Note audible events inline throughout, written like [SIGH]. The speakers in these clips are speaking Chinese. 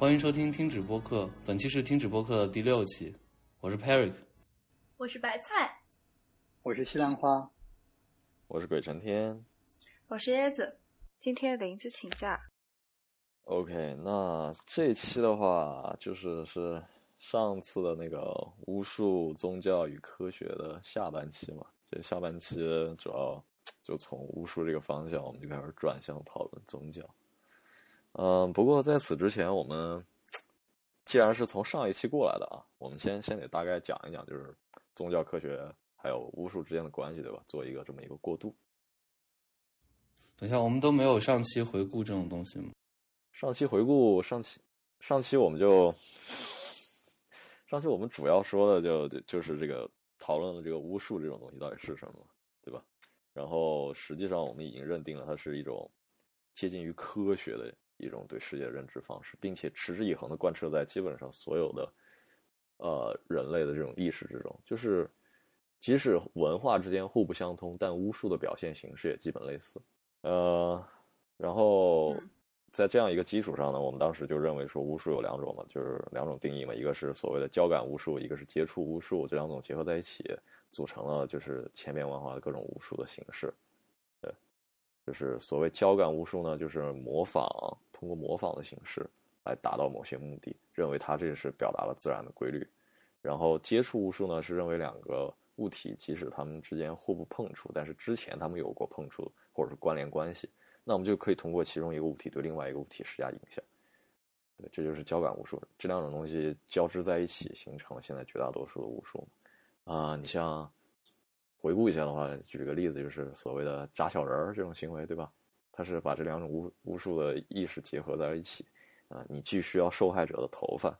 欢迎收听听止播客，本期是听止播客的第六期，我是 Peric，我是白菜，我是西兰花，我是鬼成天，我是椰子，今天林子请假。OK，那这期的话就是是上次的那个巫术、宗教与科学的下半期嘛，这下半期主要就从巫术这个方向，我们就开始转向讨论宗教。嗯，不过在此之前，我们既然是从上一期过来的啊，我们先先得大概讲一讲，就是宗教、科学还有巫术之间的关系，对吧？做一个这么一个过渡。等一下，我们都没有上期回顾这种东西吗？上期回顾，上期上期我们就上期我们主要说的就就就是这个讨论了这个巫术这种东西到底是什么，对吧？然后实际上我们已经认定了它是一种接近于科学的。一种对世界的认知方式，并且持之以恒的贯彻在基本上所有的呃人类的这种意识之中。就是即使文化之间互不相通，但巫术的表现形式也基本类似。呃，然后在这样一个基础上呢，我们当时就认为说巫术有两种嘛，就是两种定义嘛，一个是所谓的交感巫术，一个是接触巫术，这两种结合在一起，组成了就是千变万化的各种巫术的形式。就是所谓交感巫术呢，就是模仿，通过模仿的形式来达到某些目的，认为它这是表达了自然的规律。然后接触巫术呢，是认为两个物体即使它们之间互不碰触，但是之前它们有过碰触或者是关联关系，那我们就可以通过其中一个物体对另外一个物体施加影响。对，这就是交感巫术。这两种东西交织在一起，形成了现在绝大多数的巫术。啊，你像。回顾一下的话，举个例子，就是所谓的扎小人儿这种行为，对吧？他是把这两种巫巫术的意识结合在了一起啊。你既需要受害者的头发，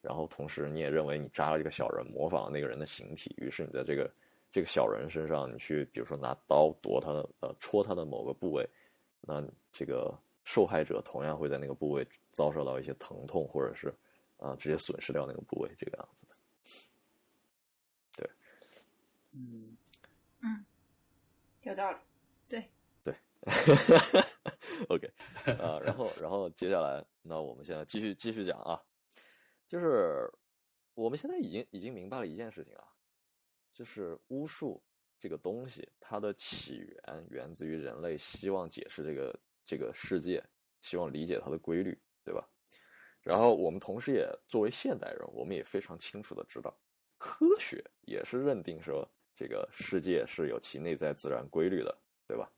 然后同时你也认为你扎了一个小人，模仿了那个人的形体，于是你在这个这个小人身上，你去比如说拿刀夺他的呃戳他的某个部位，那这个受害者同样会在那个部位遭受到一些疼痛，或者是啊直接损失掉那个部位，这个样子的。对，嗯，有道理。对对，[LAUGHS] OK [LAUGHS] 啊，然后然后接下来，那我们现在继续继续讲啊，就是我们现在已经已经明白了一件事情啊，就是巫术这个东西，它的起源源自于人类希望解释这个这个世界，希望理解它的规律，对吧？然后我们同时也作为现代人，我们也非常清楚的知道，科学也是认定说。这个世界是有其内在自然规律的，对吧？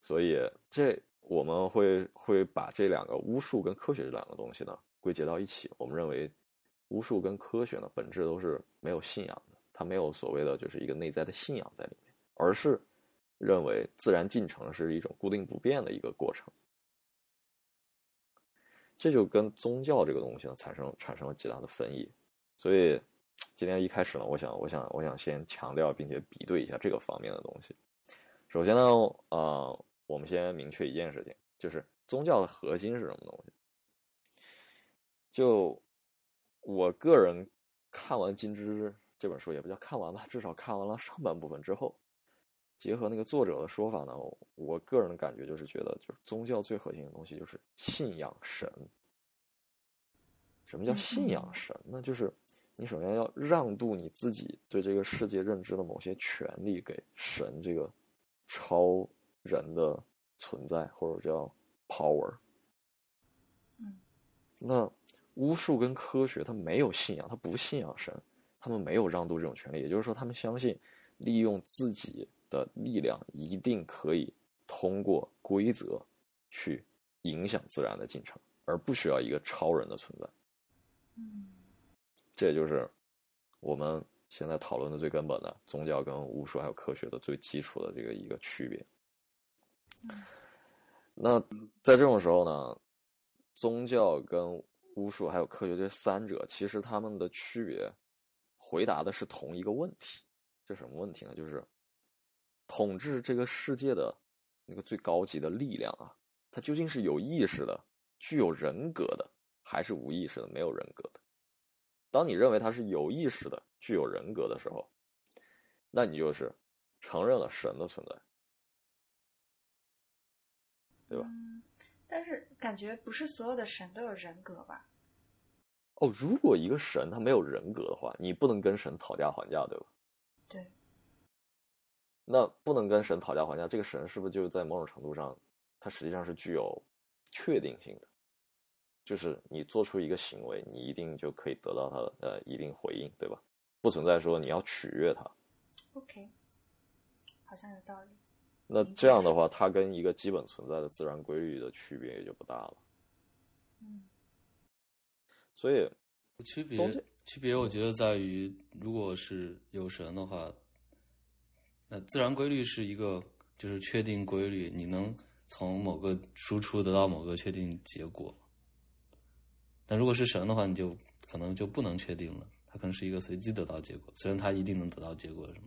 所以这我们会会把这两个巫术跟科学这两个东西呢归结到一起。我们认为巫术跟科学呢本质都是没有信仰的，它没有所谓的就是一个内在的信仰在里面，而是认为自然进程是一种固定不变的一个过程。这就跟宗教这个东西呢产生产生了极大的分异，所以。今天一开始呢，我想，我想，我想先强调并且比对一下这个方面的东西。首先呢，呃，我们先明确一件事情，就是宗教的核心是什么东西。就我个人看完《金枝》这本书，也不叫看完吧，至少看完了上半部分之后，结合那个作者的说法呢，我个人的感觉就是觉得，就是宗教最核心的东西就是信仰神。什么叫信仰神呢？就是。你首先要让渡你自己对这个世界认知的某些权利给神这个超人的存在，或者叫 power。嗯，那巫术跟科学，它没有信仰，它不信仰神，他们没有让渡这种权利。也就是说，他们相信利用自己的力量，一定可以通过规则去影响自然的进程，而不需要一个超人的存在。嗯。这也就是我们现在讨论的最根本的宗教跟巫术还有科学的最基础的这个一个区别。那在这种时候呢，宗教跟巫术还有科学这三者，其实他们的区别，回答的是同一个问题。这什么问题呢？就是统治这个世界的那个最高级的力量啊，它究竟是有意识的、具有人格的，还是无意识的、没有人格的？当你认为他是有意识的、具有人格的时候，那你就是承认了神的存在，对吧？嗯，但是感觉不是所有的神都有人格吧？哦，如果一个神他没有人格的话，你不能跟神讨价还价，对吧？对。那不能跟神讨价还价，这个神是不是就在某种程度上，它实际上是具有确定性的？就是你做出一个行为，你一定就可以得到他的呃一定回应，对吧？不存在说你要取悦他。OK，好像有道理。那这样的话，它跟一个基本存在的自然规律的区别也就不大了。嗯所以，区别区别，我觉得在于，如果是有神的话，那自然规律是一个就是确定规律，你能从某个输出得到某个确定结果。但如果是神的话，你就可能就不能确定了，它可能是一个随机得到结果，虽然它一定能得到结果，是吗？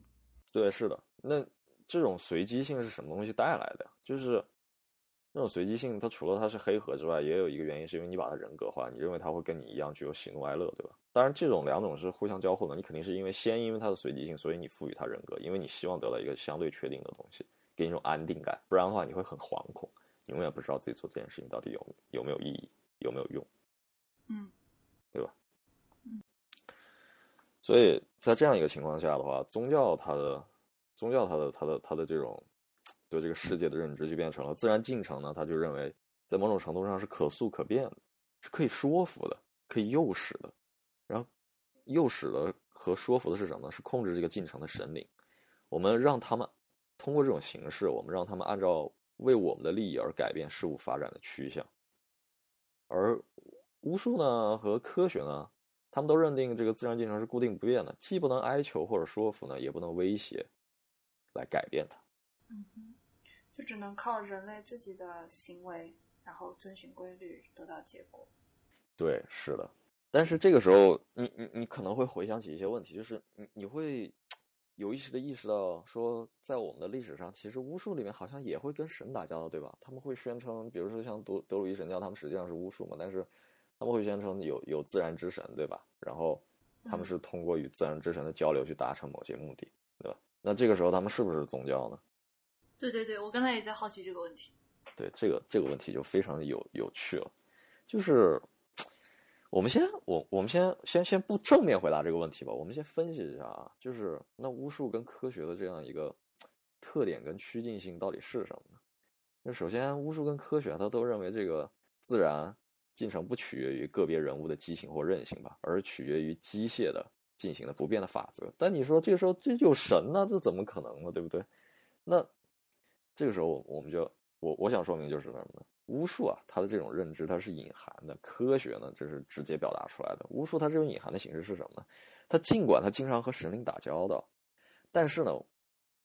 对，是的。那这种随机性是什么东西带来的呀？就是那种随机性，它除了它是黑盒之外，也有一个原因，是因为你把它人格化，你认为它会跟你一样具有喜怒哀乐，对吧？当然，这种两种是互相交互的。你肯定是因为先因为它的随机性，所以你赋予它人格，因为你希望得到一个相对确定的东西，给你一种安定感。不然的话，你会很惶恐，你永远不知道自己做这件事情到底有有没有意义，有没有用。嗯对吧？嗯所以在这样一个情况下的话，宗教它的宗教它的它的它的这种对这个世界的认知就变成了自然进程呢，他就认为在某种程度上是可塑可变的，是可以说服的，可以诱使的。然后诱使的和说服的是什么呢？是控制这个进程的神灵。我们让他们通过这种形式，我们让他们按照为我们的利益而改变事物发展的趋向。而巫术呢和科学呢，他们都认定这个自然进程是固定不变的，既不能哀求或者说服呢，也不能威胁来改变它。嗯哼，就只能靠人类自己的行为，然后遵循规律得到结果。对，是的。但是这个时候，你你你可能会回想起一些问题，就是你你会 [TSK] 有意识的意识到，说在我们的历史上，其实巫术里面好像也会跟神打交道，对吧？他们会宣称，比如说像德德鲁伊神教，他们实际上是巫术嘛，但是他们会宣称有有自然之神，对吧？然后他们是通过与自然之神的交流去达成某些目的，对吧？那这个时候他们是不是宗教呢？对对对，我刚才也在好奇这个问题。对这个这个问题就非常有有趣了，就是我们先我我们先先先不正面回答这个问题吧，我们先分析一下啊，就是那巫术跟科学的这样一个特点跟趋近性到底是什么呢？那首先，巫术跟科学它都认为这个自然进程不取决于个别人物的激情或韧性吧，而取决于机械的进行的不变的法则。但你说这个时候这就有神呢，这怎么可能呢？对不对？那这个时候我们就我我想说明就是什么呢？巫术啊，它的这种认知它是隐含的，科学呢这是直接表达出来的。巫术它这种隐含的形式是什么呢？它尽管它经常和神灵打交道，但是呢，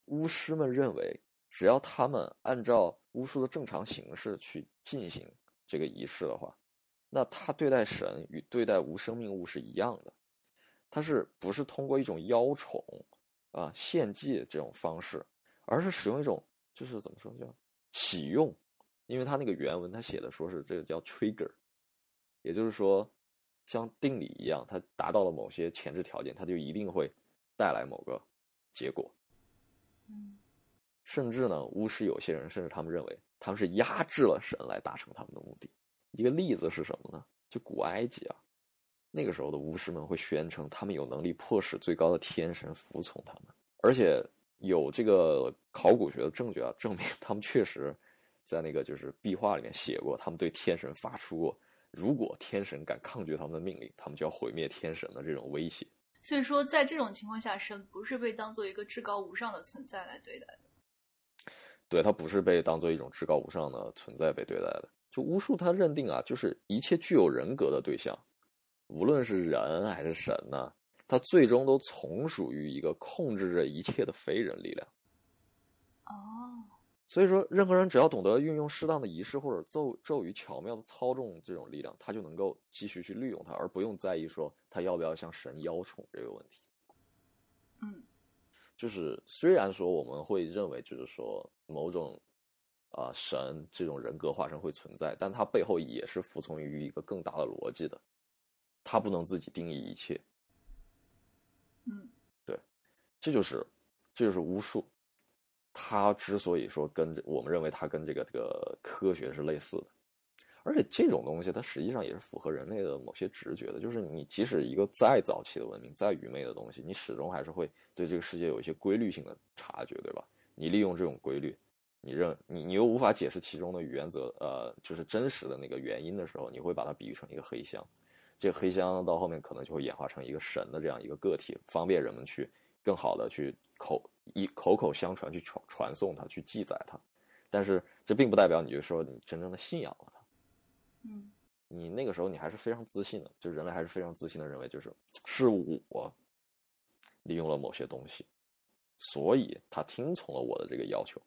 巫师们认为，只要他们按照巫术的正常形式去进行这个仪式的话，那他对待神与对待无生命物是一样的。他是不是通过一种邀宠啊、献祭这种方式，而是使用一种就是怎么说叫启用？因为他那个原文他写的说是这个叫 trigger，也就是说像定理一样，它达到了某些前置条件，它就一定会带来某个结果。嗯甚至呢，巫师有些人甚至他们认为他们是压制了神来达成他们的目的。一个例子是什么呢？就古埃及啊，那个时候的巫师们会宣称他们有能力迫使最高的天神服从他们，而且有这个考古学的证据啊，证明他们确实在那个就是壁画里面写过，他们对天神发出过如果天神敢抗拒他们的命令，他们就要毁灭天神的这种威胁。所以说，在这种情况下，神不是被当做一个至高无上的存在来对待的。对，他不是被当做一种至高无上的存在被对待的。就巫术，它认定啊，就是一切具有人格的对象，无论是人还是神呢，它最终都从属于一个控制着一切的非人力量。哦，所以说，任何人只要懂得运用适当的仪式或者咒咒语巧妙的操纵这种力量，他就能够继续去利用它，而不用在意说他要不要向神邀宠这个问题。嗯就是虽然说我们会认为，就是说某种啊、神这种人格化身会存在，但它背后也是服从于一个更大的逻辑的，它不能自己定义一切，嗯对这就是这就是巫术。它之所以说跟这我们认为它跟这个这个科学是类似的，而且这种东西它实际上也是符合人类的某些直觉的，就是你即使一个再早期的文明、再愚昧的东西，你始终还是会对这个世界有一些规律性的察觉，对吧？你利用这种规律，你认你你又无法解释其中的原则，呃，就是真实的那个原因的时候，你会把它比喻成一个黑箱。这个黑箱到后面可能就会演化成一个神的这样一个个体，方便人们去更好的去口一口口相传去传传送它，去记载它。但是这并不代表你就说你真正的信仰了它。嗯你那个时候你还是非常自信的，就人类还是非常自信的认为，就是是我利用了某些东西，所以他听从了我的这个要求。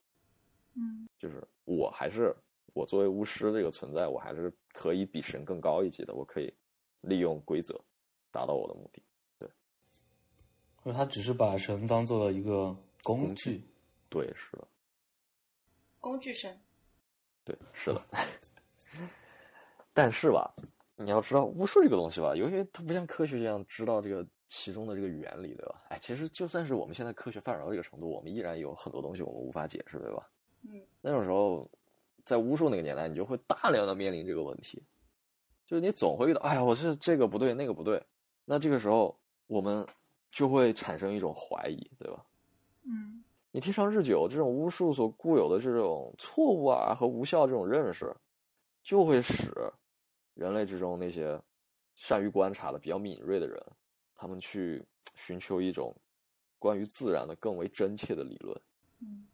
嗯就是我还是我作为巫师这个存在，我还是可以比神更高一级的，我可以利用规则达到我的目的。或者他只是把神当做了一个工具，对，是的，工具神，对，是的。[LAUGHS] 但是吧，你要知道巫术这个东西吧，由于它不像科学一样知道这个其中的这个原理，对吧？哎，其实就算是我们现在科学发展到这个程度，我们依然有很多东西我们无法解释，对吧？嗯那种时候，在巫术那个年代，你就会大量的面临这个问题，就是你总会遇到，哎呀，我是这个不对，那个不对，那这个时候我们就会产生一种怀疑，对吧？嗯你天长日久，这种巫术所固有的这种错误啊和无效这种认识，就会使人类之中那些善于观察的、比较敏锐的人，他们去寻求一种关于自然的更为真切的理论。嗯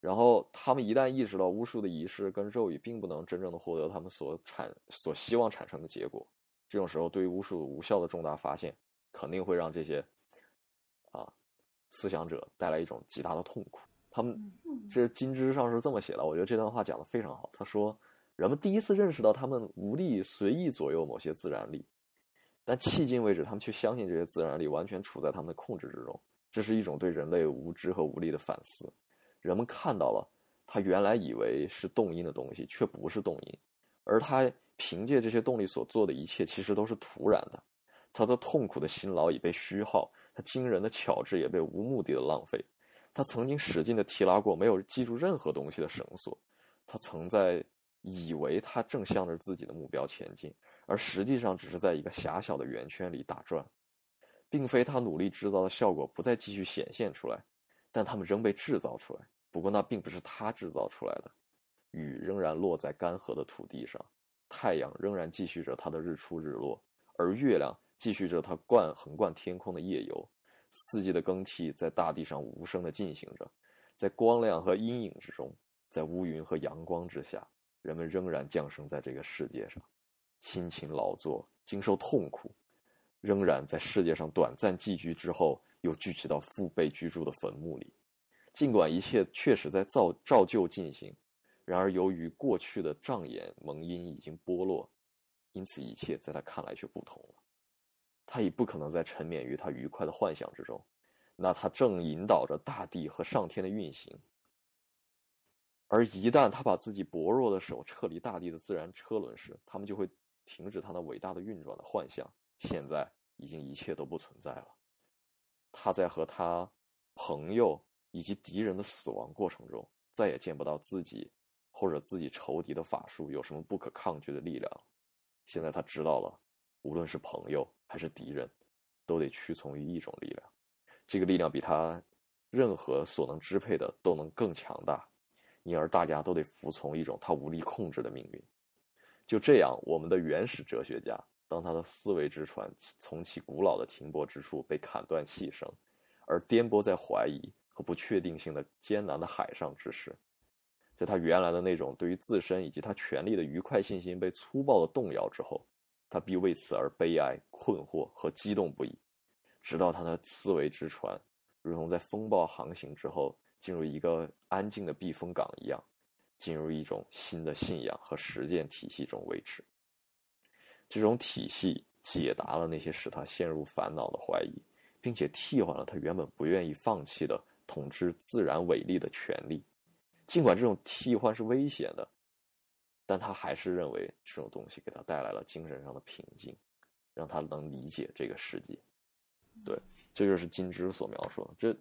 然后他们一旦意识到巫术的仪式跟咒语并不能真正的获得他们所产所希望产生的结果，这种时候对于巫术无效的重大发现，肯定会让这些啊思想者带来一种极大的痛苦。他们嗯这金枝上是这么写的，我觉得这段话讲的非常好。他说，人们第一次认识到他们无力随意左右某些自然力，但迄今为止，他们却相信这些自然力完全处在他们的控制之中。这是一种对人类无知和无力的反思。人们看到了他原来以为是动因的东西，却不是动因，而他凭借这些动力所做的一切，其实都是徒然的。他的痛苦的辛劳已被虚耗，他惊人的巧智也被无目的的浪费。他曾经使劲的提拉过没有记住任何东西的绳索，他曾在以为他正向着自己的目标前进，而实际上只是在一个狭小的圆圈里打转，并非他努力制造的效果不再继续显现出来，但他们仍被制造出来。不过那并不是他制造出来的，雨仍然落在干涸的土地上，太阳仍然继续着它的日出日落，而月亮继续着它贯横贯天空的夜游。四季的更替在大地上无声地进行着，在光亮和阴影之中，在乌云和阳光之下，人们仍然降生在这个世界上，辛勤劳作，经受痛苦，仍然在世界上短暂寄居之后，又聚集到父辈居住的坟墓里。尽管一切确实在照照旧进行，然而由于过去的障眼蒙阴已经剥落，因此一切在他看来却不同了。他已不可能再沉湎于他愉快的幻想之中，那他正引导着大地和上天的运行。而一旦他把自己薄弱的手撤离大地的自然车轮时，他们就会停止他那伟大的运转的幻象。现在已经一切都不存在了。他在和他朋友以及敌人的死亡过程中，再也见不到自己或者自己仇敌的法术有什么不可抗拒的力量。现在他知道了，无论是朋友还是敌人，都得屈从于一种力量。这个力量比他任何所能支配的都能更强大，因而大家都得服从一种他无力控制的命运。就这样，我们的原始哲学家，当他的思维之船从其古老的停泊之处被砍断气声，而颠簸在怀疑和不确定性的艰难的海上之时，在他原来的那种对于自身以及他权力的愉快信心被粗暴的动摇之后，他必为此而悲哀、困惑和激动不已，直到他的思维之船如同在风暴航行之后进入一个安静的避风港一样，进入一种新的信仰和实践体系中为止。这种体系解答了那些使他陷入烦恼的怀疑，并且替换了他原本不愿意放弃的统治自然伟力的权利。尽管这种替换是危险的，但他还是认为这种东西给他带来了精神上的平静，让他能理解这个世界。对，这就是金枝所描述的。这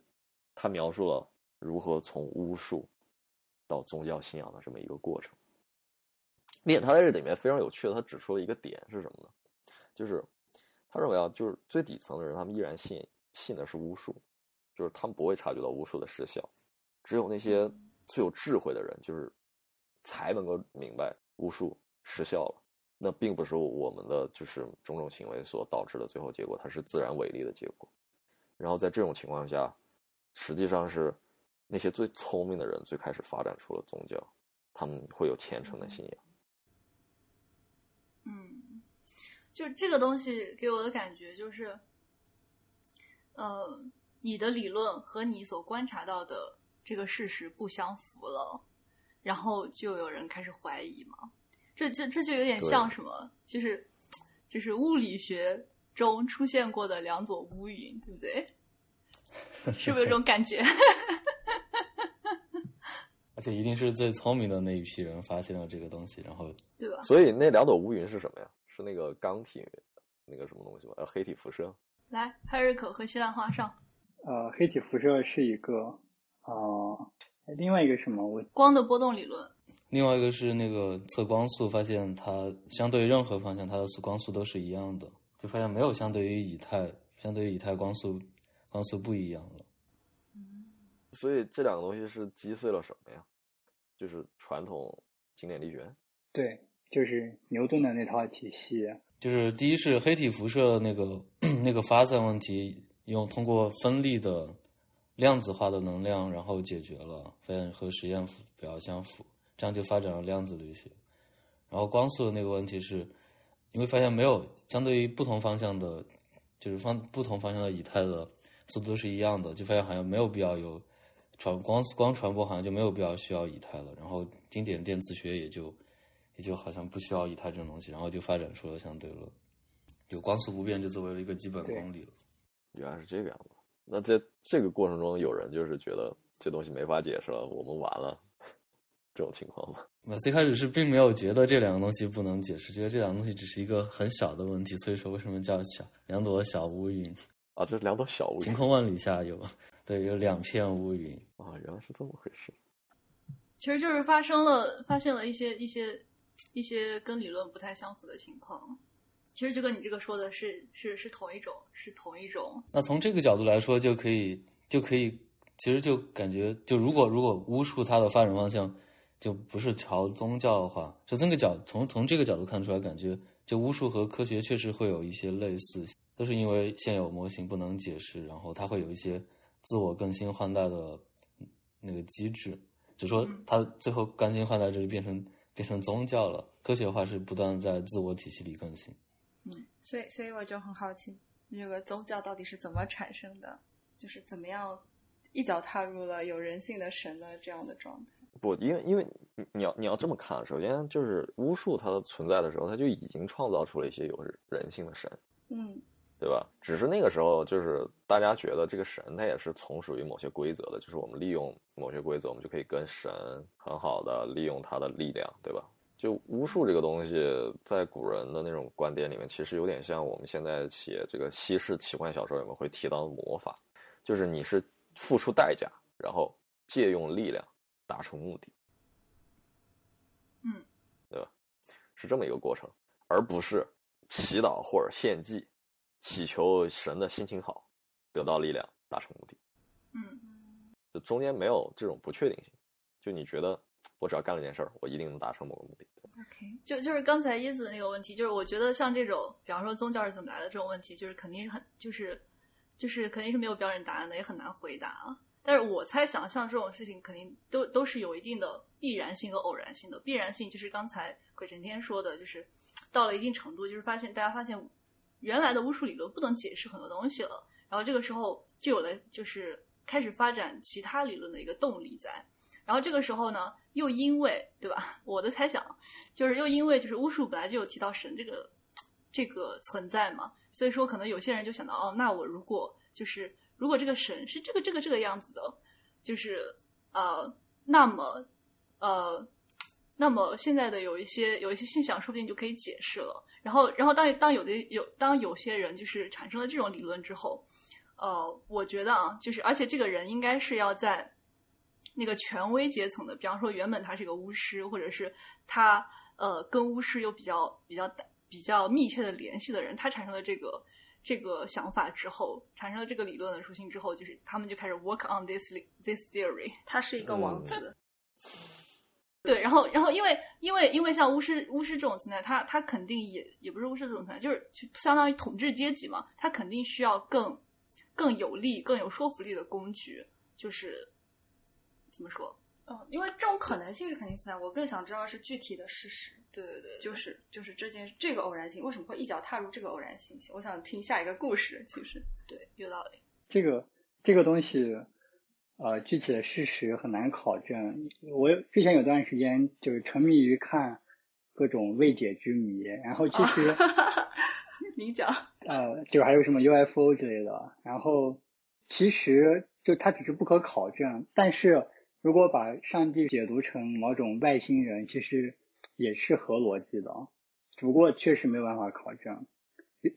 他描述了如何从巫术到宗教信仰的这么一个过程。并且他在这里面非常有趣的，他指出了一个点是什么呢？就是他认为啊，就是最底层的人，他们依然信信的是巫术，就是他们不会察觉到巫术的失效，只有那些最有智慧的人，就是才能够明白巫术失效了。那并不是我们的就是种种行为所导致的最后结果，它是自然违例的结果。然后在这种情况下，实际上是那些最聪明的人最开始发展出了宗教，他们会有虔诚的信仰。嗯，就这个东西给我的感觉就是，呃，你的理论和你所观察到的这个事实不相符了，然后就有人开始怀疑嘛。这这这就有点像什么？就是就是物理学中出现过的两朵乌云，对不对？是不是有这种感觉？[LAUGHS] 而且一定是最聪明的那一批人发现了这个东西，然后对吧？所以那两朵乌云是什么呀？是那个钢体那个什么东西吗？呃，黑体辐射。来，派瑞克和西兰花上呃，黑体辐射是一个，呃，另外一个什么？我光的波动理论。另外一个是那个测光速，发现它相对于任何方向，它的速光速都是一样的，就发现没有相对于以太，相对于以太光速光速不一样了。所以这两个东西是击碎了什么呀？就是传统经典力学。对，就是牛顿的那套体系。就是第一是黑体辐射那个 [CLEARS THROAT] 那个发散问题，用通过分立的量子化的能量，然后解决了，发现和实验比较相符，这样就发展了量子力学。然后光速的那个问题是，你会发现没有相对于不同方向的，就是方不同方向的以太的速度是一样的，就发现好像没有必要有传光光传播，好像就没有必要需要以太了。然后经典电磁学也就也就好像不需要以太这种东西，然后就发展出了相对论，有光速不变就作为了一个基本对公理了。原来是这个样子。那在这个过程中，有人就是觉得这东西没法解释了，我们完了，这种情况吗？我最开始是并没有觉得这两个东西不能解释，觉得这两个东西只是一个很小的问题，所以说为什么叫小两朵小乌云？啊，这是两朵小乌云晴空万里下有对有两片乌云，啊，原来是这么回事。其实就是发生了，发现了一些一些一些跟理论不太相符的情况。其实就跟你这个说的是是是同一种，是同一种。那从这个角度来说，就可以就可以，其实就感觉，就如果如果巫术它的发展方向就不是朝宗教的话，就这个角从从这个角度看出来，感觉就巫术和科学确实会有一些类似，都是因为现有模型不能解释，然后它会有一些自我更新换代的那个机制，只说它最后更新换代这就变成变成宗教了。科学化是不断在自我体系里更新。所以，所以我就很好奇，这个宗教到底是怎么产生的？就是怎么样一脚踏入了有人性的神的这样的状态？不，因为因为你你要你要这么看，首先就是巫术它的存在的时候，它就已经创造出了一些有人性的神，嗯对吧？只是那个时候就是大家觉得这个神它也是从属于某些规则的，就是我们利用某些规则，我们就可以跟神很好的利用它的力量，对吧？就巫术这个东西，在古人的那种观点里面，其实有点像我们现在写这个西式奇幻小说里面会提到的魔法，就是你是付出代价，然后借用力量达成目的，嗯，对吧？是这么一个过程，而不是祈祷或者献祭，祈求神的心情好，得到力量，达成目的。嗯就中间没有这种不确定性，就你觉得我只要干了件事儿，我一定能达成某个目的。，OK，就就是刚才椰子的那个问题，就是我觉得像这种，比方说宗教是怎么来的这种问题，就是肯定很就是就是肯定是没有标准答案的，也很难回答啊。但是我猜想，像这种事情肯定都都是有一定的必然性和偶然性的。必然性就是刚才鬼神天说的，就是到了一定程度，就是发现大家发现原来的巫术理论不能解释很多东西了，然后这个时候就有了就是开始发展其他理论的一个动力在。然后这个时候呢，又因为对吧？[LAUGHS] 我的猜想就是又因为就是巫术本来就有提到神这个这个存在嘛，所以说可能有些人就想到哦，那我如果就是如果这个神是这个这个这个样子的，就是呃，那么呃，那么现在的有一些有一些现象，说不定就可以解释了。然后然后当当有的有当有些人就是产生了这种理论之后，呃，我觉得啊，就是而且这个人应该是要在那个权威阶层的，比方说原本他是一个巫师，或者是他呃跟巫师有比较比较比较密切的联系的人，他产生了这个这个想法之后，产生了这个理论的属性之后，就是他们就开始 work on this this theory。他是一个王子，[LAUGHS] 对，然后然后因为因为因为像巫师巫师这种存在，他他肯定也也不是巫师这种存在，就是就相当于统治阶级嘛，他肯定需要更更有力、更有说服力的工具，就是怎么说？嗯，因为这种可能性是肯定存在，我更想知道是具体的事实。对对对，就是就是这件这个偶然性为什么会一脚踏入这个偶然性？我想听下一个故事。其实对，有道理。这个这个东西，呃，具体的事实很难考证。我之前有段时间就是沉迷于看各种未解之谜，然后其实 [LAUGHS] [LAUGHS] 你讲，呃，就还有什么 UFO 之类的，然后其实就它只是不可考证，但是如果把上帝解读成某种外星人，其实。也是合逻辑的，只不过确实没有办法考证，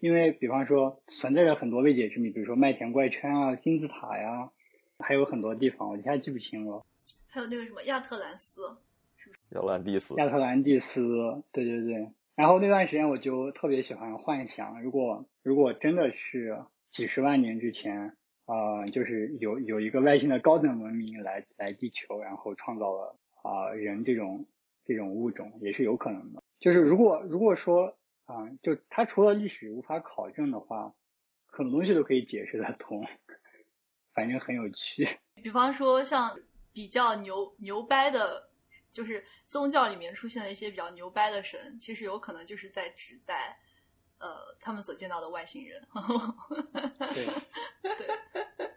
因为比方说存在着很多未解之谜，比如说麦田怪圈啊、金字塔呀，还有很多地方我一下记不清了。还有那个什么亚特兰斯，是不是？亚特兰蒂斯。亚特兰蒂斯，对对对。然后那段时间我就特别喜欢幻想，如果如果真的是几十万年之前，啊，就是有有一个外星的高等文明来来地球，然后创造了啊人这种。这种物种也是有可能的，就是如果如果说啊，就它除了历史无法考证的话，很多东西都可以解释得通，反正很有趣。[LAUGHS] 比方说像比较牛牛掰的，就是宗教里面出现的一些比较牛掰的神，其实有可能就是在指代呃他们所见到的外星人。对 [LAUGHS] 对。[LAUGHS]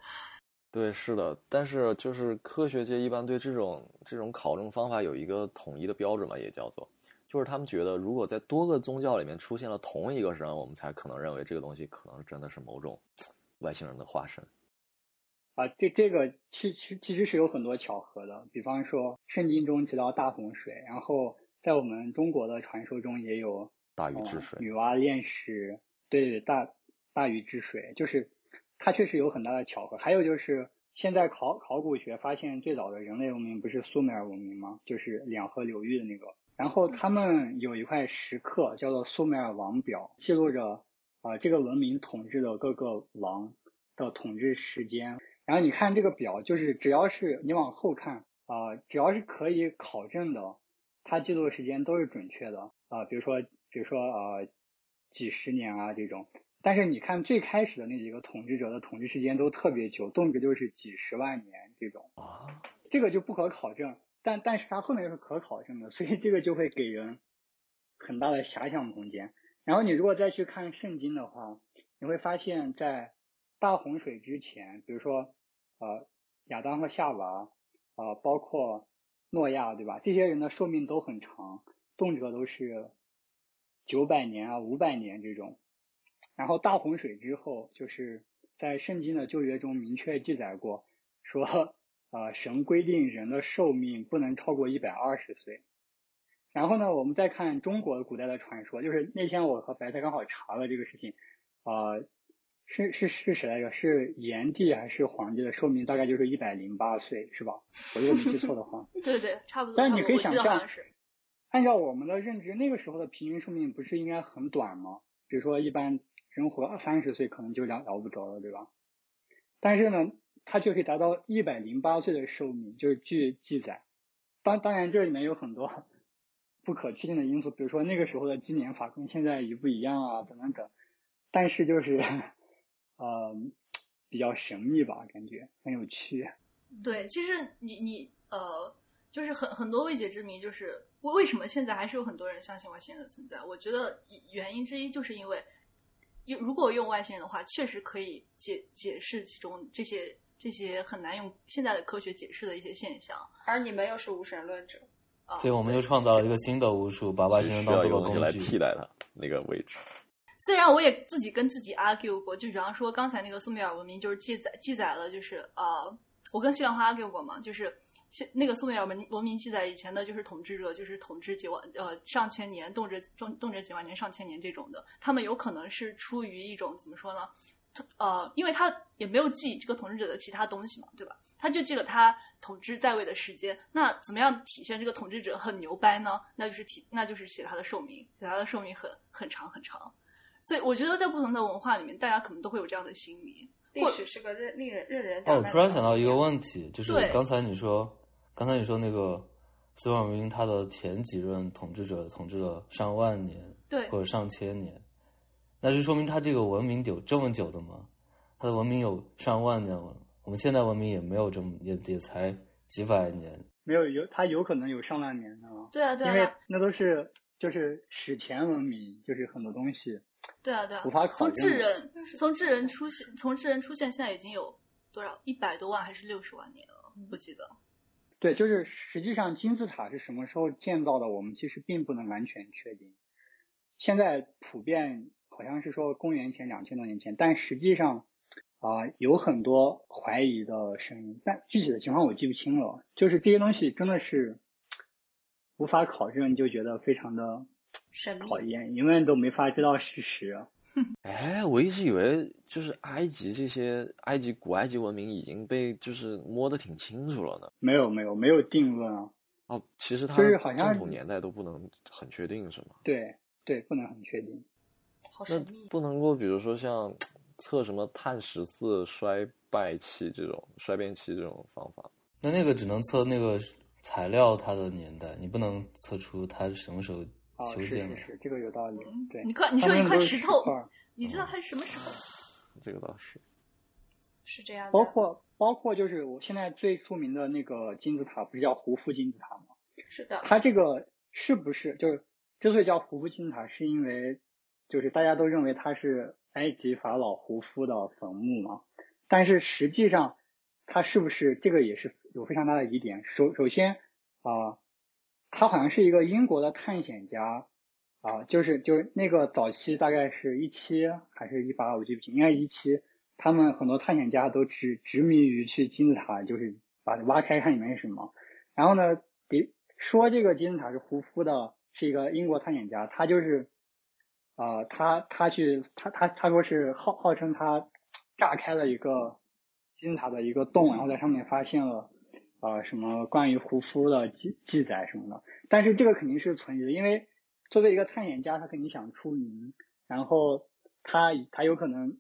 对，是的，但是就是科学界一般对这种这种考证方法有一个统一的标准嘛，也叫做，就是他们觉得如果在多个宗教里面出现了同一个人，我们才可能认为这个东西可能真的是某种外星人的化身。啊，这这个其实其实是有很多巧合的，比方说圣经中提到大洪水，然后在我们中国的传说中也有大禹治水、女娲炼石，对对大大禹治水，就是。它确实有很大的巧合，还有就是现在考考古学发现最早的人类文明不是苏美尔文明吗？就是两河流域的那个，然后他们有一块石刻叫做苏美尔王表，记录着啊这个文明统治的各个王的统治时间。然后你看这个表，就是只要是你往后看啊，只要是可以考证的，它记录的时间都是准确的啊，比如说比如说呃几十年啊这种。但是你看最开始的那几个统治者的统治时间都特别久，动辄就是几十万年这种啊，这个就不可考证。但但是它后面又是可考证的，所以这个就会给人很大的遐想空间。然后你如果再去看圣经的话，你会发现在大洪水之前，比如说呃亚当和夏娃啊，包括诺亚，对吧？这些人的寿命都很长，动辄都是九百年啊、五百年这种。然后大洪水之后，就是在圣经的旧约中明确记载过，说，呃，神规定人的寿命不能超过一百二十岁。然后呢，我们再看中国古代的传说，就是那天我和白菜刚好查了这个事情，啊，是是是谁来着？是炎帝还是黄帝的寿命大概就是一百零八岁，是吧？我如果没记错的话。[LAUGHS] 对对，差不多。但是你可以想象，按照我们的认知，那个时候的平均寿命不是应该很短吗？比如说一般。人活三十岁可能就了了不着了，对吧？但是呢，他却可以达到一百零八岁的寿命，就是据记载。当当然，这里面有很多不可确定的因素，比如说那个时候的纪年法跟现在一不一样啊，等等等。但是就是，[LAUGHS] 呃，比较神秘吧，感觉很有趣。对，其实你你呃，就是很很多未解之谜，就是为为什么现在还是有很多人相信外星人的存在？我觉得原因之一就是因为。用如果用外星人的话，确实可以解解释其中这些这些很难用现在的科学解释的一些现象。而你们又是无神论者，啊所以我们又创造了一个新的巫术，把外星人当做工具来替代它那个位置。[LAUGHS] 虽然我也自己跟自己 argue 过，就比方说刚才那个苏美尔文明，就是记载记载了，就是呃，我跟西兰花 argue 过嘛，就是。那个苏美尔文文明记载以前的就是统治者，就是统治几万呃上千年，动辄动动辄几万年、上千年这种的，他们有可能是出于一种怎么说呢？呃，因为他也没有记这个统治者的其他东西嘛，对吧？他就记了他统治在位的时间。那怎么样体现这个统治者很牛掰呢？那就是体，那就是写他的寿命，写他的寿命很很长很长。所以我觉得在不同的文化里面，大家可能都会有这样的心理。历史是个任令人任人哦，我突然想到一个，问题，就是刚才你说，刚才你说那个苏尔文明他的前几任统治者统治了上万年对或者上千年，那就说明他这个文明有这么久的吗？他的文明有上万年了，我们现代文明也没有这么也也才几百年。没有有他有可能有上万年的啊，对啊，对因为啊，那都是就是史前文明，就是很多东西对啊，对啊无法。考从智人，从智人出现，从智人出现，现在已经有多少？一百多万还是六十万年了？不记得。对，就是实际上金字塔是什么时候建造的，我们其实并不能完全确定。现在普遍好像是说公元前两千多年前，但实际上啊、有很多怀疑的声音，但具体的情况我记不清了。就是这些东西真的是无法考证，就觉得非常的讨厌，永远都没法知道事实。[LAUGHS] 哎，我一直以为就是埃及这些埃及古埃及文明已经被就是摸得挺清楚了呢。没有没有没有定论啊，哦，其实它就是好像正统年代都不能很确定，是吗？对对，不能很确定。那好神秘。不能够，比如说像测什么碳十四衰败期这种衰变期这种方法。那那个只能测那个材料它的年代，你不能测出它是什么时候啊，是。是是，这个有道理。对，你快，你说一块石头，你知道它是什么石头？这个倒是。是这样的，包括包括就是我现在最出名的那个金字塔，不是叫胡夫金字塔吗？是的，它这个是不是就是之所以叫胡夫金字塔，是因为就是大家都认为它是埃及法老胡夫的坟墓嘛？但是实际上它是不是这个也是有非常大的疑点。首首先啊、他好像是一个英国的探险家啊、就是就是那个早期大概是一七还是一八，我记不清，应该是一七。他们很多探险家都执执迷于去金字塔，就是把它挖开看里面是什么。然后呢，比说这个金字塔是胡夫的，是一个英国探险家，他就是，呃，他他去他他他说是号号称他炸开了一个金字塔的一个洞，然后在上面发现了呃什么关于胡夫的记记载什么的。但是这个肯定是存疑的，因为作为一个探险家，他肯定想出名，然后他他有可能。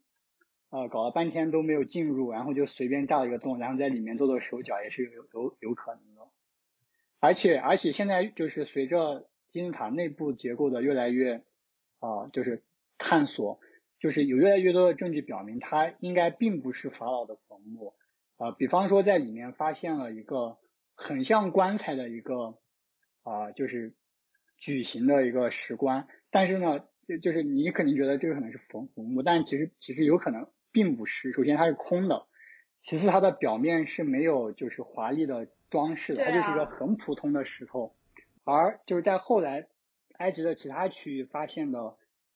呃，搞了半天都没有进入，然后就随便炸了一个洞，然后在里面做做手脚，也是有有有可能的。而且而且现在就是随着金字塔内部结构的越来越啊、就是探索，就是有越来越多的证据表明它应该并不是法老的坟墓。啊、比方说在里面发现了一个很像棺材的一个啊、就是矩形的一个石棺，但是呢，就就是你肯定觉得这个可能是坟坟墓，但其实其实有可能并不是。首先它是空的，其次它的表面是没有就是华丽的装饰的，对它就是一个啊很普通的石头。而就是在后来埃及的其他区域发现的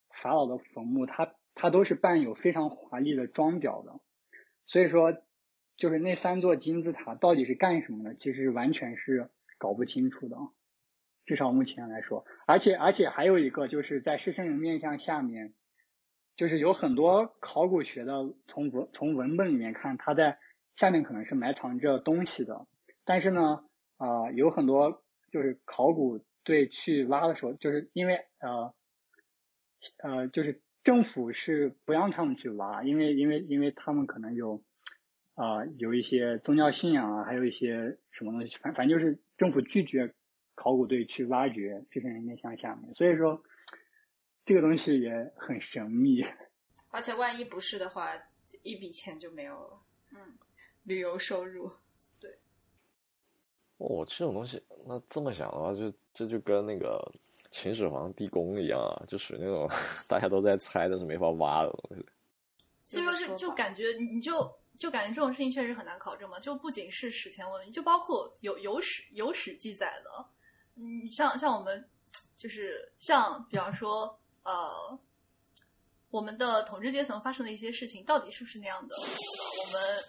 法老的坟墓，它它都是伴有非常华丽的装裱的。所以说，就是那三座金字塔到底是干什么的，其实完全是搞不清楚的啊。至少目前来说，而且而且还有一个就是在狮身人面像下面，就是有很多考古学的从文从文本里面看，它在下面可能是埋藏着东西的，但是呢，啊、有很多就是考古队去挖的时候，就是因为呃呃，就是政府是不让他们去挖，因为因为因为他们可能有啊、有一些宗教信仰啊，还有一些什么东西，反反正就是政府拒绝考古队去挖掘这些人面像下面，所以说这个东西也很神秘。[LAUGHS] 而且万一不是的话，一笔钱就没有了，嗯，旅游收入。对哦，这种东西，那这么想的话，就这就跟那个秦始皇地宫一样啊，就属于那种 [LAUGHS] 大家都在猜，但是没法挖的东西。所以说就就感觉你你就就感觉这种事情确实很难考证嘛，就不仅是史前文明，就包括有有史有史记载的，嗯，像像我们就是像比方说呃我们的统治阶层发生的一些事情到底是不是那样的，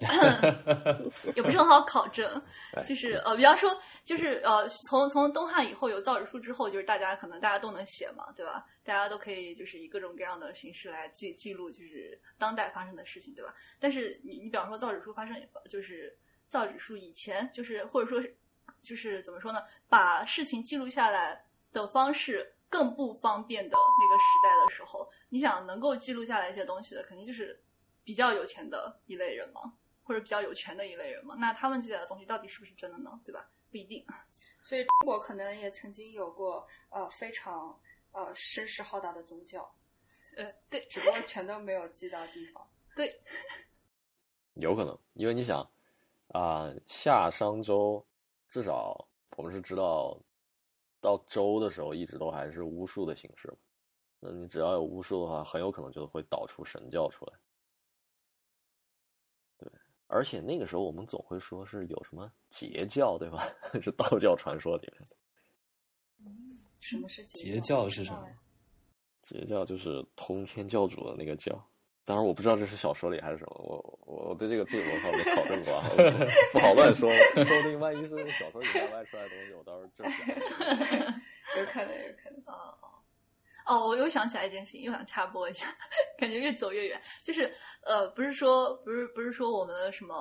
我们 [LAUGHS] 也不是很好考证。就是呃，比方说，就是呃，从从东汉以后有造纸术之后，就是大家可能大家都能写嘛，对吧？大家都可以就是以各种各样的形式来记记录，就是当代发生的事情，对吧？但是你你比方说造纸术发生，就是造纸术以前，就是或者说是就是怎么说呢？把事情记录下来的方式。更不方便的那个时代的时候，你想能够记录下来一些东西的，肯定就是比较有钱的一类人嘛，或者比较有权的一类人嘛。那他们记载的东西到底是不是真的呢？对吧？不一定。[LAUGHS] 所以中国可能也曾经有过呃非常呃声势浩大的宗教，呃对，只不过全都没有记到地方。对，有可能，因为你想啊，夏商周至少我们是知道。到周的时候，一直都还是巫术的形式。那你只要有巫术的话，很有可能就会导出神教出来。对，而且那个时候我们总会说是有什么截教，对吧？[LAUGHS] 是道教传说里面的。什么是截教？是什么？截教就是通天教主的那个教。当然，我不知道这是小说里还是什么，我我对这个这个文化没考证过，不好乱说。[LAUGHS] 说不定万一是小说里面外出来的东西，我到时候证下。有可能，有可能。哦哦，我又想起来一件事情，又想插播一下，感觉越走越远。就是呃，不是说不是不是说我们的什么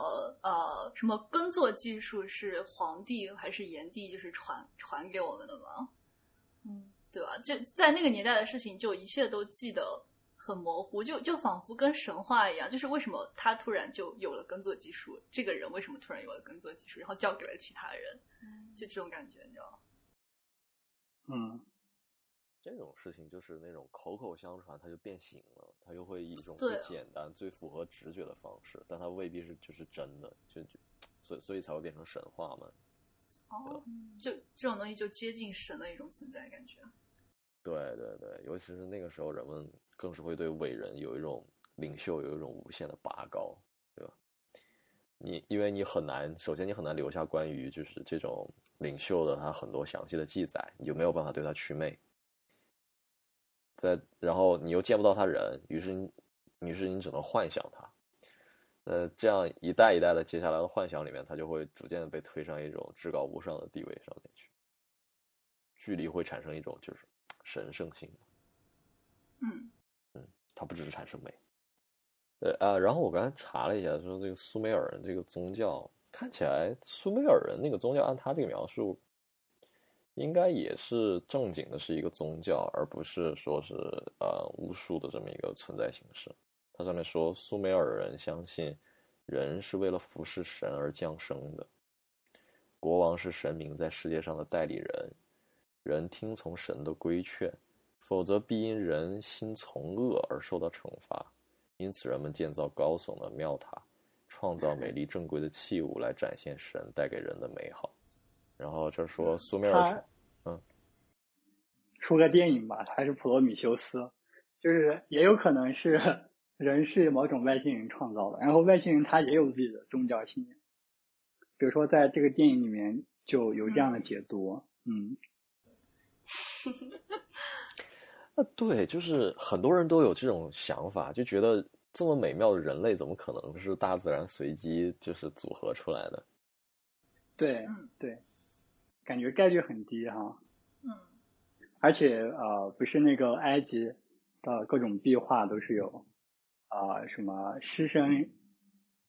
呃什么耕作技术是皇帝还是炎帝就是传传给我们的吗？嗯，对吧？就在那个年代的事情，就一切都记得。很模糊，就就仿佛跟神话一样，就是为什么他突然就有了耕作技术？这个人为什么突然有了耕作技术，然后交给了其他人？就这种感觉，你知道吗？嗯，这种事情就是那种口口相传，它就变形了，它就会以一种最简单、最符合直觉的方式，但它未必是就是真的，就就所以所以才会变成神话嘛。哦，就这种东西就接近神的一种存在感觉。对对对，尤其是那个时候，人们更是会对伟人有一种领袖有一种无限的拔高，对吧？你因为你很难，首先你很难留下关于就是这种领袖的他很多详细的记载，你就没有办法对他祛魅。在然后你又见不到他人，于是你于是你只能幻想他。呃，这样一代一代的接下来的幻想里面，他就会逐渐的被推上一种至高无上的地位上面去，距离会产生一种就是。神圣性，嗯，它不只是产生美，对啊。然后我刚才查了一下，说这个苏美尔人这个宗教看起来，苏美尔人那个宗教按他这个描述，应该也是正经的，是一个宗教，而不是说是呃巫术的这么一个存在形式。它上面说，苏美尔人相信人是为了服侍神而降生的，国王是神明在世界上的代理人。人听从神的规劝，否则必因人心从恶而受到惩罚。因此，人们建造高耸的庙塔，创造美丽正规的器物来展现神带给人的美好。然后这说苏美尔，嗯，说个电影吧，还是普罗米修斯，就是也有可能是 [LAUGHS] 人是某种外星人创造的，然后外星人他也有自己的宗教信仰。比如说，在这个电影里面就有这样的解读，嗯。[LAUGHS] 啊，对，就是很多人都有这种想法，就觉得这么美妙的人类，怎么可能是大自然随机就是组合出来的？对，对，感觉概率很低哈。嗯，而且呃，不是那个埃及的各种壁画都是有啊什么狮身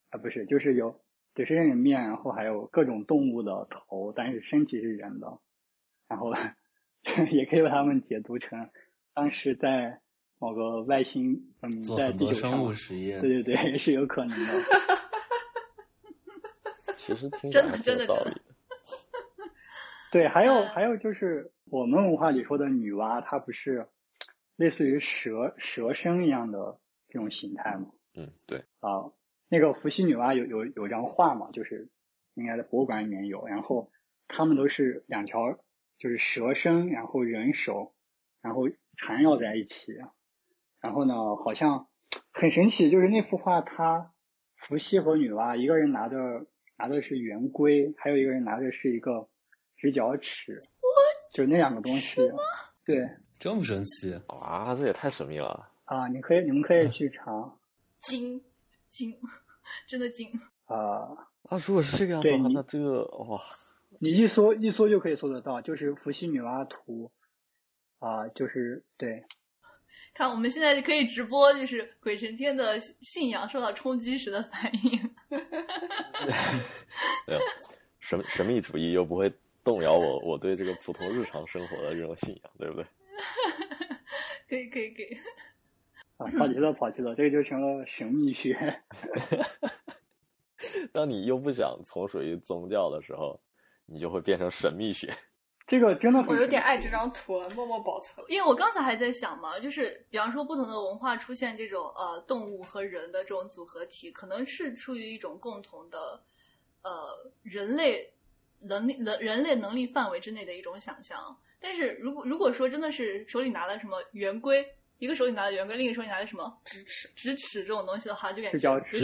啊，不是，就是有对狮身人面，然后还有各种动物的头，但是身体是人的，然后。[LAUGHS] 也可以把它们解读成当时在某个外星嗯在地球上实验，对对对，[LAUGHS] 是有可能的。[LAUGHS] 其实挺真的真的道理。[LAUGHS] 对，还有还有就是我们文化里说的女娲，她不是类似于蛇蛇身一样的这种形态吗？嗯，对。啊，那个伏羲女娲有有有张画嘛，就是应该在博物馆里面有，然后他们都是两条。就是蛇身，然后人手，然后缠绕在一起，然后呢，好像很神奇，就是那幅画，它伏羲和女娲，一个人拿着拿的是圆规，还有一个人拿的是一个直角尺，就那两个东西，对，这么神奇啊，这也太神秘了。啊，你可以，你们可以去查 [LAUGHS] 精精，真的精。啊，啊，如果是这个样子的话，那这个哇，你一搜一搜就可以搜得到，就是伏羲女娲图啊，就是对，看，我们现在可以直播，就是鬼神天的信仰受到冲击时的反应。[LAUGHS] 对啊，神神秘主义又不会动摇我我对这个普通日常生活的这种信仰，对不对？[LAUGHS] 可以，可以，可以。啊，跑题了，跑题了，这个就成了神秘学。[LAUGHS] 当你又不想从属于宗教的时候，你就会变成神秘学。这个真的很我有点爱这张图了，默默保存。因为我刚才还在想嘛，就是比方说不同的文化出现这种呃动物和人的这种组合体，可能是出于一种共同的呃人类能力人人类能力范围之内的一种想象。但是如果如果说真的是手里拿了什么圆规，一个手里拿了圆规，另一个手里拿了什么直尺直尺这种东西的话，就感觉直角尺，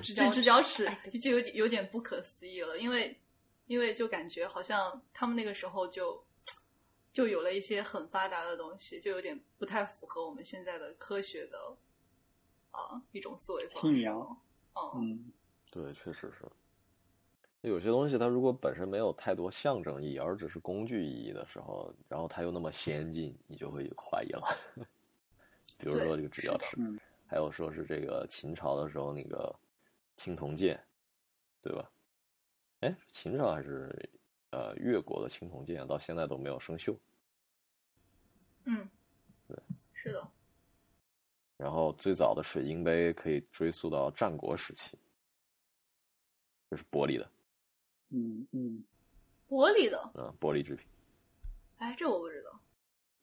直直角尺就有点有点不可思议了，因为因为就感觉好像他们那个时候就就有了一些很发达的东西，就有点不太符合我们现在的科学的啊、一种思维方式。信仰嗯，嗯，对，确实是。有些东西它如果本身没有太多象征意义，而只是工具意义的时候，然后它又那么先进，你就会怀疑了。[LAUGHS] 比如说这个直角尺，嗯还有说是这个秦朝的时候那个青铜剑，对吧？哎，秦朝还是呃越国的青铜剑，到现在都没有生锈。嗯，对，是的，然后最早的水晶杯可以追溯到战国时期，就是玻璃的，嗯嗯，玻璃的，嗯，玻璃制品。哎，这我不知道。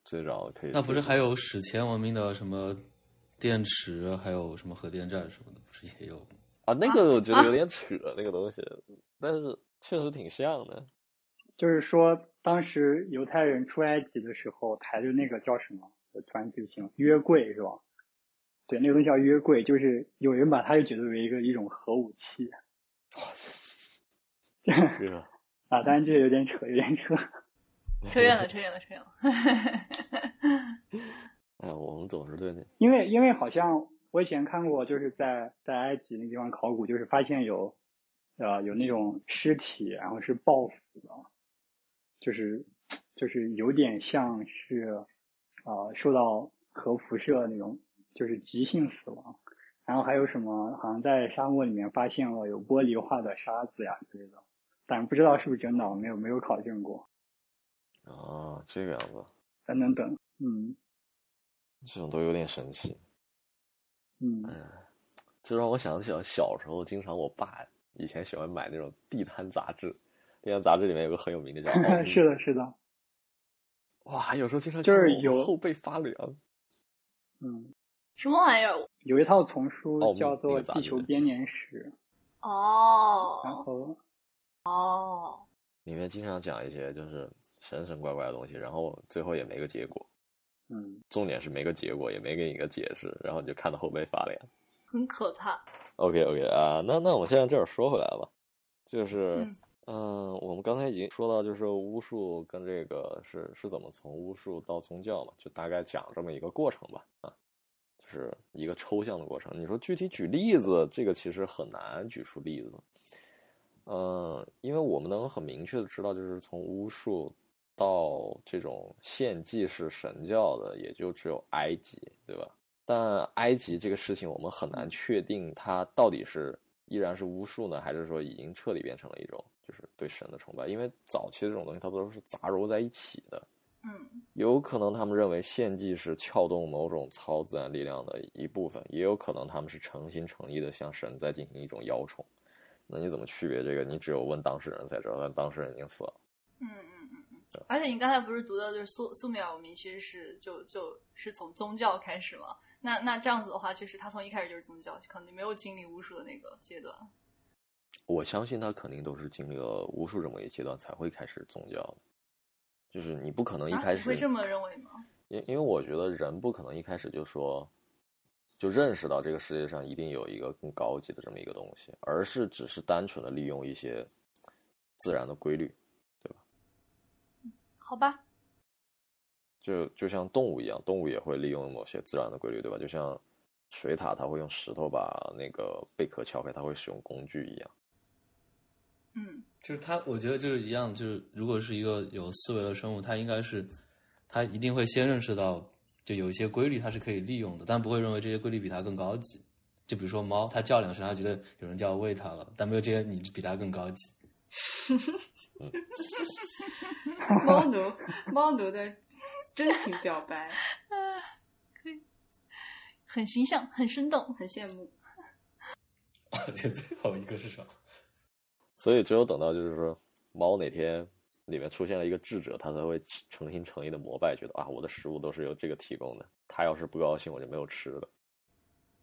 最早可以那不是还有史前文明的什么电池，还有什么核电站什么的，不是也有吗？啊？那个我觉得有点扯，那个东西，但是确实挺像的。就是说当时犹太人出埃及的时候抬着那个叫什么，我突然记不清了，约柜是吧？对，那个东西叫约柜，就是有人把它就解读为一个一种核武器这个 [LAUGHS] 啊，当然这个有点扯，有点扯。[LAUGHS] 扯远了，扯远了，扯远了。[LAUGHS] 哎，我们总是对那因为因为好像我以前看过，就是在在埃及那地方考古，就是发现有呃有那种尸体，然后是暴死的，就是就是有点像是呃受到核辐射那种，就是急性死亡。然后还有什么，好像在沙漠里面发现了有玻璃化的沙子呀之类的，但不知道是不是真的，我没有没有考证过。啊，这个样子，等等等，嗯这种都有点神奇。嗯这让我想起了小时候，经常我爸以前喜欢买那种地摊杂志，地摊杂志里面有个很有名的叫 [LAUGHS] 是的，是的，哇，有时候经常就是有后背发凉。嗯，什么玩意儿？有一套丛书叫做《地球编年史》，哦然哦后哦，里面经常讲一些就是神神怪怪的东西，然后最后也没个结果。嗯重点是没个结果，也没给你个解释，然后你就看到后背发凉。很可怕。OK OK 啊，那那我们现在这儿说回来吧，就是嗯嗯、我们刚才已经说到，就是巫术跟这个是是怎么从巫术到宗教嘛，就大概讲这么一个过程吧，啊，就是一个抽象的过程。你说具体举例子，这个其实很难举出例子。嗯，因为我们能很明确的知道，就是从巫术到这种献祭式神教的，也就只有埃及，对吧？但埃及这个事情，我们很难确定它到底是依然是巫术呢，还是说已经彻底变成了一种就是对神的崇拜？因为早期这种东西它都是杂糅在一起的，嗯有可能他们认为献祭是撬动某种超自然力量的一部分，也有可能他们是诚心诚意的向神在进行一种邀宠。那你怎么区别这个？你只有问当事人才知道，但当事人已经死了。嗯嗯。而且你刚才不是读的就是苏苏美尔文明其实是就就是从宗教开始嘛？那那这样子的话，就是他从一开始就是宗教，可能没有经历巫术的那个阶段。我相信他肯定都是经历了巫术这么一个阶段才会开始宗教的，就是你不可能一啊，开始，你会这么认为吗？因因为我觉得人不可能一开始就说，就认识到这个世界上一定有一个更高级的这么一个东西，而是只是单纯的利用一些自然的规律，好吧，就就像动物一样，动物也会利用某些自然的规律，对吧？就像水獭，它会用石头把那个贝壳敲开，它会使用工具一样。嗯就是它，我觉得就是一样，就是如果是一个有思维的生物，它应该是，它一定会先认识到，就有一些规律它是可以利用的，但不会认为这些规律比它更高级。就比如说猫，它叫两声，它觉得有人叫喂它了，但没有这些你比它更高级。[LAUGHS] 猫奴，猫奴的真情表白，可以很形象，很生动。很羡慕。[LAUGHS] 这最后一个是什么？所以只有等到就是说猫哪天里面出现了一个智者，它才会诚心诚意的膜拜，觉得啊，我的食物都是由这个提供的。它要是不高兴，我就没有吃的。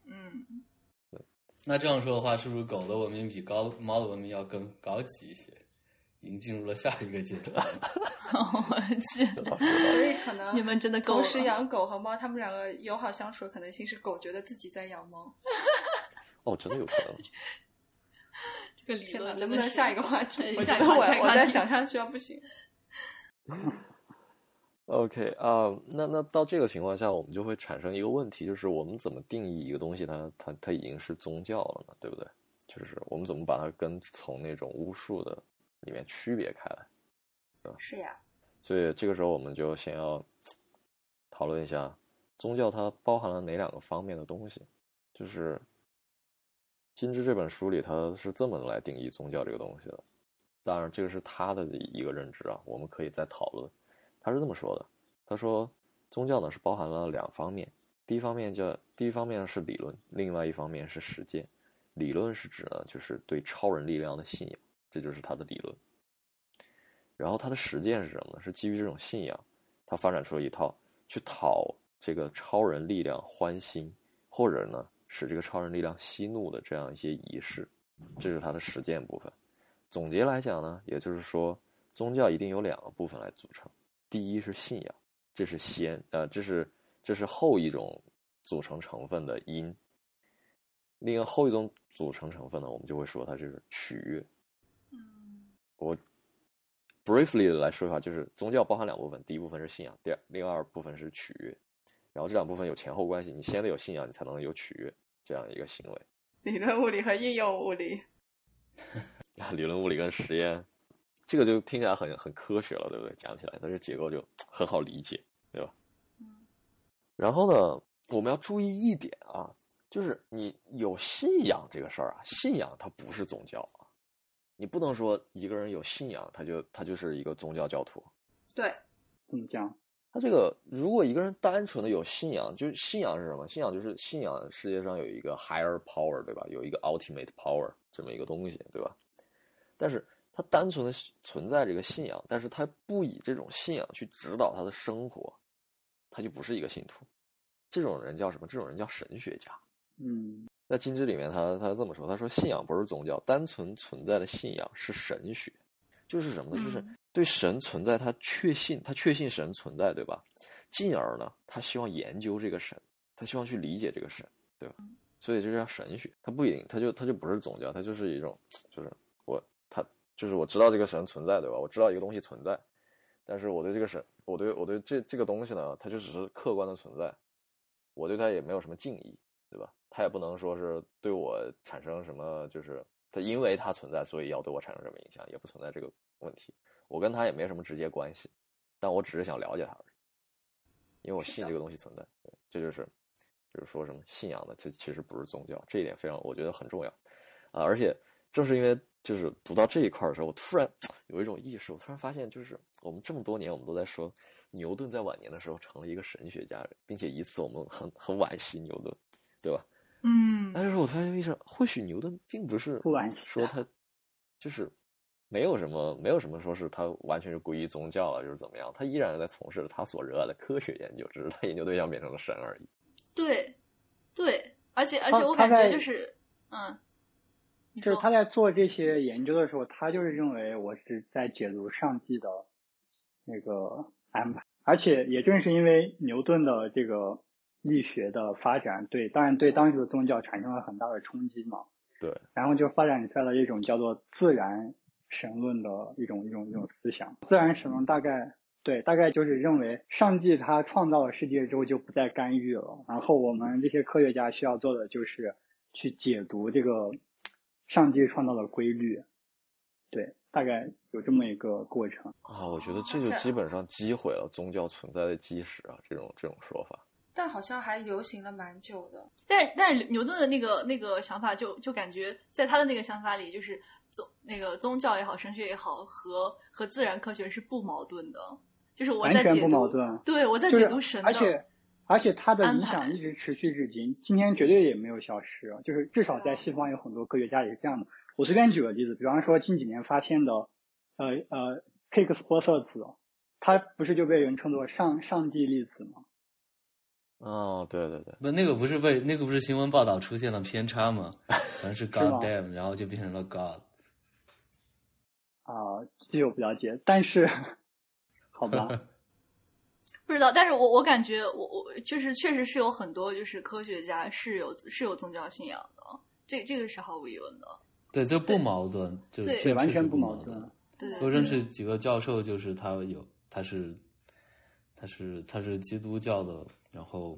嗯，那这样说的话，是不是狗的文明比高猫的文明要更高级一些？已经进入了下一个阶段。[LAUGHS] 我去，所以可能你们真的同时养狗和猫，它们两个友好相处的可能性是狗觉得自己在养猫。哦，真的有可能。[LAUGHS] 这个理天哪，论能不能下一个话题？我觉得我我再想下去要不行。OK 啊、那那到这个情况下，我们就会产生一个问题，就是我们怎么定义一个东西它，它它已经是宗教了呢？对不对？就是我们怎么把它跟从那种巫术的里面区别开来？是呀，所以这个时候我们就先要讨论一下宗教它包含了哪两个方面的东西。就是《金枝》这本书里，它是这么来定义宗教这个东西的。当然，这个是他的一个认知啊，我们可以再讨论。他是这么说的：他说，宗教呢是包含了两方面，第一方面叫第一方面是理论，另外一方面是实践。理论是指呢，就是对超人力量的信仰，这就是他的理论。然后他的实践是什么呢？是基于这种信仰，他发展出了一套去讨这个超人力量欢心，或者呢使这个超人力量息怒的这样一些仪式，这是他的实践部分。总结来讲呢，也就是说，宗教一定有两个部分来组成，第一是信仰，这是先呃，这是这是后一种组成成分的因。另外后一种组成成分呢，我们就会说它就是取悦。嗯我 briefly 的来说一下，就是宗教包含两部分，第一部分是信仰，第二另外二部分是取悦，然后这两部分有前后关系，你先得有信仰，你才能有取悦这样一个行为。理论物理和应用物理。[LAUGHS] 理论物理跟实验，这个就听起来很很科学了，对不对？讲起来，它这结构就很好理解，对吧？嗯然后呢，我们要注意一点啊，就是你有信仰这个事儿啊，信仰它不是宗教啊，你不能说一个人有信仰，他就他就是一个宗教教徒。对，怎么讲？他这个，如果一个人单纯的有信仰，就是信仰是什么？信仰就是信仰世界上有一个 higher power，对吧？有一个 ultimate power 这么一个东西，对吧？但是他单纯的存在这个信仰，但是他不以这种信仰去指导他的生活，他就不是一个信徒。这种人叫什么？这种人叫神学家。嗯在《金枝》里面他，他这么说，他说信仰不是宗教，单纯存在的信仰是神学，就是什么呢？就是嗯对神存在，他确信，他确信神存在，对吧？进而呢，他希望研究这个神，他希望去理解这个神，对吧？所以这就叫神学，他不一定，他就他就不是宗教，他就是一种，就是我他就是我知道这个神存在，对吧？我知道一个东西存在，但是我对这个神，我对我对这这个东西呢，它就只是客观的存在，我对它也没有什么敬意，对吧？他也不能说是对我产生什么，就是他因为他存在，所以要对我产生什么影响，也不存在这个问题。我跟他也没什么直接关系，但我只是想了解他而已，因为我信这个东西存在。对，这就是就是说什么信仰的，这其实不是宗教，这一点非常我觉得很重要啊！而且正是因为就是读到这一块的时候，我突然有一种意识，我突然发现，就是我们这么多年我们都在说牛顿在晚年的时候成了一个神学家，并且以此我们很很惋惜牛顿，对吧？嗯但是我突然意识到，或许牛顿并不是说他就是没有什么没有什么说是他完全是皈依宗教了，就是怎么样，他依然在从事他所热爱的科学研究，只是他研究对象变成了神而已。对对，而且而且我感觉就是嗯，就是他在做这些研究的时候，他就是认为我是在解读上帝的那个安排，而且也正是因为牛顿的这个力学的发展，对，当然对当时的宗教产生了很大的冲击嘛，对，然后就发展出来了一种叫做自然神论的一种一种一种思想。自然神论大概对，大概就是认为上帝他创造了世界之后就不再干预了，然后我们这些科学家需要做的就是去解读这个上帝创造的规律。对，大概有这么一个过程。啊，我觉得这就基本上击毁了宗教存在的基石啊，这种这种说法。但好像还流行了蛮久的。但但是牛顿的那个那个想法就就感觉在他的那个想法里，就是宗那个宗教也好，神学也好，和和自然科学是不矛盾的。就是我完全不在解读，矛盾。对我在解读神的，而且而且它的安影响一直持续至今，今天绝对也没有消失。啊就是至少在西方有很多科学家也是这样的。我随便举个例子，比方说近几年发现的，呃呃，Higgs 玻色子，它不是就被人称作上上帝粒子吗？哦，对对对，不，那个不是被那个不是新闻报道出现了偏差吗？[LAUGHS] 反正是 God damn，然后就变成了 God。啊、这个我不了解，但是好吧，[LAUGHS] 不知道，但是我我感觉我我就是确实是有很多就是科学家是有是有宗教信仰的，这这个是毫无疑问的。对，这不矛盾，就对，完全不矛盾。对对我认，识几个教授，就是他有他是他是他是基督教的，然后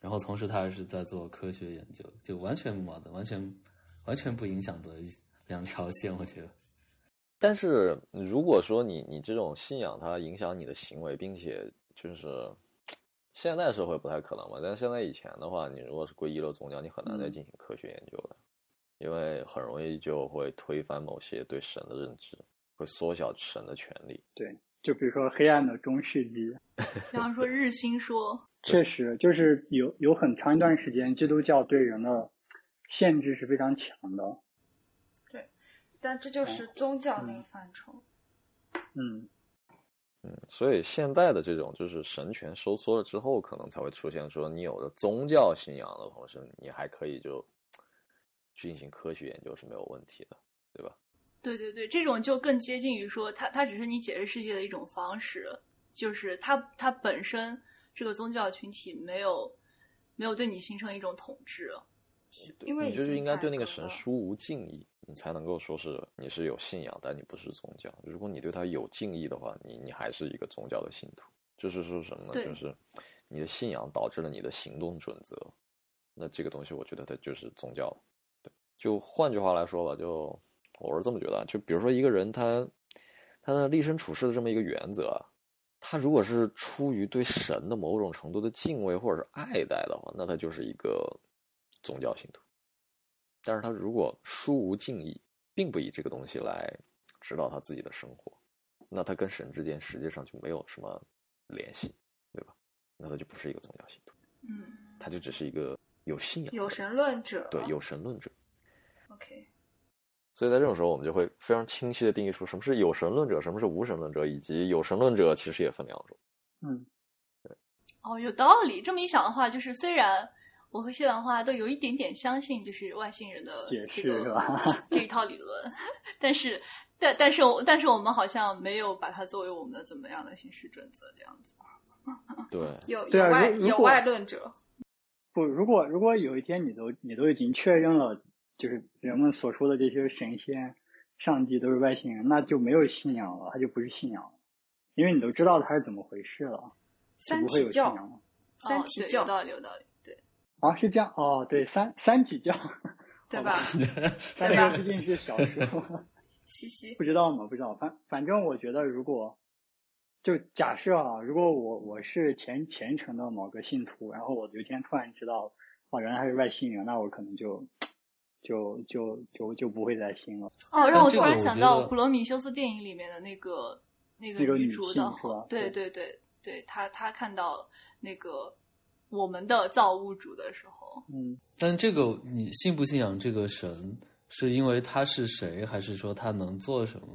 然后同时他还是在做科学研究，就完全不矛盾，完全完全不影响的两条线，我觉得。但是如果说你你这种信仰它影响你的行为，并且就是现在社会不太可能嘛，但是现在以前的话，你如果是皈依了宗教，你很难再嗯进行科学研究的，因为很容易就会推翻某些对神的认知，会缩小神的权利。对，就比如说黑暗的中世纪，比方说日心说，确实就是有有很长一段时间，基督教对人的限制是非常强的。对但这就是宗教那个范畴。嗯，嗯，所以现在的这种就是神权收缩了之后，可能才会出现说你有了宗教信仰的同时，你还可以就去进行科学研究是没有问题的，对吧？对对对，这种就更接近于说，它它只是你解释世界的一种方式，就是它它本身这个宗教群体没有没有对你形成一种统治。因为你就是应该对那个神殊无敬意，你才能够说是你是有信仰，但你不是宗教。如果你对他有敬意的话，你你还是一个宗教的信徒。就是说什么呢？就是你的信仰导致了你的行动准则，那这个东西我觉得它就是宗教。对，就换句话来说吧，就我是这么觉得啊，就比如说一个人他他的立身处世的这么一个原则啊，他如果是出于对神的某种程度的敬畏或者是爱戴的话，那他就是一个宗教信徒。但是他如果殊无敬意，并不以这个东西来指导他自己的生活，那他跟神之间实际上就没有什么联系，对吧？那他就不是一个宗教信徒，嗯，他就只是一个有信仰、有神论者，对有神论者。OK，所以在这种时候，我们就会非常清晰的定义出什么是有神论者，什么是无神论者，以及有神论者其实也分两种。嗯，对哦，有道理。这么一想的话，就是虽然我和谢兰花都有一点点相信，就是外星人的解这个释是吧？这一套理论，但是但但是我但是我们好像没有把它作为我们的怎么样的行事准则这样子。[LAUGHS] 对，有有外有外论者，不，如果如果有一天你都你都已经确认了，就是人们所说的这些神仙、上帝都是外星人，那就没有信仰了，他就不是信仰了，因为你都知道他是怎么回事了，不会有信体教，仰了。三体教有道理，有道理，对。啊，是这样哦，对，三三体教，[LAUGHS] 对吧？[LAUGHS] 但对吧那个毕竟是小说，[LAUGHS] 嘻嘻，不知道嘛，不知道，反反正我觉得，如果就假设啊，如果我我是虔虔诚的某个信徒，然后我有一天突然知道，哦，原来他是外星人，那我可能就就就就就不会再信了。哦，让我突然想到普罗米修斯电影里面的那个那个那个女女主的性是吧，对对对对，她她看到那个我们的造物主的时候，嗯，但这个你信不信仰这个神，是因为他是谁，还是说他能做什么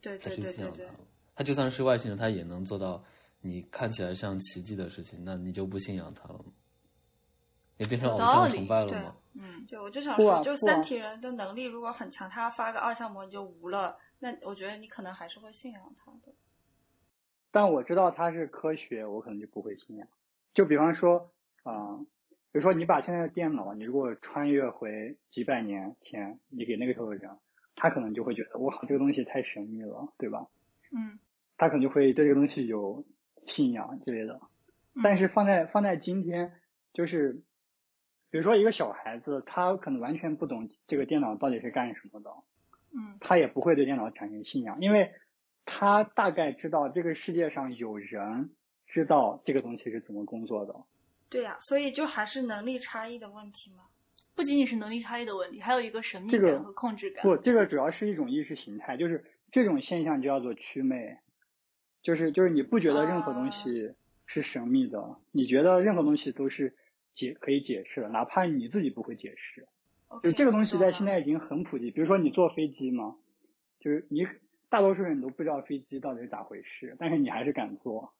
对才对对他？，就算是外星人，他也能做到你看起来像奇迹的事情，那你就不信仰他了吗？你变成偶像崇拜了对吗？嗯，对，我就想说，就三体人的能力如果很强，他发个二向魔你就无了，那我觉得你可能还是会信仰他的。但我知道他是科学，我可能就不会信仰。就比方说，啊、比如说你把现在的电脑，你如果穿越回几百年前，你给那个时候的人，他可能就会觉得，哇，这个东西太神秘了，对吧？嗯，他可能就会对这个东西有信仰之类的。但是放在放在今天，就是比如说一个小孩子，他可能完全不懂这个电脑到底是干什么的，嗯他也不会对电脑产生信仰，因为他大概知道这个世界上有人知道这个东西是怎么工作的。对呀、所以就还是能力差异的问题嘛。不仅仅是能力差异的问题，还有一个神秘感和控制感。不，这个主要是一种意识形态，就是这种现象就叫做祛魅，就是就是你不觉得任何东西是神秘的，你觉得任何东西都是解可以解释了，哪怕你自己不会解释。就这个东西在现在已经很普及，比如说你坐飞机嘛，就是你大多数人都不知道飞机到底是咋回事，但是你还是敢坐，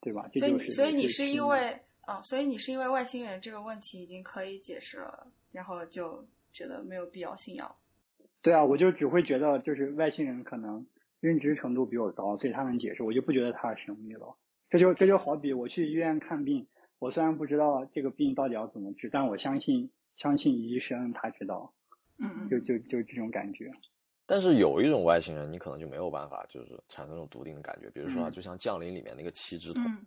对吧？所以你所以你是因为啊、所以你是因为外星人这个问题已经可以解释了，然后就觉得没有必要信仰。对啊，我就只会觉得就是外星人可能认知程度比我高，所以他能解释，我就不觉得他神秘了。这就这就好比我去医院看病，我虽然不知道这个病到底要怎么治，但我相信相信医生他知道，嗯嗯就就就这种感觉。但是有一种外星人，你可能就没有办法，就是产生那种笃定的感觉。比如说就像《降临》里面那个七只桶，嗯。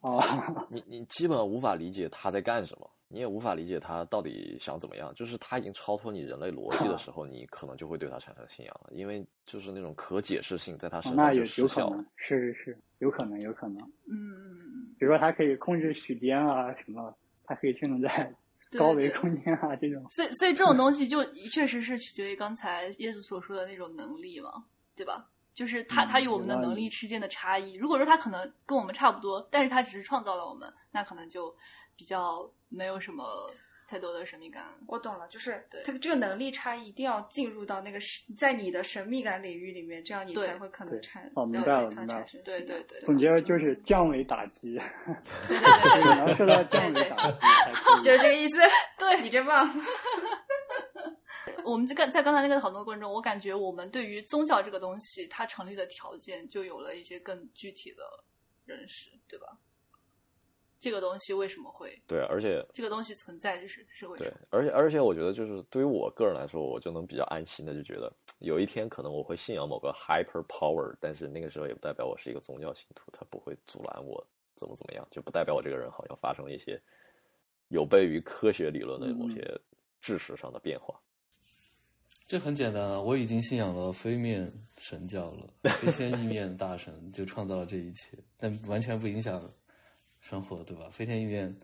哦，[LAUGHS] 你你基本无法理解他在干什么，你也无法理解他到底想怎么样。就是他已经超脱你人类逻辑的时候，[LAUGHS] 你可能就会对他产生信仰了，因为就是那种可解释性在他身那有上就失有可能效了。，是是是，有可能有可能。嗯嗯嗯，比如说它可以控制时间啊什么，它可以生存在高维空间啊这种。所以所以这种东西就确实是取决于刚才叶子所说的那种能力嘛，对吧？就是他嗯他与我们的能力之间的差异。如果说他可能跟我们差不多，但是他只是创造了我们，那可能就比较没有什么太多的神秘感。我懂了，就是对它这个能力差异一定要进入到那个神在你的神秘感领域里面，这样你才会可能产哦明要对它白了明白了产生对对对，总结就是降维打击，对对只能受到降维打击。[LAUGHS] 就是这个意思。[LAUGHS] 对你真棒。我们在刚在刚才那个讨论过程中，我感觉我们对于宗教这个东西它成立的条件就有了一些更具体的认识，对吧？这个东西为什么会对，而且这个东西存在，就是是为什对？，而且而且我觉得就是对于我个人来说，我就能比较安心的就觉得有一天可能我会信仰某个 hyper power，但是那个时候也不代表我是一个宗教信徒，它不会阻拦我怎么怎么样，就不代表我这个人好像发生了一些有悖于科学理论的某些知识上的变化。[LAUGHS] 这很简单啊，我已经信仰了飞面神教了，飞天意面大神就创造了这一切，但完全不影响生活，对吧？飞天意面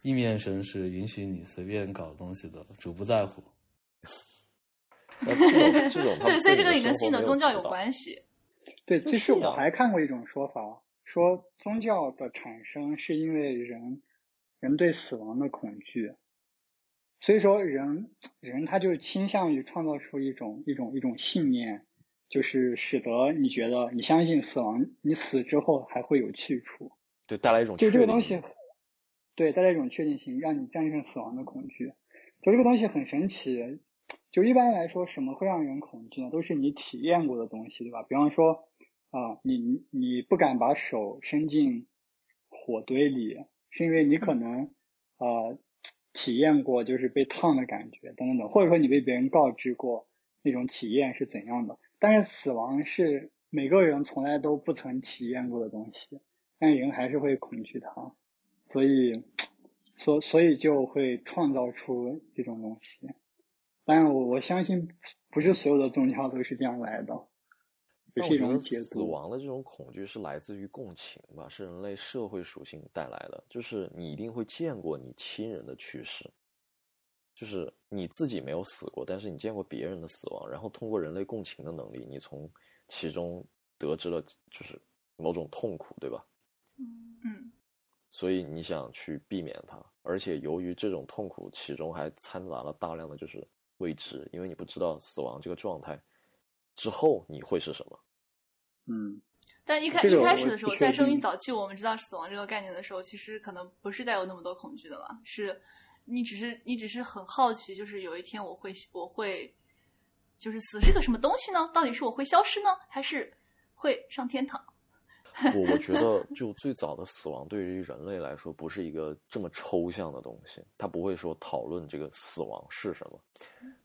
意面神是允许你随便搞东西的，主不在乎。[LAUGHS] 这种，对，所以这个也跟信信的宗教有关系。对，其实我还看过一种说法，说宗教的产生是因为人人对死亡的恐惧，所以说人人他就倾向于创造出一种一种一种信念，就是使得你觉得你相信死亡，你死之后还会有去处。对带来一种就这个东西，对，带来一种确定性，让你战胜死亡的恐惧。就这个东西很神奇。就一般来说，什么会让人恐惧呢？都是你体验过的东西，对吧？比方说，啊、你你你不敢把手伸进火堆里，是因为你可能呃体验过就是被烫的感觉等等等，或者说你被别人告知过那种体验是怎样的。但是死亡是每个人从来都不曾体验过的东西。但人还是会恐惧它，所以，所所以就会创造出这种东西。但我我相信，不是所有的宗教都是这样来的，只是一但我觉得种解死。亡的这种恐惧是来自于共情吧，是人类社会属性带来的。就是你一定会见过你亲人的去世，就是你自己没有死过，但是你见过别人的死亡，然后通过人类共情的能力，你从其中得知了就是某种痛苦，对吧？嗯所以你想去避免它，而且由于这种痛苦，其中还掺杂了大量的就是未知，因为你不知道死亡这个状态之后你会是什么。嗯，但一开一开始的时候，在生命早期，我们知道死亡这个概念的时候，其实可能不是带有那么多恐惧的吧？是你只是你只是很好奇，就是有一天我会我会，就是死是个什么东西呢？到底是我会消失呢，还是会上天堂？我我觉得，就最早的死亡对于人类来说，不是一个这么抽象的东西，它不会说讨论这个死亡是什么，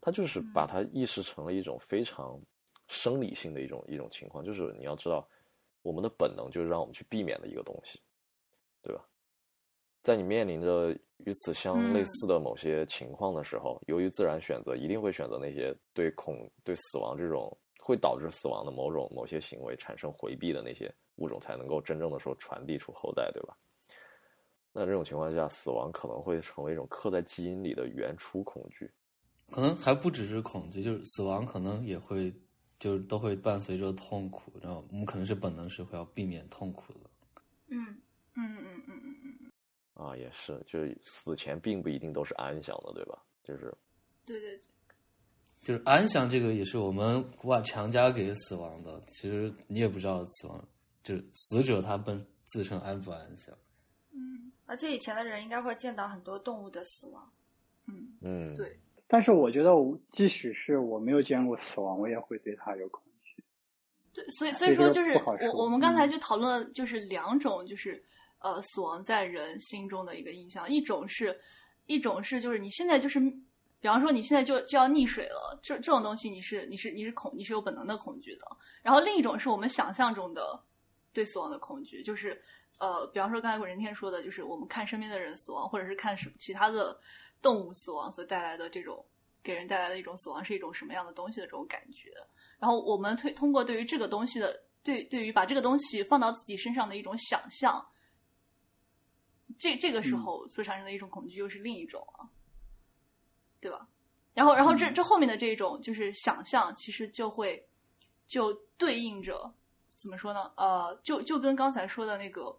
它就是把它意识成了一种非常生理性的一种一种情况，就是你要知道，我们的本能就是让我们去避免的一个东西，对吧？在你面临着与此相类似的某些情况的时候，由于自然选择，一定会选择那些对恐、对死亡这种会导致死亡的某种某些行为产生回避的那些物种，才能够真正的说传递出后代，对吧？那这种情况下，死亡可能会成为一种刻在基因里的原初恐惧。可能还不只是恐惧，就是死亡可能也会，就是都会伴随着痛苦，然后我们可能是本能是会要避免痛苦的。嗯嗯嗯嗯嗯嗯，啊，也是，就是死前并不一定都是安详的，对吧？就是对对对，就是安详这个也是我们哇强加给死亡的。其实你也不知道死亡，就是死者他本自身安不安详。嗯而且以前的人应该会见到很多动物的死亡。嗯，嗯，对，但是我觉得我，即使是我没有见过死亡，我也会对它有恐惧。对，所以所以说就是我我们刚才嗯就讨论了，就是两种就是呃死亡在人心中的一个印象，一种是一种是就是你现在就是，比方说你现在就就要溺水了，这这种东西你是你是你是恐你是有本能的恐惧的，然后另一种是我们想象中的对死亡的恐惧，就是呃比方说刚才任天说的，就是我们看身边的人死亡，或者是看什其他的动物死亡所带来的这种给人带来的一种死亡是一种什么样的东西的这种感觉。然后我们推通过对于这个东西的对对于把这个东西放到自己身上的一种想象，这这个时嗯。候所产生的一种恐惧又是另一种啊，对吧？然后然后这嗯这后面的这种就是想象，其实就会就对应着怎么说呢？呃，就就跟刚才说的那个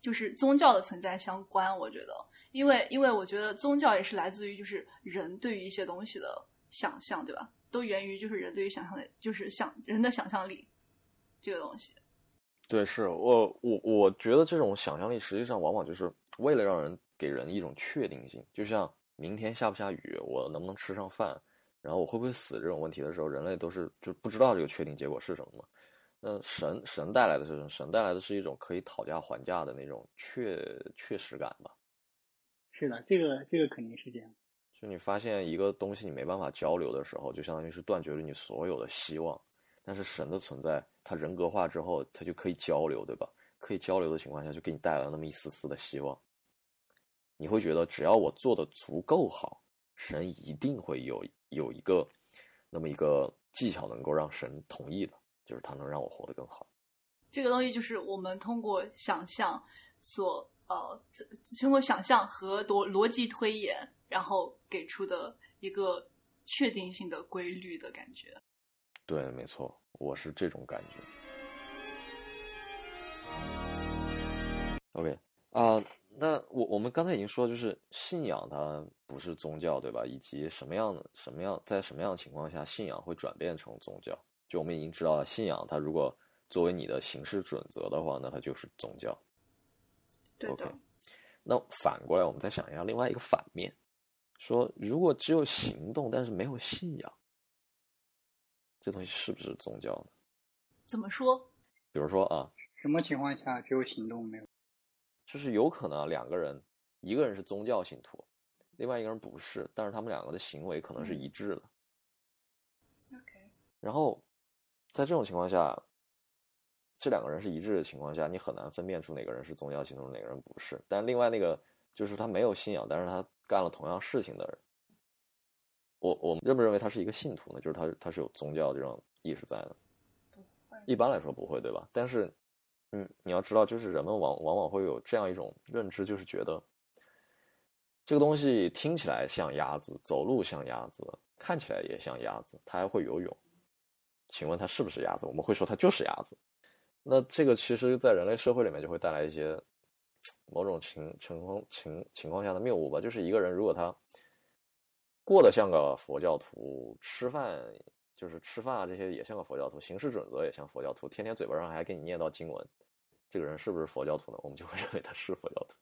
就是宗教的存在相关，我觉得，因为因为我觉得宗教也是来自于就是人对于一些东西的想象，对吧？都源于就是人对于想象的，就是想人的想象力这个东西。对，是我我我觉得这种想象力实际上往往就是为了让人给人一种确定性，就像明天下不下雨，我能不能吃上饭，然后我会不会死这种问题的时候，人类都是就不知道这个确定结果是什么嘛。那神神带来的是什么？神带来的是一种可以讨价还价的那种确确实感吧。是的，这个这个肯定是这样。就你发现一个东西你没办法交流的时候，就相当于是断绝了你所有的希望。但是神的存在，它人格化之后，它就可以交流，对吧？可以交流的情况下，就给你带来了那么一丝丝的希望。你会觉得，只要我做的足够好，神一定会有有一个那么一个技巧能够让神同意的，就是他能让我活得更好。这个东西就是我们通过想象所呃，通过想象和逻逻辑推演，然后给出的一个确定性的规律的感觉。对，没错，我是这种感觉。OK 啊、那我我们刚才已经说，就是信仰它不是宗教，对吧？以及什么样的什么样在什么样的情况下，信仰会转变成宗教？就我们已经知道了，信仰它如果作为你的行事准则的话，那它就是宗教。对那反过来，我们再想一下另外一个反面，说如果只有行动，但是没有信仰，这东西是不是宗教呢？怎么说？比如说啊，什么情况下只有行动没有？就是有可能两个人，一个人是宗教信徒，另外一个人不是，但是他们两个的行为可能是一致的。OK，然后在这种情况下，这两个人是一致的情况下，你很难分辨出哪个人是宗教信徒，哪个人不是。但另外那个就是他没有信仰，但是他干了同样事情的人，我我们认不认为他是一个信徒呢？就是他他是有宗教这种意识在的。不会。一般来说不会，对吧？但是，嗯，你要知道，就是人们往往往会有这样一种认知，就是觉得这个东西听起来像鸭子，走路像鸭子，看起来也像鸭子，它还会游泳。请问它是不是鸭子？我们会说它就是鸭子。那这个其实，在人类社会里面就会带来一些某种情情况情情况下的谬误吧。就是一个人如果他过得像个佛教徒，吃饭就是吃饭啊这些也像个佛教徒，行事准则也像佛教徒，天天嘴巴上还给你念叨经文，这个人是不是佛教徒呢？我们就会认为他是佛教徒。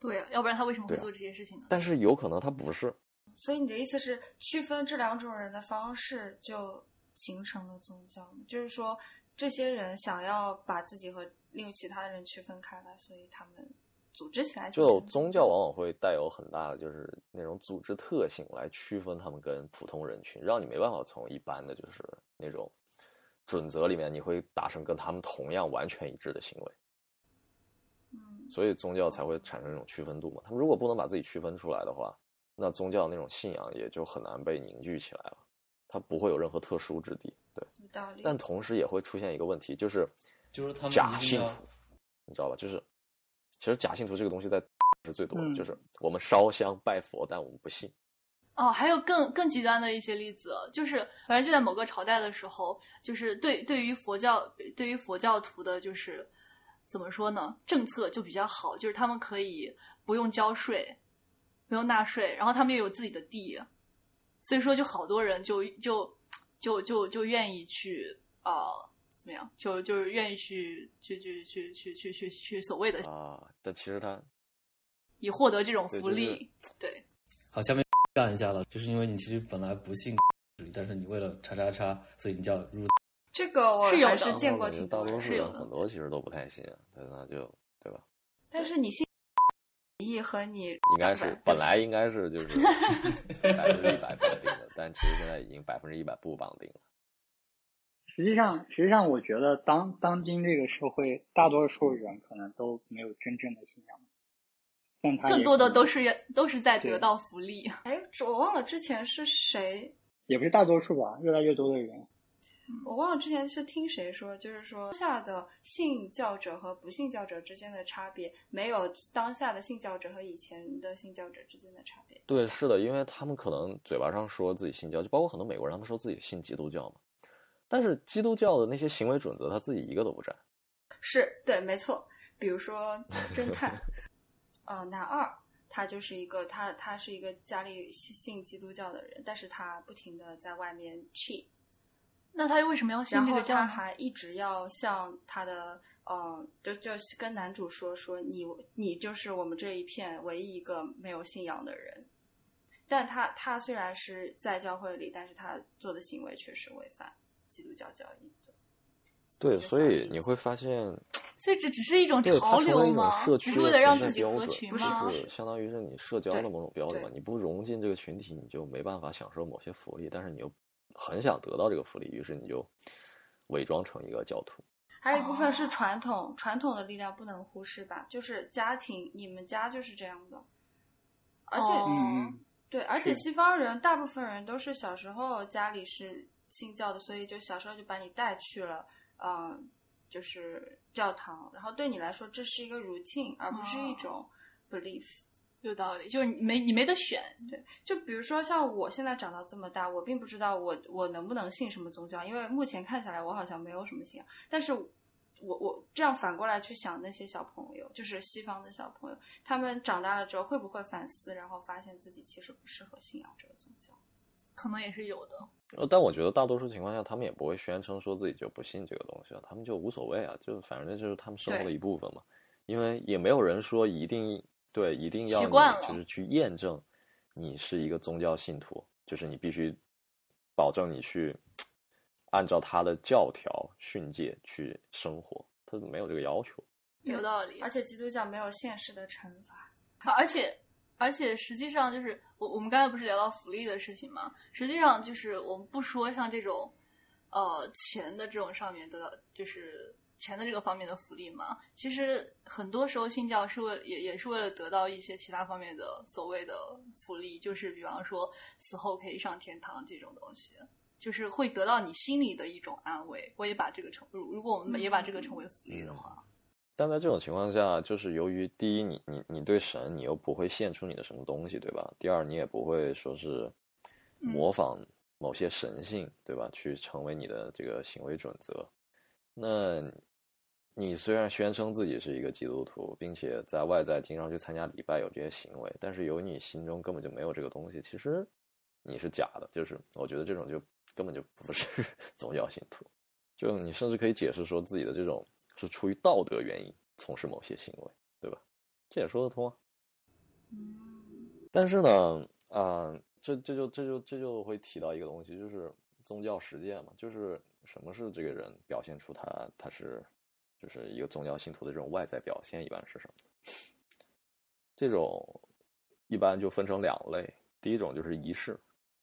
对呀、要不然他为什么会做这些事情呢？但是有可能他不是，所以你的意思是，区分这两种人的方式就形成了宗教？就是说，这些人想要把自己和另外其他的人区分开来，所以他们组织起来就成宗教往往会带有很大的就是那种组织特性来区分他们跟普通人群，让你没办法从一般的就是那种准则里面，你会达成跟他们同样完全一致的行为，嗯，所以宗教才会产生这种区分度嘛。他们如果不能把自己区分出来的话，那宗教那种信仰也就很难被凝聚起来了，它不会有任何特殊之地。对，道理。但同时也会出现一个问题，就是就是他们假信徒，你知道吧？就是其实假信徒这个东西在 [LAUGHS] 是最多的，嗯就是我们烧香拜佛，但我们不信。哦，还有更更极端的一些例子，就是反正就在某个朝代的时候，就是对对于佛教对于佛教徒的，就是怎么说呢，政策就比较好，就是他们可以不用交税，不用纳税，然后他们又有自己的地，所以说就好多人就就就就就愿意去啊、呃怎么样，就就是愿意去去去去去去去去所谓的啊，但其实他以获得这种对就是福利，对。好，下面干一下了，就是因为你其实本来不信，但是你为了叉叉叉，所以你叫入。这个我是有的还是见过挺多，大多数是有很多其实都不太信，对，那就对吧？但是你信义和你应该是本来应该是就是 [LAUGHS] 百分之一百绑定的，但其实现在已经百分之一百不绑定了。实际上，实际上，我觉得当当今这个社会，大多数人可能都没有真正的信仰，但他更多的都是都是在得到福利。哎，我忘了之前是谁，也不是大多数吧，越来越多的人，我忘了之前是听谁说，就是说下的信教者和不信教者之间的差别，没有当下的信教者和以前的信教者之间的差别。对，是的，因为他们可能嘴巴上说自己信教，就包括很多美国人，他们说自己信基督教嘛，但是基督教的那些行为准则，他自己一个都不占。是对，没错。比如说 [LAUGHS] 侦探，呃，男二，他就是一个他他是一个家里信基督教的人，但是他不停的在外面 cheat，那他又为什么要信然后他这个教呢？还一直要向他的呃，就就跟男主说说你你就是我们这一片唯一一个没有信仰的人。但他他虽然是在教会里，但是他做的行为确实违反基督教教义的。对，所以你会发现，所以这只是一种，潮流吗？社区的只是为了让自己合群吗不？是相当于是你社交的某种标准嘛？你不融进这个群体，你就没办法享受某些福利，但是你又很想得到这个福利，于是你就伪装成一个教徒。还有一部分是传统，传统的力量不能忽视吧？就是家庭，你们家就是这样的，而且、哦嗯，对，而且西方人大部分人都是小时候家里是信教的，所以就小时候就把你带去了，嗯、就是教堂，然后对你来说这是一个 routine，而不是一哦种 belief。有道理，就是你没你没得选。对，就比如说像我现在长到这么大，我并不知道我我能不能信什么宗教，因为目前看下来我好像没有什么信仰。但是我我这样反过来去想那些小朋友，就是西方的小朋友，他们长大了之后会不会反思，然后发现自己其实不适合信仰这个宗教？可能也是有的。呃，但我觉得大多数情况下，他们也不会宣称说自己就不信这个东西了，他们就无所谓啊，就反正就是他们生活的一部分嘛。因为也没有人说一定对一定要就是去验证你是一个宗教信徒，就是你必须保证你去按照他的教条训诫去生活，他没有这个要求。有道理而且基督教没有现实的惩罚。[LAUGHS] 而且而且实际上就是我我们刚才不是聊到福利的事情吗？实际上就是我们不说像这种呃钱的这种上面得到就是钱的这个方面的福利嘛，其实很多时候信教是为也也是为了得到一些其他方面的所谓的福利，就是比方说死后可以上天堂这种东西。就是会得到你心里的一种安慰，我也把这个成，如如果我们也把这个称为福利的话，但在这种情况下，就是由于第一，你你你对神，你又不会献出你的什么东西，对吧？第二，你也不会说是模仿某些神性，对吧？去成为你的这个行为准则。那你虽然宣称自己是一个基督徒，并且在外在经常去参加礼拜，有这些行为，但是由于你心中根本就没有这个东西，其实你是假的。就是我觉得这种就根本就不是 [LAUGHS] 宗教信徒。就你甚至可以解释说自己的这种是出于道德原因从事某些行为，对吧？这也说得通啊。嗯，但是呢，啊、这这就这就这就会提到一个东西，就是宗教实践嘛，就是什么是这个人表现出他他是就是一个宗教信徒的这种外在表现，一般是什么？这种一般就分成两类，第一种就是仪式，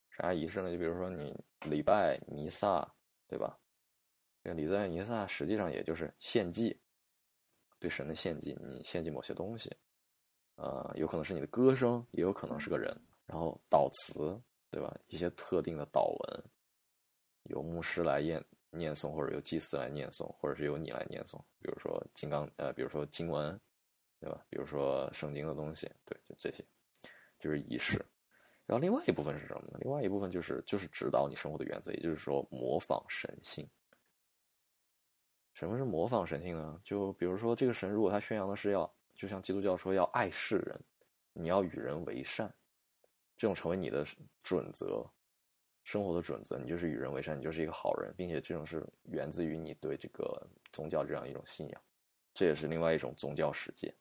啥仪式呢？就比如说你礼拜、弥撒，对吧？这个礼赞弥撒实际上也就是献祭，对神的献祭，你献祭某些东西，呃，有可能是你的歌声，也有可能是个人，然后祷词，对吧？一些特定的祷文，由牧师来念念诵，或者由祭司来念诵，或者是由你来念诵，比如说金刚，呃，比如说经文，对吧？比如说圣经的东西，对，就这些，就是仪式。然后另外一部分是什么呢？另外一部分就是就是指导你生活的原则，也就是说模仿神性。什么是模仿神性呢？就比如说这个神，如果他宣扬的是要，就像基督教说要爱世人，你要与人为善，这种成为你的准则，生活的准则，你就是与人为善，你就是一个好人，并且这种是源自于你对这个宗教这样一种信仰，这也是另外一种宗教实践。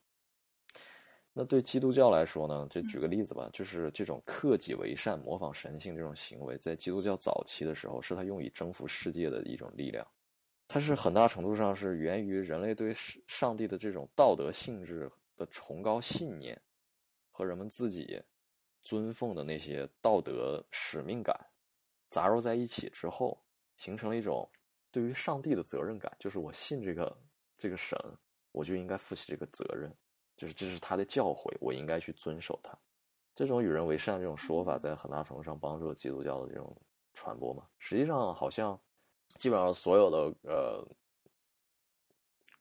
那对基督教来说呢？就举个例子吧，就是这种克己为善、模仿神性这种行为，在基督教早期的时候，是他用以征服世界的一种力量。它是很大程度上是源于人类对上帝的这种道德性质的崇高信念，和人们自己尊奉的那些道德使命感杂糅在一起之后，形成了一种对于上帝的责任感。就是我信这个这个神，我就应该负起这个责任，就是这是他的教诲，我应该去遵守他。这种与人为善这种说法，在很大程度上帮助了基督教的这种传播嘛。实际上，好像。基本上所有的呃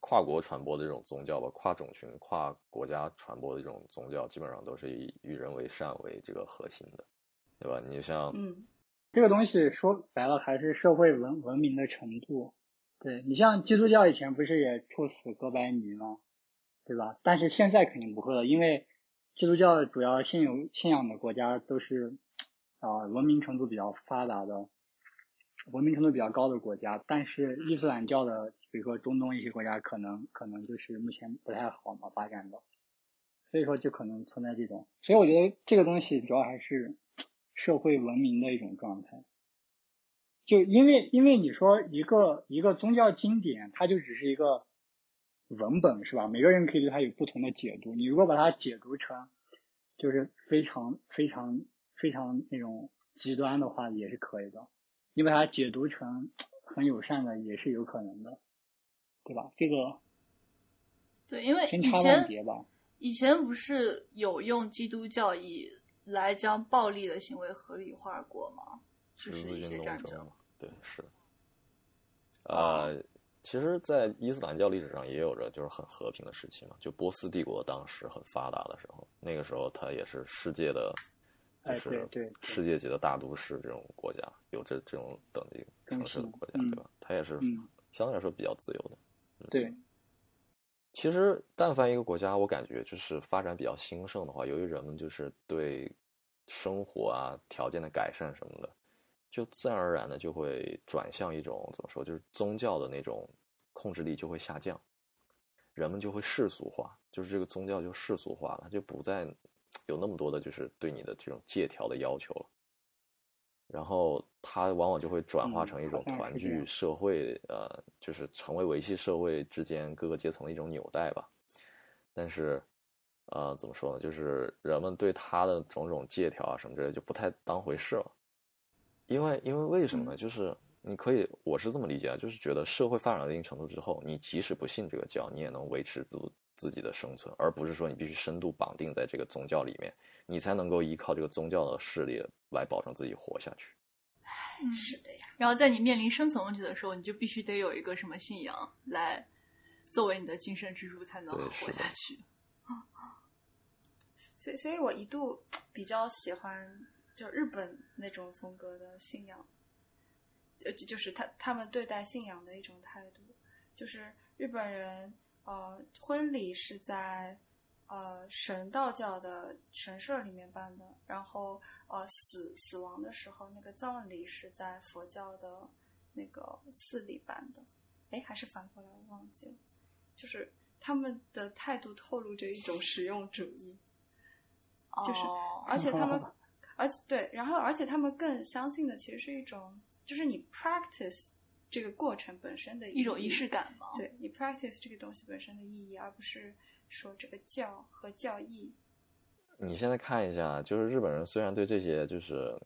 跨国传播的这种宗教吧，跨种群、跨国家传播的这种宗教，基本上都是以与人为善为这个核心的，对吧？你像，嗯，这个东西说白了还是社会文文明的程度。对你像基督教以前不是也处死哥白尼吗？对吧？但是现在肯定不会了，因为基督教主要信有信仰的国家都是啊文明程度比较发达的。文明程度比较高的国家，但是伊斯兰教的，比如说中东一些国家，可能可能就是目前不太好嘛发展的，所以说就可能存在这种，所以我觉得这个东西主要还是社会文明的一种状态。就因为因为你说一个一个宗教经典，它就只是一个文本是吧？每个人可以对它有不同的解读。你如果把它解读成就是非常非常非常那种极端的话，也是可以的。你把它解读成很友善的，也是有可能的，对吧？这个对，因为以前以前不是有用基督教义来将暴力的行为合理化过吗？就是一些战争，对，是。呃，其实，在伊斯兰教历史上也有着就是很和平的时期嘛，就波斯帝国当时很发达的时候，那个时候它也是世界的。就是世界级的大都市这种国家，有这这种等级城市的国家，对吧？它也是相对来说比较自由的。对。其实，但凡一个国家，我感觉就是发展比较兴盛的话，由于人们就是对生活啊条件的改善什么的，就自然而然的就会转向一种怎么说，就是宗教的那种控制力就会下降，人们就会世俗化，就是这个宗教就世俗化了，就不再。有那么多的，就是对你的这种借条的要求了，然后它往往就会转化成一种团聚社会，呃，就是成为维系社会之间各个阶层的一种纽带吧。但是，呃，怎么说呢？就是人们对他的种种借条啊什么之类就不太当回事了，因为因为为什么呢？就是你可以，我是这么理解啊，就是觉得社会发展到一定程度之后，你即使不信这个教，你也能维持住。自己的生存，而不是说你必须深度绑定在这个宗教里面，你才能够依靠这个宗教的势力来保证自己活下去。嗯，是的呀。然后在你面临生存问题的时候，你就必须得有一个什么信仰来作为你的精神支柱，才能活下去。所以，所以我一度比较喜欢就日本那种风格的信仰，呃，就是他他们对待信仰的一种态度，就是日本人。呃，婚礼是在呃神道教的神社里面办的，然后呃死死亡的时候，那个葬礼是在佛教的那个寺里办的。哎，还是反过来，我忘记了。就是他们的态度透露着一种实用主义，就是而且他们，而且对，然后而且他们更相信的其实是一种，就是你 practice。这个过程本身的一种仪式感吗？对你 practice 这个东西本身的意义，而不是说这个教和教义。你现在看一下，就是日本人虽然对这些就是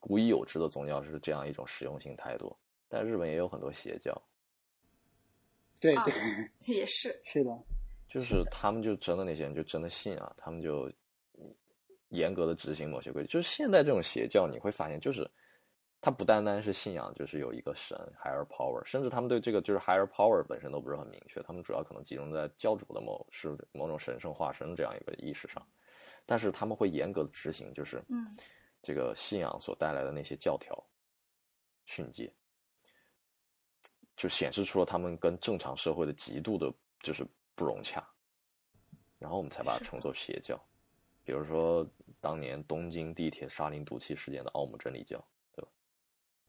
古已有之的宗教是这样一种实用性态度，但日本也有很多邪教，对，也是，[LAUGHS] 是的，就是他们就真的那些人就真的信啊，他们就严格的执行某些规矩。就是现在这种邪教，你会发现，就是它不单单是信仰，就是有一个神 higher power，甚至他们对这个就是 higher power 本身都不是很明确，他们主要可能集中在教主的某是某种神圣化身这样一个意识上，但是他们会严格的执行，就是嗯这个信仰所带来的那些教条训诫。就显示出了他们跟正常社会的极度的，就是不融洽，然后我们才把它称作邪教。比如说当年东京地铁沙林毒气事件的奥姆真理教？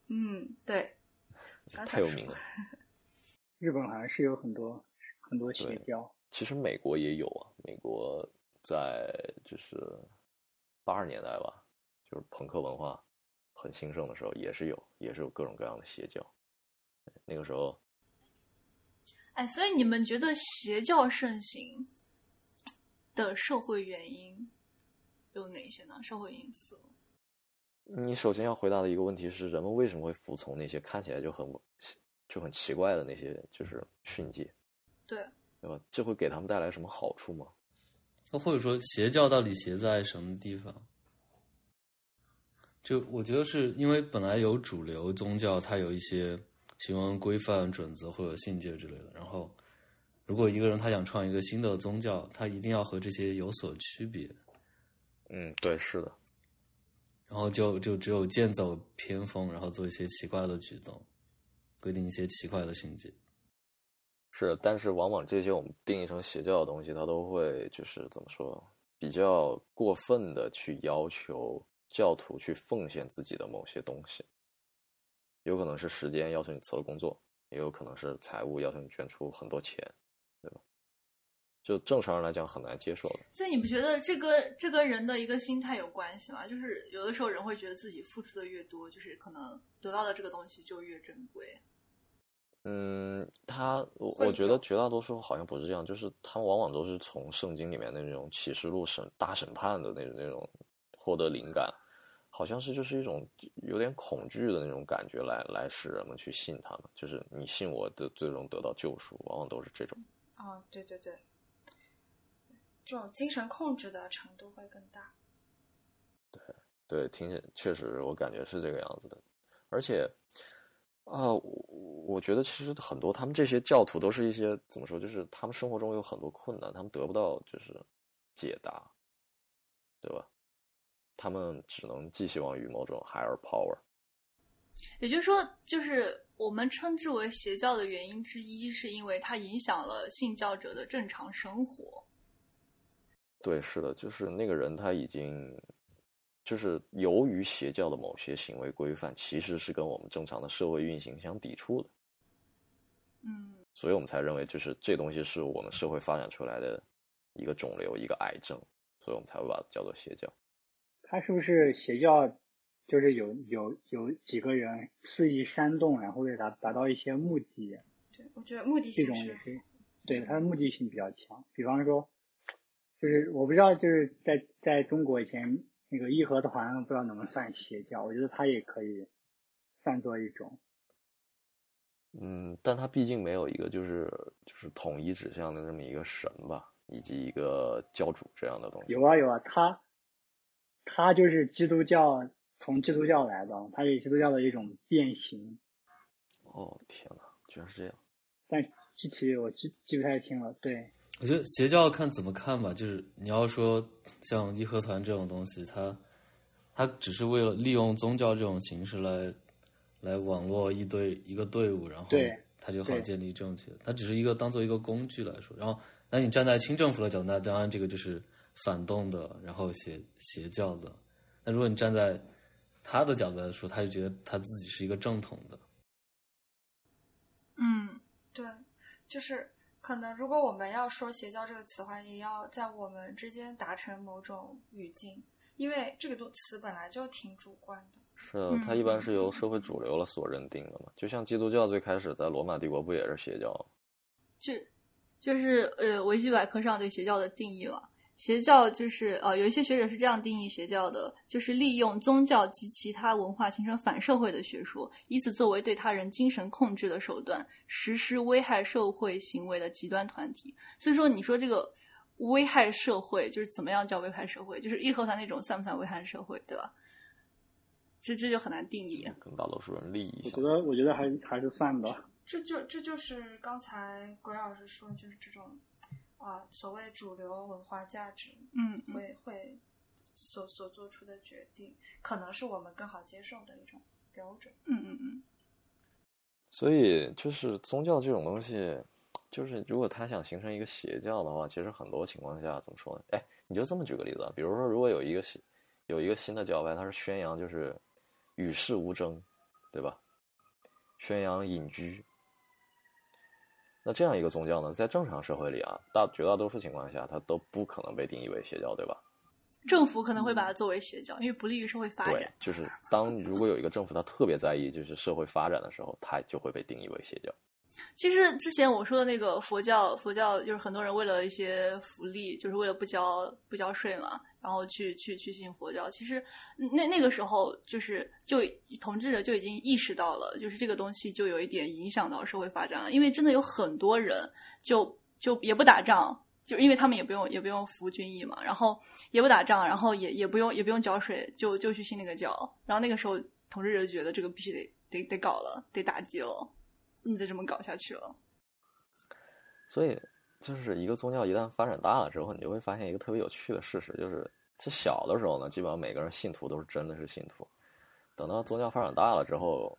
嗯，对，太有名了。[LAUGHS] 日本好像是有很多很多邪对教，其实美国也有啊，美国在就是八十年代吧，就是朋克文化很兴盛的时候，也是有，也是有各种各样的邪教。那个时候，哎，所以你们觉得邪教盛行的社会原因有哪些呢？社会因素？你首先要回答的一个问题是：人们为什么会服从那些看起来就很就很奇怪的那些就是训诫，对，对吧？这会给他们带来什么好处吗？那或者说邪教到底邪在什么地方？就我觉得是因为本来有主流宗教，它有一些行为规范、准则或者训诫之类的。然后，如果一个人他想创一个新的宗教，他一定要和这些有所区别，嗯，对，是的，然后就就只有剑走偏锋，然后做一些奇怪的举动，规定一些奇怪的训诫。是，但是往往这些我们定义成邪教的东西，它都会就是怎么说，比较过分的去要求教徒去奉献自己的某些东西，有可能是时间要求你辞了工作，也有可能是财务要求你捐出很多钱，就正常人来讲很难接受的。所以你不觉得这个这跟人的一个心态有关系吗？就是有的时候人会觉得自己付出的越多，就是可能得到的这个东西就越珍贵。嗯，他我我觉得绝大多数好像不是这样，就是他们往往都是从圣经里面的那种启示录审大审判的那种那种获得灵感，好像是就是一种有点恐惧的那种感觉来来使人们去信他们，就是你信我的最终得到救赎，往往都是这种。哦，对对对，这种精神控制的程度会更大。对，听起确实我感觉是这个样子的，而且啊、我我觉得其实很多他们这些教徒都是一些怎么说，就是他们生活中有很多困难，他们得不到就是解答，对吧？他们只能寄希望于某种 higher power。也就是说，就是我们称之为邪教的原因之一，是因为它影响了信教者的正常生活。对，是的，就是那个人他已经，就是由于邪教的某些行为规范，其实是跟我们正常的社会运行相抵触的，嗯，所以我们才认为就是这东西是我们社会发展出来的一个肿瘤，一个癌症，所以我们才会把它叫做邪教。他是不是邪教？就是有有有几个人肆意煽动，然后为达达到一些目的，对，我觉得目的性也是，对他的目的性比较强。比方说，就是我不知道，就是在在中国以前那个义和团，不知道能不能算邪教？我觉得它也可以算作一种。嗯，但它毕竟没有一个就是就是统一指向的这么一个神吧，以及一个教主这样的东西。有啊有啊，它它就是基督教，从基督教来的，它是基督教的一种变形，哦天哪，居然是这样！但具体我记记不太清了。对，我觉得邪教看怎么看吧，就是你要说像义和团这种东西，它它只是为了利用宗教这种形式来来网络一堆一个队伍，然后对它就好建立政权。它只是一个当做一个工具来说。然后，那你站在清政府的角度，那当然这个就是反动的，然后邪邪教的。那如果你站在他的角度来说，他就觉得他自己是一个正统的。嗯，对，就是可能如果我们要说邪教这个词的话，也要在我们之间达成某种语境，因为这个词本来就挺主观的。是的，它一般是由社会主流了所认定的嘛，就像基督教最开始在罗马帝国不也是邪教吗？就就是呃，维基百科上对邪教的定义嘛，邪教就是呃，有一些学者是这样定义邪教的，就是利用宗教及其他文化形成反社会的学说，以此作为对他人精神控制的手段，实施危害社会行为的极端团体。所以说，你说这个危害社会，就是怎么样叫危害社会？就是义和团那种算不算危害社会，对吧？这这就很难定义。跟大多数人利益我觉得，我觉得还还是算的。这就这就是刚才鬼老师说，就是这种啊、所谓主流文化价值嗯，嗯会会所所做出的决定，可能是我们更好接受的一种标准。嗯嗯嗯，所以就是宗教这种东西，就是如果他想形成一个邪教的话，其实很多情况下怎么说呢？哎，你就这么举个例子啊，比如说，如果有一个新有一个新的教派，它是宣扬就是与世无争，对吧？宣扬隐居。那这样一个宗教呢，在正常社会里啊，大绝大多数情况下，它都不可能被定义为邪教，对吧？政府可能会把它作为邪教，因为不利于社会发对展。，就是当如果有一个政府他特别在意就是社会发展的时候，它就会被定义为邪教。其实之前我说的那个佛教，佛教就是很多人为了一些福利，就是为了不交不交税嘛，然后去去去信佛教。其实那那个时候就是就统治者就已经意识到了，就是这个东西就有一点影响到社会发展了，因为真的有很多人就就也不打仗。就因为他们也不用也不用服军役嘛，然后也不打仗，然后也也不用也不用缴税，就就去信那个教。然后那个时候统治者就觉得这个必须得得得搞了，得打击了，不能再这么搞下去了。所以，就是一个宗教一旦发展大了之后，你就会发现一个特别有趣的事实，就是其实小的时候呢，基本上每个人信徒都是真的是信徒，等到宗教发展大了之后，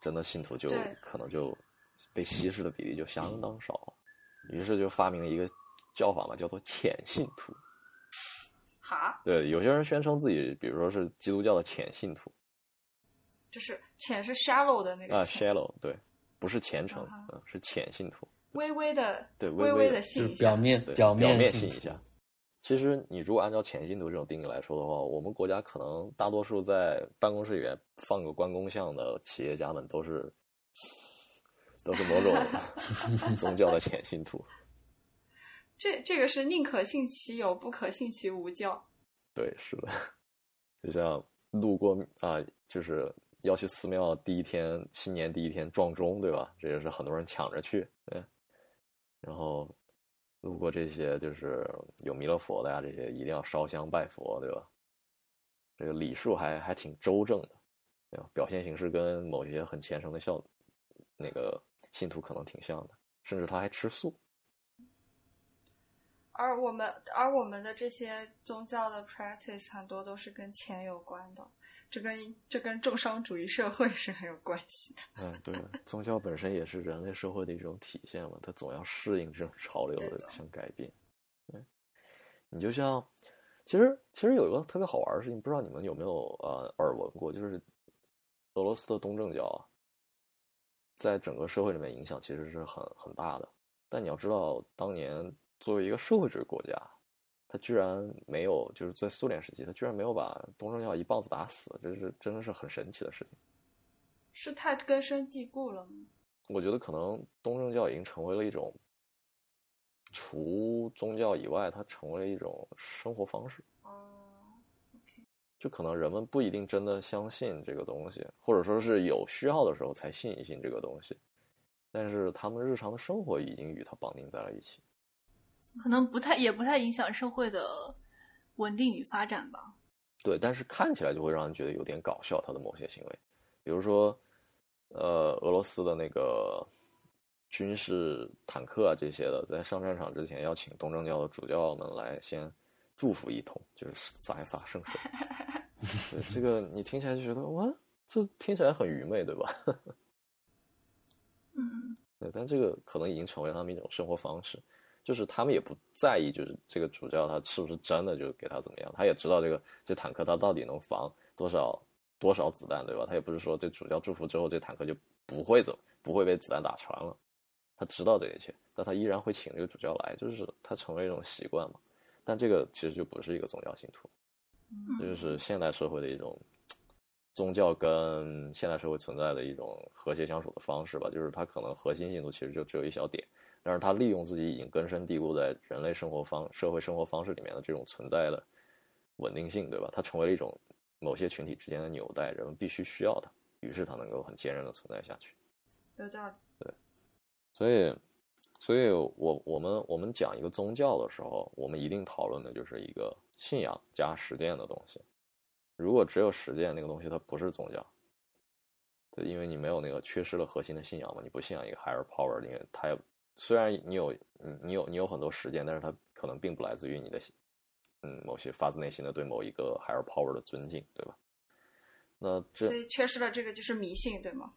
真的信徒就可能就被稀释的比例就相当少，于是就发明了一个叫法嘛，叫做浅信徒。哈，对，有些人宣称自己，比如说是基督教的浅信徒就是浅是 shallow 的那啊个啊，，shallow，对，不是虔诚嗯，是浅信徒。微微的对微微微的的信一下表面，表面面信一下。其实你如果按照浅信徒这种定义来说的话，我们国家可能大多数在办公室里面放个关公像的企业家们都是都是某种 [LAUGHS] 宗教的浅信徒。这这个是宁可信其有，不可信其无教。对，是的，就像路过啊，就是要去寺庙第一天，新年第一天撞钟，对吧？这也是很多人抢着去，对。然后路过这些就是有弥勒佛的呀，这些一定要烧香拜佛，对吧？这个礼数还还挺周正的，对吧？表现形式跟某些很虔诚的孝那个信徒可能挺像的，甚至他还吃素。而我们而我们的这些宗教的 practice 很多都是跟钱有关的，这跟这跟重商主义社会是很有关系的。嗯，对，宗教本身也是人类社会的一种体现嘛，它总要适应这种潮流的这种改变。对，你就像，其实其实有一个特别好玩的事情，不知道你们有没有呃耳闻过，就是俄罗斯的东正教啊，在整个社会里面影响其实是很很大的。但你要知道，当年作为一个社会主义国家，他居然没有，就是在苏联时期，他居然没有把东正教一棒子打死，这是真的是很神奇的事情。是太根深蒂固了吗？我觉得可能东正教已经成为了一种，除宗教以外，它成为了一种生活方式。哦就可能人们不一定真的相信这个东西，或者说是有需要的时候才信一信这个东西，但是他们日常的生活已经与它绑定在了一起。可能不太也不太影响社会的稳定与发展吧。对，但是看起来就会让人觉得有点搞笑，他的某些行为，比如说，呃，俄罗斯的那个军事坦克啊这些的，在上战场之前要请东正教的主教们来先祝福一通，就是洒一洒圣水。对，这个你听起来就觉得哇，这听起来很愚昧，对吧？嗯，对，但这个可能已经成为他们一种生活方式，就是他们也不在意，就是这个主教他是不是真的就给他怎么样，他也知道这个这坦克他到底能防多少多少子弹，对吧？他也不是说这主教祝福之后这坦克就不会走，不会被子弹打穿了，他知道这一切，但他依然会请这个主教来，就是他成为一种习惯嘛。但这个其实就不是一个宗教信徒，这就是现代社会的一种宗教跟现代社会存在的一种和谐相处的方式吧。就是它可能核心信徒其实就只有一小点，但是他利用自己已经根深蒂固在人类生活方社会生活方式里面的这种存在的稳定性，对吧？它成为了一种某些群体之间的纽带，人们必须需要它，于是它能够很坚韧的存在下去。有道理。所以，所以我我们我们讲一个宗教的时候，我们一定讨论的就是一个信仰加实践的东西。如果只有实践那个东西，它不是宗教。对，因为你没有那个缺失了核心的信仰嘛，你不信仰一个 higher power，因为它也虽然你有你你有你有很多时间，但是它可能并不来自于你的嗯某些发自内心的对某一个 higher power 的尊敬，对吧？那这所以缺失了这个就是迷信，对吗？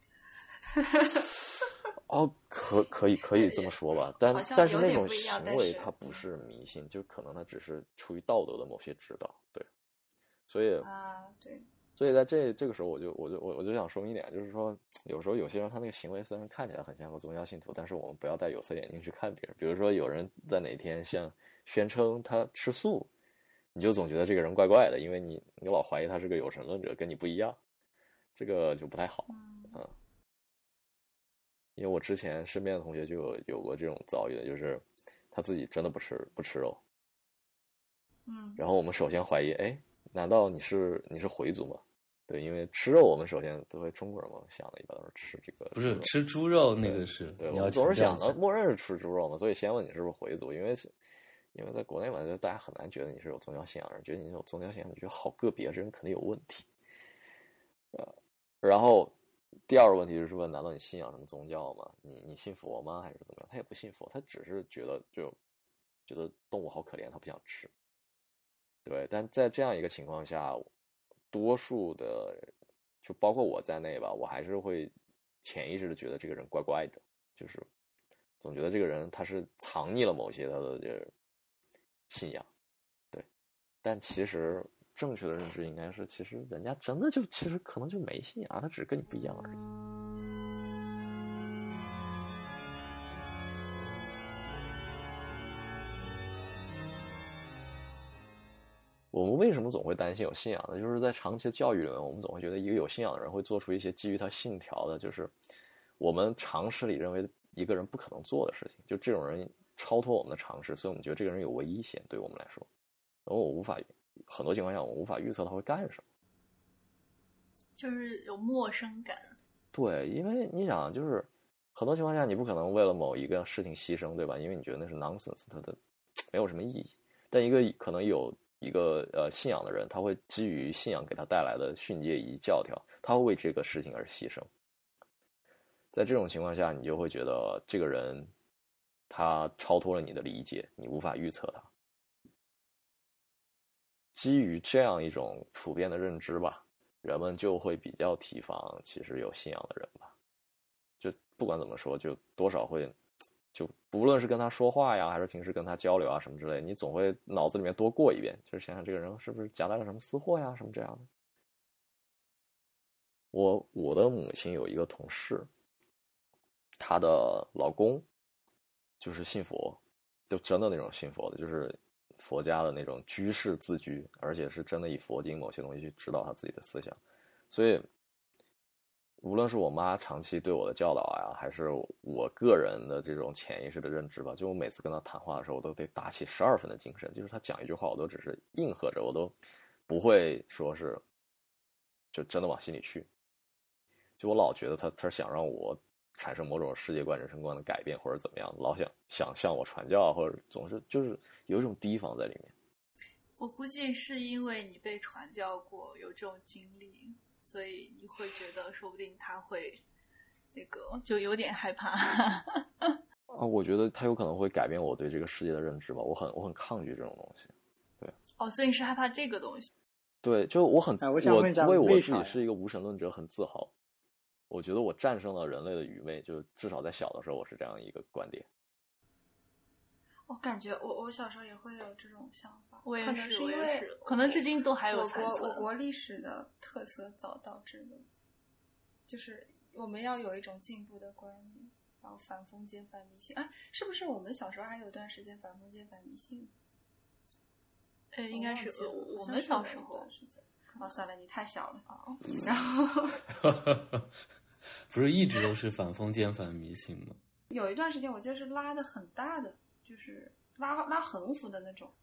[LAUGHS] 哦，可可以可以这么说吧，但但是那种行为它不是迷信，就可能它只是出于道德的某些指导，对，所以啊，对，所以在这这个时候，我就我就我我就想说明一点，就是说，有时候有些人他那个行为虽然看起来很像个宗教信徒，但是我们不要戴有色眼镜去看别人。比如说，有人在哪天像宣称他吃素，你就总觉得这个人怪怪的，因为你你老怀疑他是个有神论者，跟你不一样，这个就不太好。嗯因为我之前身边的同学就有有过这种遭遇的，就是他自己真的不吃不吃肉，嗯然后我们首先怀疑，哎，难道你是你是回族吗？对，因为吃肉，我们首先作为中国人嘛，想的一般都是吃这个不是吃猪肉那个是，对，我们总是想的默认是吃猪肉嘛，所以先问你是不是回族，因为是因为在国内嘛，就大家很难觉得你是有宗教信仰的人，觉得你有宗教信仰，你觉得好个别，这人肯定有问题。呃，然后第二个问题就是问，难道你信仰什么宗教吗？你你信佛吗？还是怎么样？他也不信佛，他只是觉得就觉得动物好可怜，他不想吃。对，但在这样一个情况下，多数的就包括我在内吧，我还是会潜意识的觉得这个人怪怪的，就是总觉得这个人他是藏匿了某些他的这个信仰，对，但其实正确的认知应该是，其实人家真的就其实可能就没信仰，他只是跟你不一样而已。我们为什么总会担心有信仰呢？就是在长期的教育里面，我们总会觉得一个有信仰的人会做出一些基于他信条的，就是我们常识里认为一个人不可能做的事情。就这种人超脱我们的常识，所以我们觉得这个人有危险，对我们来说，然后我无法很多情况下我无法预测他会干什么。就是有陌生感。对，因为你想，就是很多情况下你不可能为了某一个事情牺牲，对吧？因为你觉得那是 nonsense，它的没有什么意义。但一个可能有一个呃信仰的人，他会基于信仰给他带来的训诫以及教条，他会为这个事情而牺牲。在这种情况下，你就会觉得这个人他超脱了你的理解，你无法预测他。基于这样一种普遍的认知吧，人们就会比较提防其实有信仰的人吧。就不管怎么说，就多少会，就不论是跟他说话呀，还是平时跟他交流啊什么之类，你总会脑子里面多过一遍，就是想想这个人是不是夹带了什么私货呀，什么这样的。我我的母亲有一个同事，她的老公就是信佛，就真的那种信佛的，就是佛家的那种居士自居，而且是真的以佛经某些东西去指导他自己的思想，所以无论是我妈长期对我的教导呀，还是我个人的这种潜意识的认知吧，就我每次跟她谈话的时候，我都得打起十二分的精神，就是她讲一句话，我都只是应和着，我都不会说是就真的往心里去。就我老觉得她，她想让我产生某种世界观、人生观的改变，或者怎么样，老想想向我传教，或者总是就是有一种提防在里面。我估计是因为你被传教过，有这种经历，所以你会觉得说不定他会这个就有点害怕。啊，我觉得他有可能会改变我对这个世界的认知吧。我很我很抗拒这种东西。对哦，所以你是害怕这个东西？对，就我很、哎我想问一下为我自己是一个无神论者很自豪。我觉得我战胜了人类的愚昧，就至少在小的时候，我是这样一个观点。我感觉我我小时候也会有这种想法，我也可能是，因为是，可能至今都还有我国残存。我国历史的特色早导致的，就是我们要有一种进步的观念，然后反封建反迷信。哎，是不是我们小时候还有段时间反封建反迷信？呃，应该是我们小时候段时间。哦，算了，你太小了。哦，[LAUGHS] 然后 [LAUGHS] 不是一直都是反封建反迷信吗？有一段时间我记得是拉的很大的，就是拉拉横幅的那种。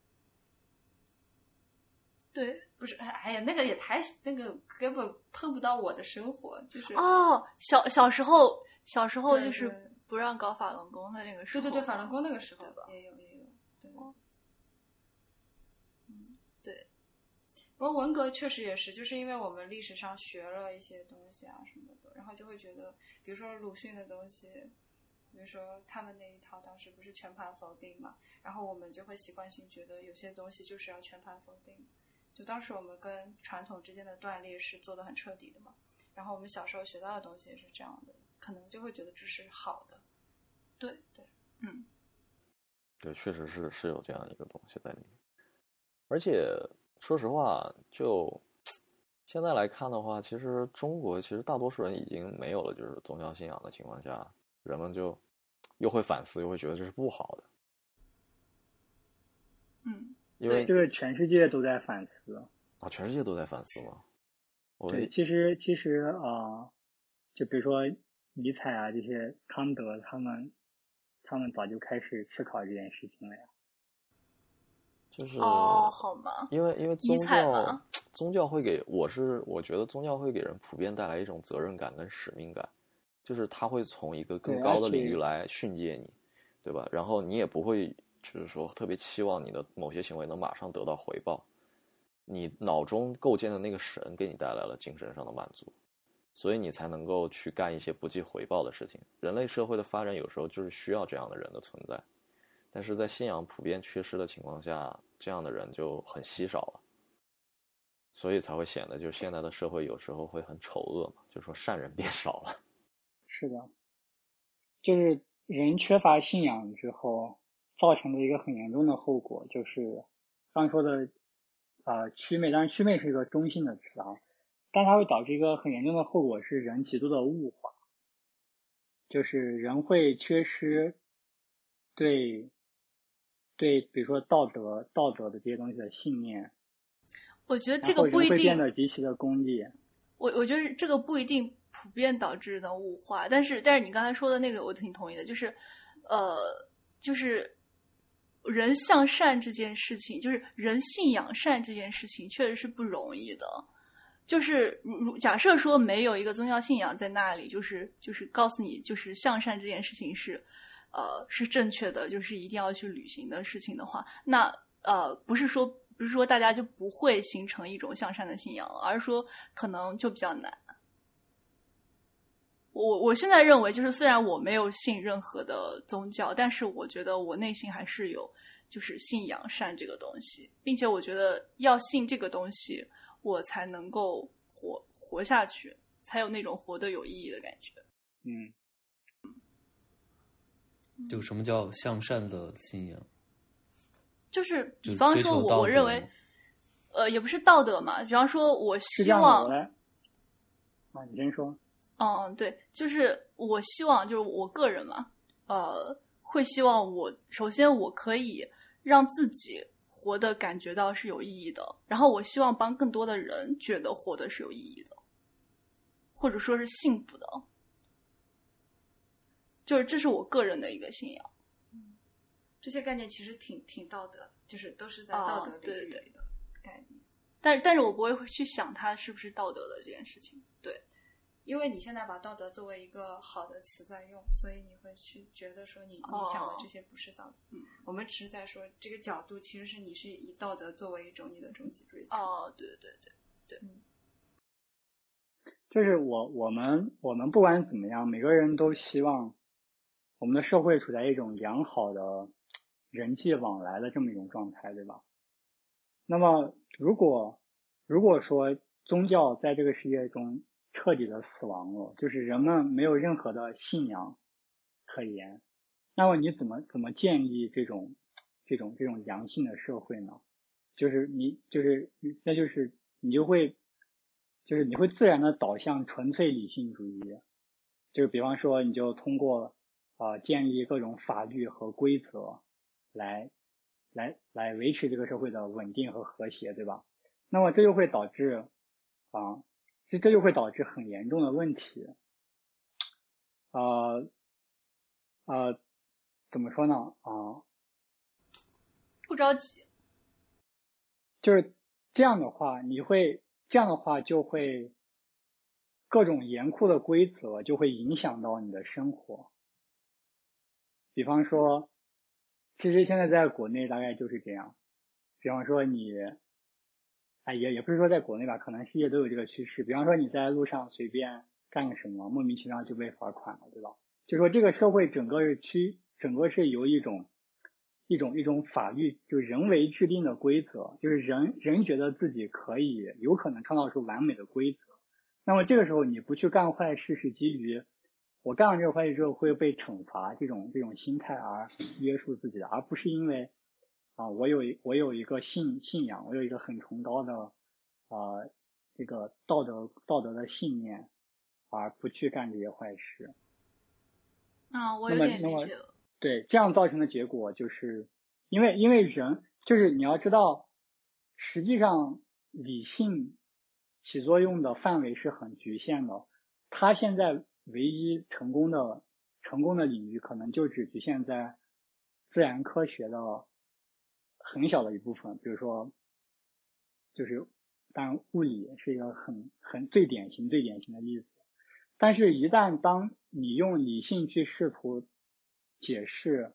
对，不是，哎呀，那个也太那个根本碰不到我的生活，就是哦，小小时候小时候就是不让搞法轮功的那个时候，对对对，法轮功那个时候吧也有也有，对对不过文革确实也是，就是因为我们历史上学了一些东西啊什么的，然后就会觉得，比如说鲁迅的东西，比如说他们那一套当时不是全盘否定嘛，然后我们就会习惯性觉得有些东西就是要全盘否定。就当时我们跟传统之间的断裂是做的很彻底的嘛，然后我们小时候学到的东西也是这样的，可能就会觉得这是好的。对对，嗯，对，确实是是有这样一个东西在里面。而且说实话，就现在来看的话，其实中国其实大多数人已经没有了就是宗教信仰的情况下，人们就又会反思，又会觉得这是不好的，嗯，因为这个全世界都在反思。啊，全世界都在反思嘛。我对，其实其实啊、呃就比如说尼采啊这些康德他们，他们早就开始思考这件事情了呀。就是哦，好吗？因为因为宗教宗教会给我是我觉得宗教会给人普遍带来一种责任感跟使命感，就是他会从一个更高的领域来训诫你，对吧？然后你也不会就是说特别期望你的某些行为能马上得到回报，你脑中构建的那个神给你带来了精神上的满足，所以你才能够去干一些不计回报的事情。人类社会的发展有时候就是需要这样的人的存在，但是在信仰普遍缺失的情况下，这样的人就很稀少了。所以才会显得，就是现在的社会有时候会很丑恶嘛，就是说善人变少了。是的，就是人缺乏信仰之后造成的一个很严重的后果，就是刚说的啊、祛魅，当然祛魅是一个中性的词啊，但它会导致一个很严重的后果是人极度的物化，就是人会缺失对对，比如说道德道德的这些东西的信念，我觉得这个不一定人会变，得极其的功利。我我觉得这个不一定普遍导致的物化，但是但是你刚才说的那个我挺同意的，就是呃，就是人向善这件事情，就是人信仰善这件事情，确实是不容易的。就是如如假设说没有一个宗教信仰在那里，就是就是告诉你，就是向善这件事情是呃是正确的，就是一定要去履行的事情的话，那呃不是说不是说大家就不会形成一种向善的信仰了，而是说可能就比较难。我我现在认为，就是虽然我没有信任何的宗教，但是我觉得我内心还是有就是信仰善这个东西，并且我觉得要信这个东西，我才能够活活下去，才有那种活得有意义的感觉。嗯，就什么叫向善的信仰？就是比方说我，我认为，呃，也不是道德嘛。比方说，我希望啊，你先说。嗯，对，就是我希望，就是我个人嘛，呃，会希望我首先我可以让自己活得感觉到是有意义的，然后我希望帮更多的人觉得活得是有意义的，或者说是幸福的，就是这是我个人的一个信仰。嗯这些概念其实挺挺道德，就是都是在哦道德领对对域的概念。但但是我不会去想它是不是道德的这件事情。对，因为你现在把道德作为一个好的词在用，所以你会去觉得说你你想的哦这些不是道德。嗯，我们只是在说这个角度，其实是你是以道德作为一种你的终极追求。哦，对对对，就是我我们我们不管怎么样，每个人都希望我们的社会处在一种良好的人际往来的这么一种状态，对吧？那么如果如果说宗教在这个世界中彻底的死亡了，就是人们没有任何的信仰可言，那么你怎么怎么建立这种这种这种良性的社会呢？就是你就是那就是你就会就是你会自然的导向纯粹理性主义，就是比方说你就通过啊、呃建立各种法律和规则来来来维持这个社会的稳定和和谐，对吧？那么这就会导致啊，这这就会导致很严重的问题，呃呃，怎么说呢？啊、不着急。就是这样的话，你会这样的话就会各种严酷的规则就会影响到你的生活。比方说，其实现在在国内大概就是这样。比方说你，哎，也也不是说在国内吧，可能世界都有这个趋势。比方说你在路上随便干个什么，莫名其妙就被罚款了，对吧？就说这个社会整个是趋，整个是由一种一种一种法律，就人为制定的规则，就是人人觉得自己可以有可能创造出完美的规则。那么这个时候你不去干坏事，是基于我干了这个坏事之后会被惩罚这种这种心态而约束自己的，而不是因为啊我有一我有一个信信仰，我有一个很崇高的啊这个道德道德的信念，而不去干这些坏事。啊，我那有么那么点理解了。对，这样造成的结果就是，因为因为人就是你要知道，实际上理性起作用的范围是很局限的。它现在唯一成功的成功的领域，可能就只局限在自然科学的很小的一部分，比如说，就是当然物理是一个很很最典型最典型的例子。但是，一旦当你用理性去试图解释，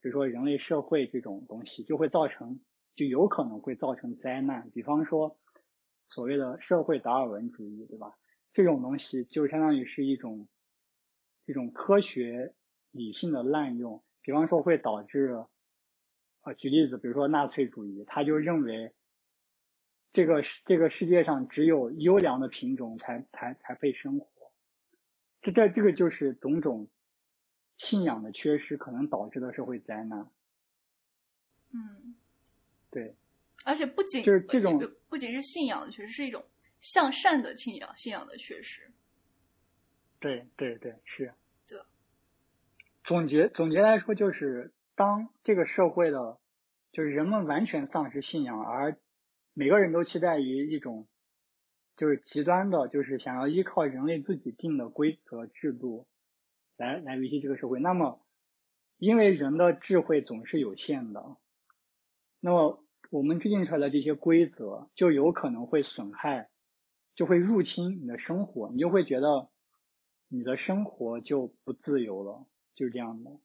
比如说人类社会这种东西，就会造成，就有可能会造成灾难。比方说，所谓的社会达尔文主义，对吧？这种东西就相当于是一种这种科学理性的滥用。比方说，会导致，呃，举例子，比如说纳粹主义，他就认为这个世这个世界上只有优良的品种才才才配生活。这这这个就是种种信仰的缺失可能导致的社会灾难。嗯，对，而且不仅就是这种不仅是信仰的缺失，是一种向善的信仰信仰的缺失。对对对，是。对。总结总结来说，就是当这个社会的，就是人们完全丧失信仰，而每个人都期待于一种，就是极端的，就是想要依靠人类自己定的规则制度来来维系这个社会。那么，因为人的智慧总是有限的，那么我们制定出来的这些规则就有可能会损害，就会入侵你的生活，你就会觉得你的生活就不自由了，就是这样的。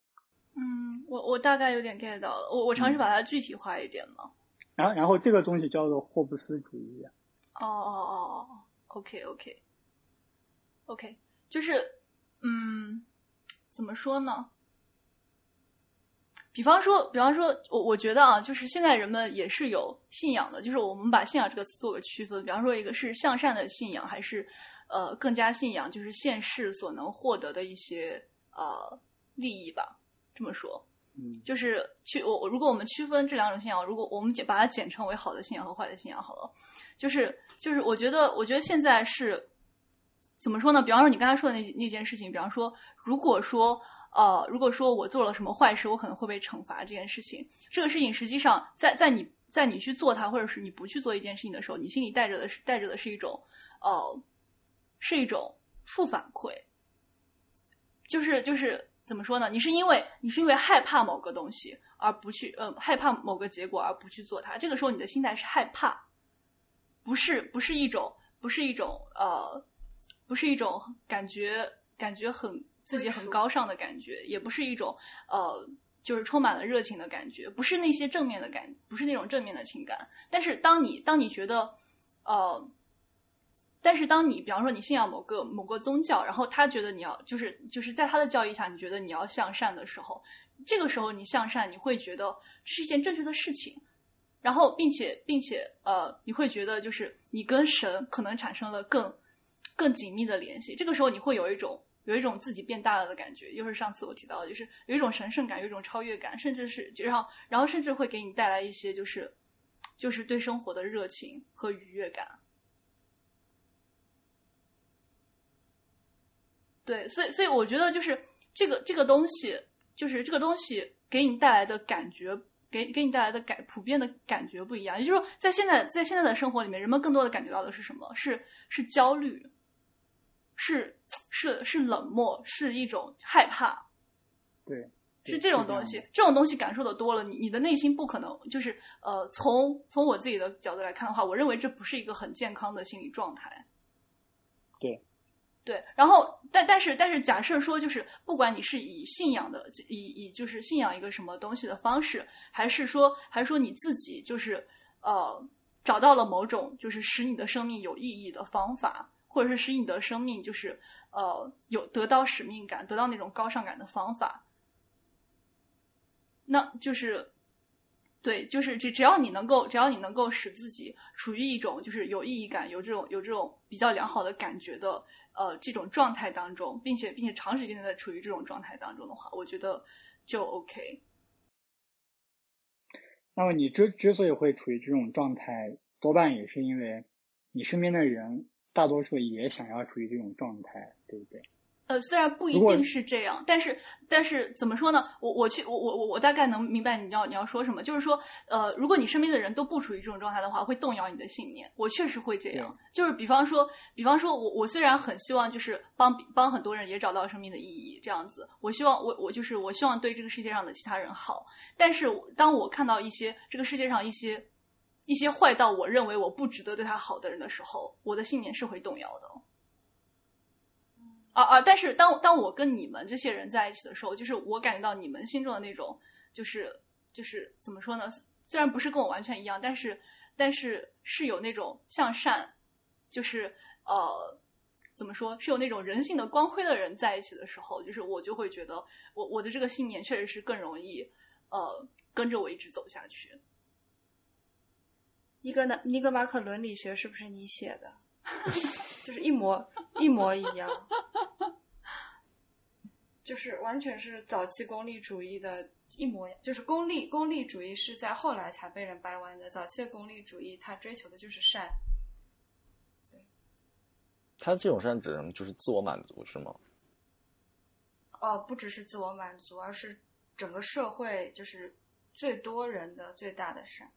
嗯，我我大概有点 get 到了，我我尝试把它具体化一点嘛。然后，然后这个东西叫做霍布斯主义。哦哦哦哦，OK OK OK，就是嗯，怎么说呢？比方说，比方说，我我觉得啊，就是现在人们也是有信仰的，就是我们把信仰这个词做个区分。比方说，一个是向善的信仰，还是呃更加信仰就是现世所能获得的一些呃利益吧。这么说，嗯。就是去我我如果我们区分这两种信仰，如果我们简把它简称为好的信仰和坏的信仰好了，就是就是我觉得我觉得现在是怎么说呢？比方说你刚才说的那那件事情，比方说如果说呃如果说我做了什么坏事，我可能会被惩罚这件事情，这个事情实际上在在你在你去做它，或者是你不去做一件事情的时候，你心里带着的是带着的是一种呃是一种负反馈，就是就是怎么说呢？你是因为你是因为害怕某个东西而不去呃害怕某个结果而不去做它，这个时候你的心态是害怕，不是不是一种不是一种呃不是一种感觉感觉很自己很高尚的感觉，也不是一种呃就是充满了热情的感觉，不是那些正面的感，不是那种正面的情感。但是当你当你觉得呃。但是当你比方说你信仰某个某个宗教，然后他觉得你要就是就是在他的教义下，你觉得你要向善的时候，这个时候你向善，你会觉得这是一件正确的事情，然后并且并且呃，你会觉得就是你跟神可能产生了更更紧密的联系，这个时候你会有一种有一种自己变大了的感觉，又是上次我提到的，就是有一种神圣感，有一种超越感，甚至是就然后然后甚至会给你带来一些就是就是对生活的热情和愉悦感。对，所以所以我觉得就是这个这个东西，就是这个东西给你带来的感觉，给给你带来的感普遍的感觉不一样。也就是说，在现在在现在的生活里面，人们更多的感觉到的是什么？是是焦虑，是是是冷漠，是一种害怕。对，是这种东西，这种东西感受的多了，你你的内心不可能就是呃，从从我自己的角度来看的话，我认为这不是一个很健康的心理状态。对，对，然后但但是但是假设说，就是不管你是以信仰的以以就是信仰一个什么东西的方式，还是说还是说你自己就是呃找到了某种就是使你的生命有意义的方法，或者是使你的生命就是呃有得到使命感、得到那种高尚感的方法。那就是，对，就是只只要你能够，只要你能够使自己处于一种就是有意义感、有这种有这种比较良好的感觉的呃这种状态当中，并且并且长时间的处于这种状态当中的话，我觉得就 OK。那么你之之所以会处于这种状态，多半也是因为你身边的人大多数也想要处于这种状态，对不对？呃，虽然不一定是这样，但是但是怎么说呢？我我去我我我我大概能明白你要你要说什么，就是说，呃，如果你身边的人都不处于这种状态的话，会动摇你的信念。我确实会这样，就是比方说，比方说我我虽然很希望就是帮帮很多人也找到生命的意义这样子，我希望我我就是我希望对这个世界上的其他人好，但是当我看到一些这个世界上一些一些坏到我认为我不值得对他好的人的时候，我的信念是会动摇的。啊啊！但是当当我跟你们这些人在一起的时候，就是我感觉到你们心中的那种，就是就是怎么说呢？虽然不是跟我完全一样，但是但是是有那种向善，就是呃怎么说，是有那种人性的光辉的人在一起的时候，就是我就会觉得我我的这个信念确实是更容易呃跟着我一直走下去。尼格纳尼格马可伦理学是不是你写的？[LAUGHS] 就是一模一模一样，就是完全是早期功利主义的一模一样。就是功利功利主义是在后来才被人掰弯的，早期的功利主义它追求的就是善。他这种善只能就是自我满足是吗？哦，不只是自我满足，而是整个社会就是最多人的最大的善，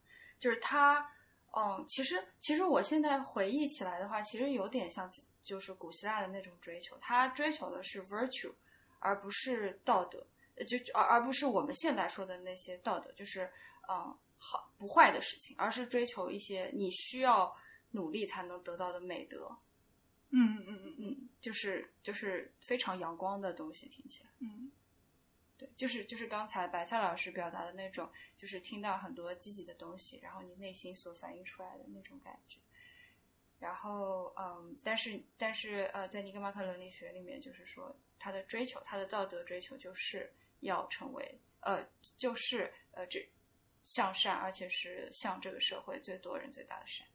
就是他。嗯，其实其实我现在回忆起来的话，其实有点像就是古希腊的那种追求，他追求的是 virtue，而不是道德，就而而不是我们现在说的那些道德，就是嗯好不坏的事情，而是追求一些你需要努力才能得到的美德。嗯嗯嗯嗯，就是就是非常阳光的东西，听起来。嗯。对，就是就是刚才白菜老师表达的那种，就是听到很多积极的东西，然后你内心所反映出来的那种感觉。然后，嗯，但是但是呃，在尼格马克伦理学里面，就是说他的追求，他的道德追求，就是要成为呃，就是呃，这向善，而且是向这个社会最多人最大的善。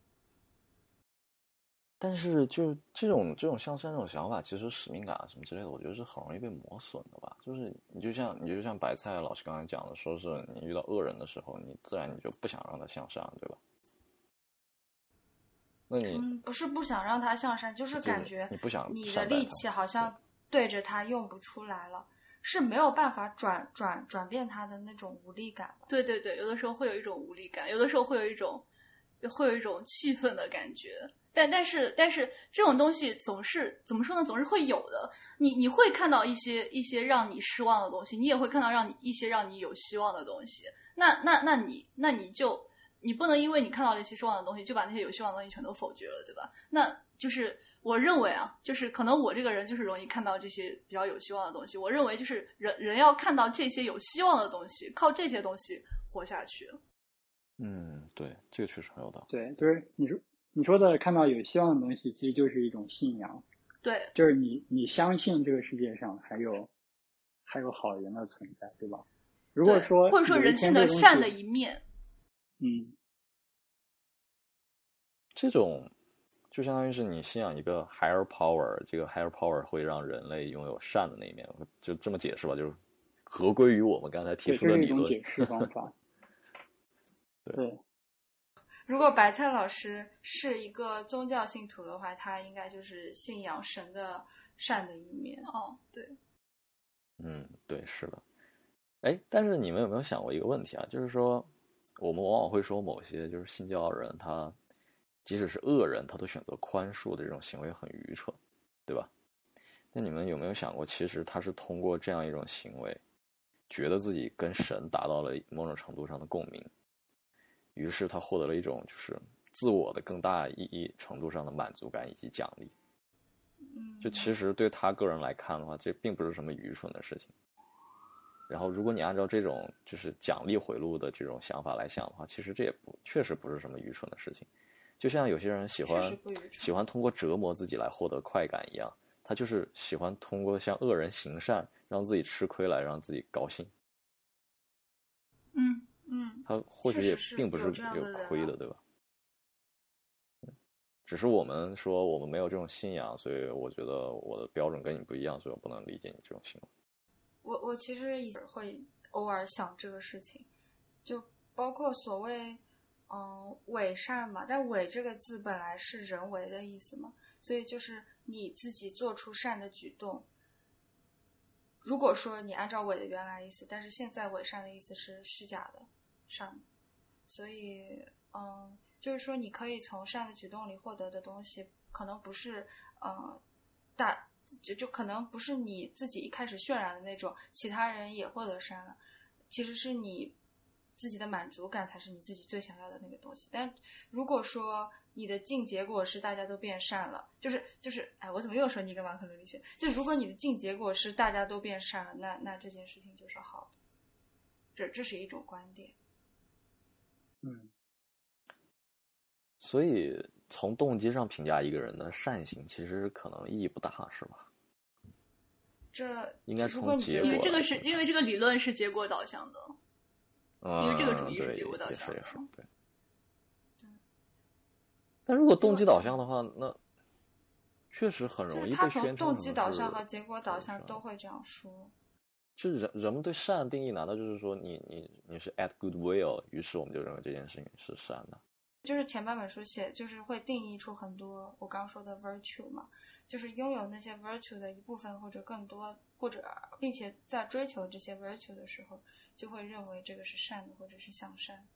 但是，就这种这种向善这种想法，其实使命感啊什么之类的，我觉得是很容易被磨损的吧。就是你就像你就像白菜老师刚才讲的，说是你遇到恶人的时候，你自然你就不想让他向善，对吧？那你、嗯、不是不想让他向善，就是感觉你不想你的力气好像对着他用不出来了，是没有办法转转转变他的那种无力感。对对对，有的时候会有一种无力感，有的时候会有一种会有一种气愤的感觉。但但是但是这种东西总是怎么说呢？总是会有的。你你会看到一些一些让你失望的东西，你也会看到让你一些让你有希望的东西。那那那你那你就你不能因为你看到了一些失望的东西，就把那些有希望的东西全都否决了，对吧？那就是我认为啊，就是可能我这个人就是容易看到这些比较有希望的东西。我认为就是人人要看到这些有希望的东西，靠这些东西活下去。嗯，对，这个确实很有道理。对，就是你说。你说的看到有希望的东西，其实就是一种信仰。对，就是你你相信这个世界上还有还有好人的存在，对吧？如果说或者说人性的善的一面，嗯，这种就相当于是你信仰一个 higher power，这个 higher power 会让人类拥有善的那一面，就这么解释吧，就是合归于我们刚才提出的理论。解释方法。[LAUGHS] 对。如果白菜老师是一个宗教信徒的话，他应该就是信仰神的善的一面。哦，对，嗯，对，是的。哎，但是你们有没有想过一个问题啊？就是说，我们往往会说某些就是信教的人，他即使是恶人，他都选择宽恕的这种行为很愚蠢，对吧？那你们有没有想过，其实他是通过这样一种行为，觉得自己跟神达到了某种程度上的共鸣，于是他获得了一种就是自我的更大意义程度上的满足感以及奖励。嗯，就其实对他个人来看的话，这并不是什么愚蠢的事情。然后，如果你按照这种就是奖励回路的这种想法来想的话，其实这也不确实不是什么愚蠢的事情。就像有些人喜欢喜欢通过折磨自己来获得快感一样，他就是喜欢通过向恶人行善，让自己吃亏来让自己高兴。嗯，嗯，他或许也并不是有亏的，对吧？只是我们说我们没有这种信仰，所以我觉得我的标准跟你不一样，所以我不能理解你这种行为。我我其实也会偶尔想这个事情，就包括所谓嗯伪善嘛，但伪这个字本来是人为的意思嘛，所以就是你自己做出善的举动。如果说你按照伪的原来意思，但是现在伪善的意思是虚假的善，所以嗯，就是说你可以从善的举动里获得的东西，可能不是呃大就就可能不是你自己一开始渲染的那种，其他人也获得善了，其实是你自己的满足感才是你自己最想要的那个东西。但如果说你的净结果是大家都变善了，就是就是，哎，我怎么又说尼格马克伦理学？就如果你的净结果是大家都变善了，那那这件事情就是好的。这这是一种观点。嗯，所以从动机上评价一个人的善行，其实可能意义不大，是吧？这应该从结果因为这个是因为这个理论是结果导向的，嗯，因为这个主义是结果导向的是也是对。但如果动机导向的话，那确实很容易就是他从被宣称动机导向和结果导向都会这样说。就人人们对善的定义，难道就是说你你你是 at goodwill，于是我们就认为这件事情是善的？就是前半本书写，就是会定义出很多我刚说的 virtue 嘛，就是拥有那些 virtue 的一部分或者更多，或者并且在追求这些 virtue 的时候，就会认为这个是善的或者是向善，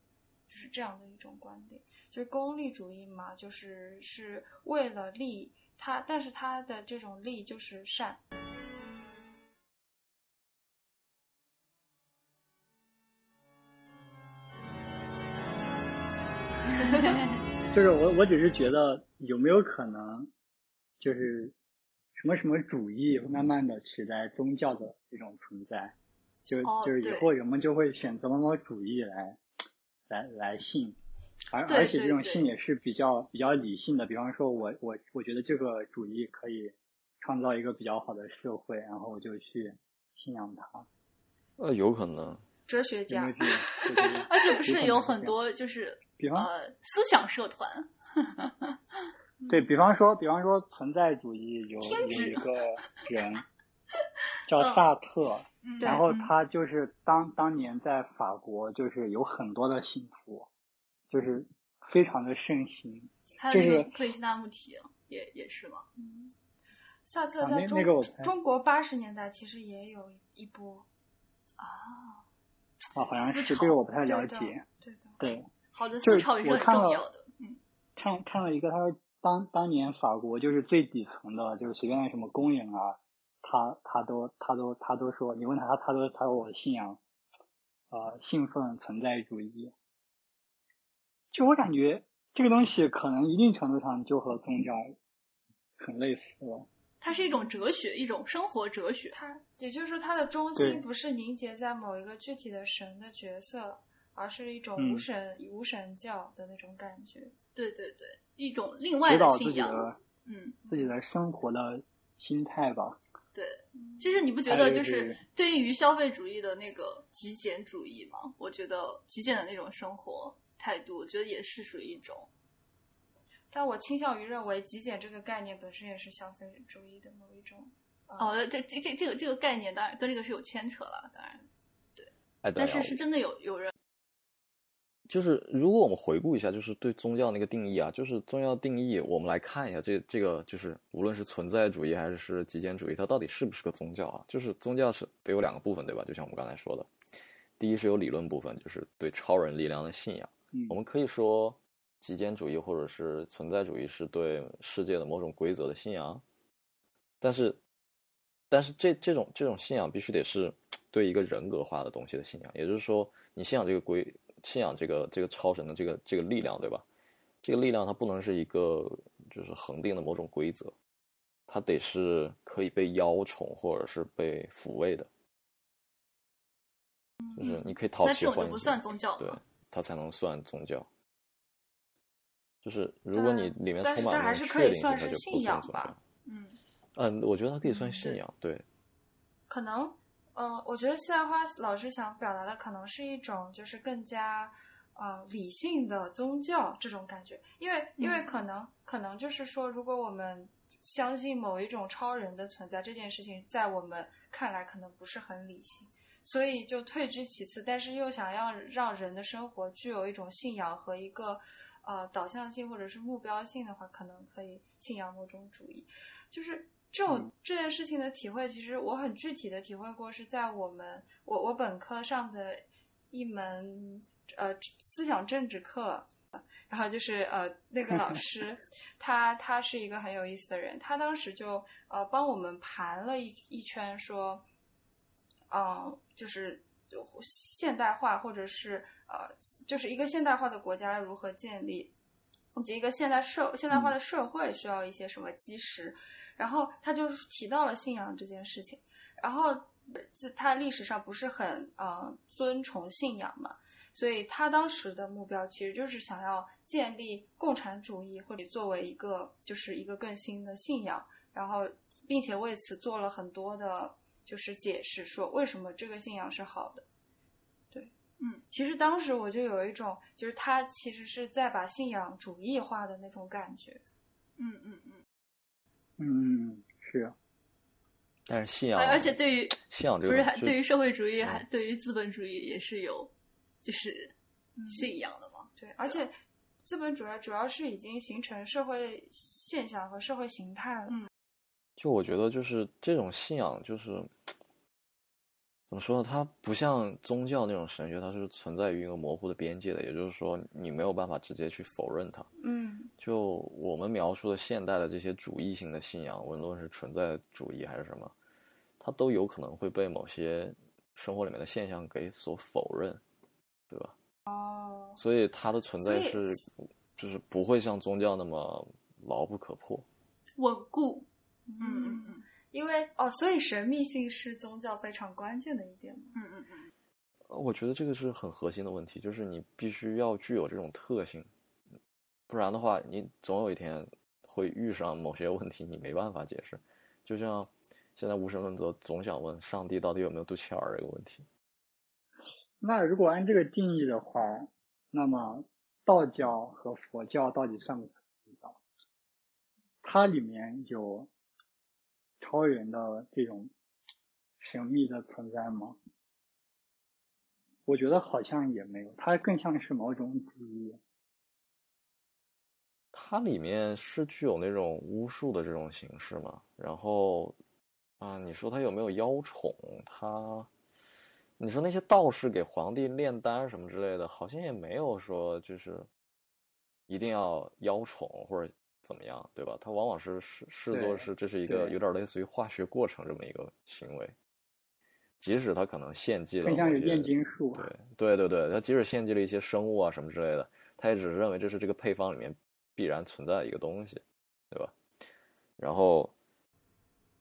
就是这样的一种观点。就是功利主义嘛，就是是为了利他，但是他的这种利就是善。就是我我只是觉得有没有可能，就是什么什么主义会慢慢的取代宗教的这种存在，就、哦就是以后人们就会选择某某主义来来来信，而而且这种信也是比较比较理性的，比方说我我我觉得这个主义可以创造一个比较好的社会，然后我就去信仰它，呃，有可能。哲学家 [LAUGHS] 而且不是有很多就是比方呃思想社团，[LAUGHS] 对比方说，比方说存在主义有有一个人 [LAUGHS] 叫嗯。萨特，嗯。然后嗯他就是当当年在法国就是有很多的信徒，就是非常的盛行。还有那就是个克里希那穆提也也是嘛，萨特在中、那个中国八十年代其实也有一波，啊，啊，好像是这个我不太了解。对的。对，好的就是思潮也是重要的，嗯，看看了一个，他说当当年法国就是最底层的，就是随便的什么工人啊，他他都他都他都说，你问他，他都他说我信仰，呃，信奉存在主义。就我感觉这个东西可能一定程度上就和宗教很类似了。它是一种哲学，一种生活哲学。它也就是说，它的中心不是凝结在某一个具体的神的角色，而是一种嗯无神、无神教的那种感觉。对对对，一种另外的信仰。嗯，自己的生活的心态吧。对。其实你不觉得就是是对应于消费主义的那个极简主义吗？我觉得极简的那种生活态度，我觉得也是属于一种。但我倾向于认为，极简这个概念本身也是消费主义的某一种。呃、哦，这这这这个这个概念当然跟这个是有牵扯了，当然，哎，对但啊是是真的有有人就是如果我们回顾一下，就是对宗教那个定义啊，就是宗教定义，我们来看一下这这个，就是无论是存在主义还是是极简主义，它到底是不是个宗教啊？就是宗教是得有两个部分，对吧？就像我们刚才说的，第一是有理论部分，就是对超人力量的信仰。嗯我们可以说极简主义或者是存在主义是对世界的某种规则的信仰，但是但是这这种这种信仰必须得是对一个人格化的东西的信仰，也就是说，你信仰这个规，信仰这个这个超神的这个这个力量，对吧？这个力量它不能是一个就是恒定的某种规则，它得是可以被邀宠或者是被抚慰的，就是你可以讨那这种其欢心，就不算宗教对了。，它才能算宗教。就是如果你里面充满了它还是可以那种确定性，它算是就不信仰吧宗教。嗯，嗯，我觉得它可以算信仰，对，可能，呃，我觉得西兰花老师想表达的可能是一种就是更加呃理性的宗教这种感觉，因为因为嗯。可能可能就是说，如果我们相信某一种超人的存在，这件事情在我们看来可能不是很理性，所以就退居其次，但是又想要让人的生活具有一种信仰和一个呃导向性或者是目标性的话，可能可以信仰某种主义。就是这种、嗯这件事情的体会，其实我很具体的体会过，是在我们我我本科上的一门呃思想政治课。然后就是呃，那个老师，[LAUGHS] 他他是一个很有意思的人，他当时就呃帮我们盘了一一圈，说，嗯、就是就现代化或者是呃，就是一个现代化的国家如何建立，以及一个现代社现代化的社会需要一些什么基石，然后他就是提到了信仰这件事情，然后自他历史上不是很呃尊崇信仰嘛，所以他当时的目标其实就是想要建立共产主义，或者作为一个就是一个更新的信仰，然后并且为此做了很多的就是解释，说为什么这个信仰是好的。对，嗯，其实当时我就有一种，就是他其实是在把信仰主义化的那种感觉。嗯嗯嗯，嗯，是，但是信仰，而而且对于信仰这不是个东西还对于社会主义，嗯还对于资本主义也是有就是嗯信仰的嘛。对，而且资本主义主要是已经形成社会现象和社会形态了。嗯就我觉得就是这种信仰，就是怎么说呢？它不像宗教那种神学，它是存在于一个模糊的边界的，也就是说，你没有办法直接去否认它。嗯就我们描述的现代的这些主义性的信仰，无论是存在主义还是什么，它都有可能会被某些生活里面的现象给所否认，对吧？哦，所以它的存在是，就是不会像宗教那么牢不可破。稳固，嗯嗯嗯嗯因为哦，所以神秘性是宗教非常关键的一点嘛。嗯嗯嗯，呃我觉得这个是很核心的问题，就是你必须要具有这种特性，不然的话，你总有一天会遇上某些问题，你没办法解释。就像现在无神论者总想问上帝到底有没有肚脐眼儿这个问题。那如果按这个定义的话，那么道教和佛教到底算不算宗教？它里面有超人的这种神秘的存在吗？我觉得好像也没有，它更像是某种主义。它里面是具有那种巫术的这种形式嘛，然后啊，你说它有没有妖宠？它，你说那些道士给皇帝炼丹什么之类的，好像也没有说就是一定要邀宠或者怎么样，对吧？它往往是视视作是这是一个有点类似于化学过程这么一个行为，即使它可能献祭了更像某些炼金术啊。对对对对，他即使献祭了一些生物啊什么之类的，他也只是认为这是这个配方里面必然存在的一个东西，对吧？然后，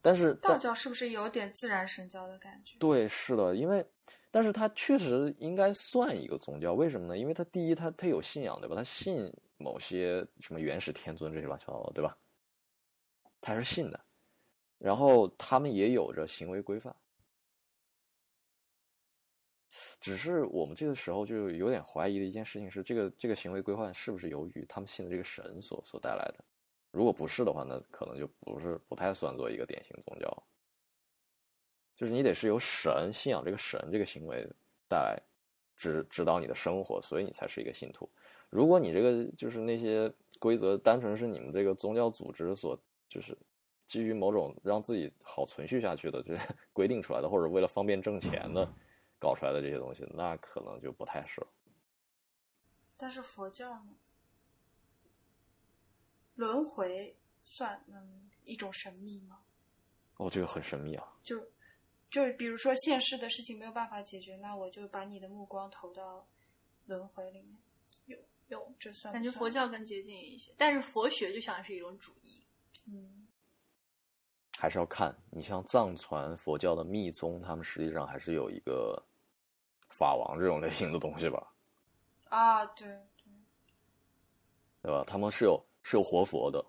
但是道教是不是有点自然神教的感觉？对，是的，因为，但是它确实应该算一个宗教，为什么呢？因为它第一，它它有信仰，对吧？它信某些什么元始天尊这些乱七八糟的，对吧？他是信的，然后他们也有着行为规范，只是我们这个时候就有点怀疑的一件事情是，这个这个行为规范是不是由于他们信的这个神所所带来的？如果不是的话，那可能就不是不太算作一个典型宗教。就是你得是由神信仰这个神这个行为带来指指导你的生活，所以你才是一个信徒。如果你这个就是那些规则单纯是你们这个宗教组织所就是基于某种让自己好存续下去的这 [LAUGHS] 规定出来的，或者为了方便挣钱的搞出来的这些东西，那可能就不太是了。但是佛教呢？轮回算嗯一种神秘吗？哦，这个很神秘啊。就就比如说现世的事情没有办法解决，那我就把你的目光投到轮回里面。有有，这算不感觉佛教更接近一些，但是佛学就像是一种主义。嗯还是要看你像藏传佛教的密宗，他们实际上还是有一个法王这种类型的东西吧，啊，对对，对吧？他们是有是有活佛的，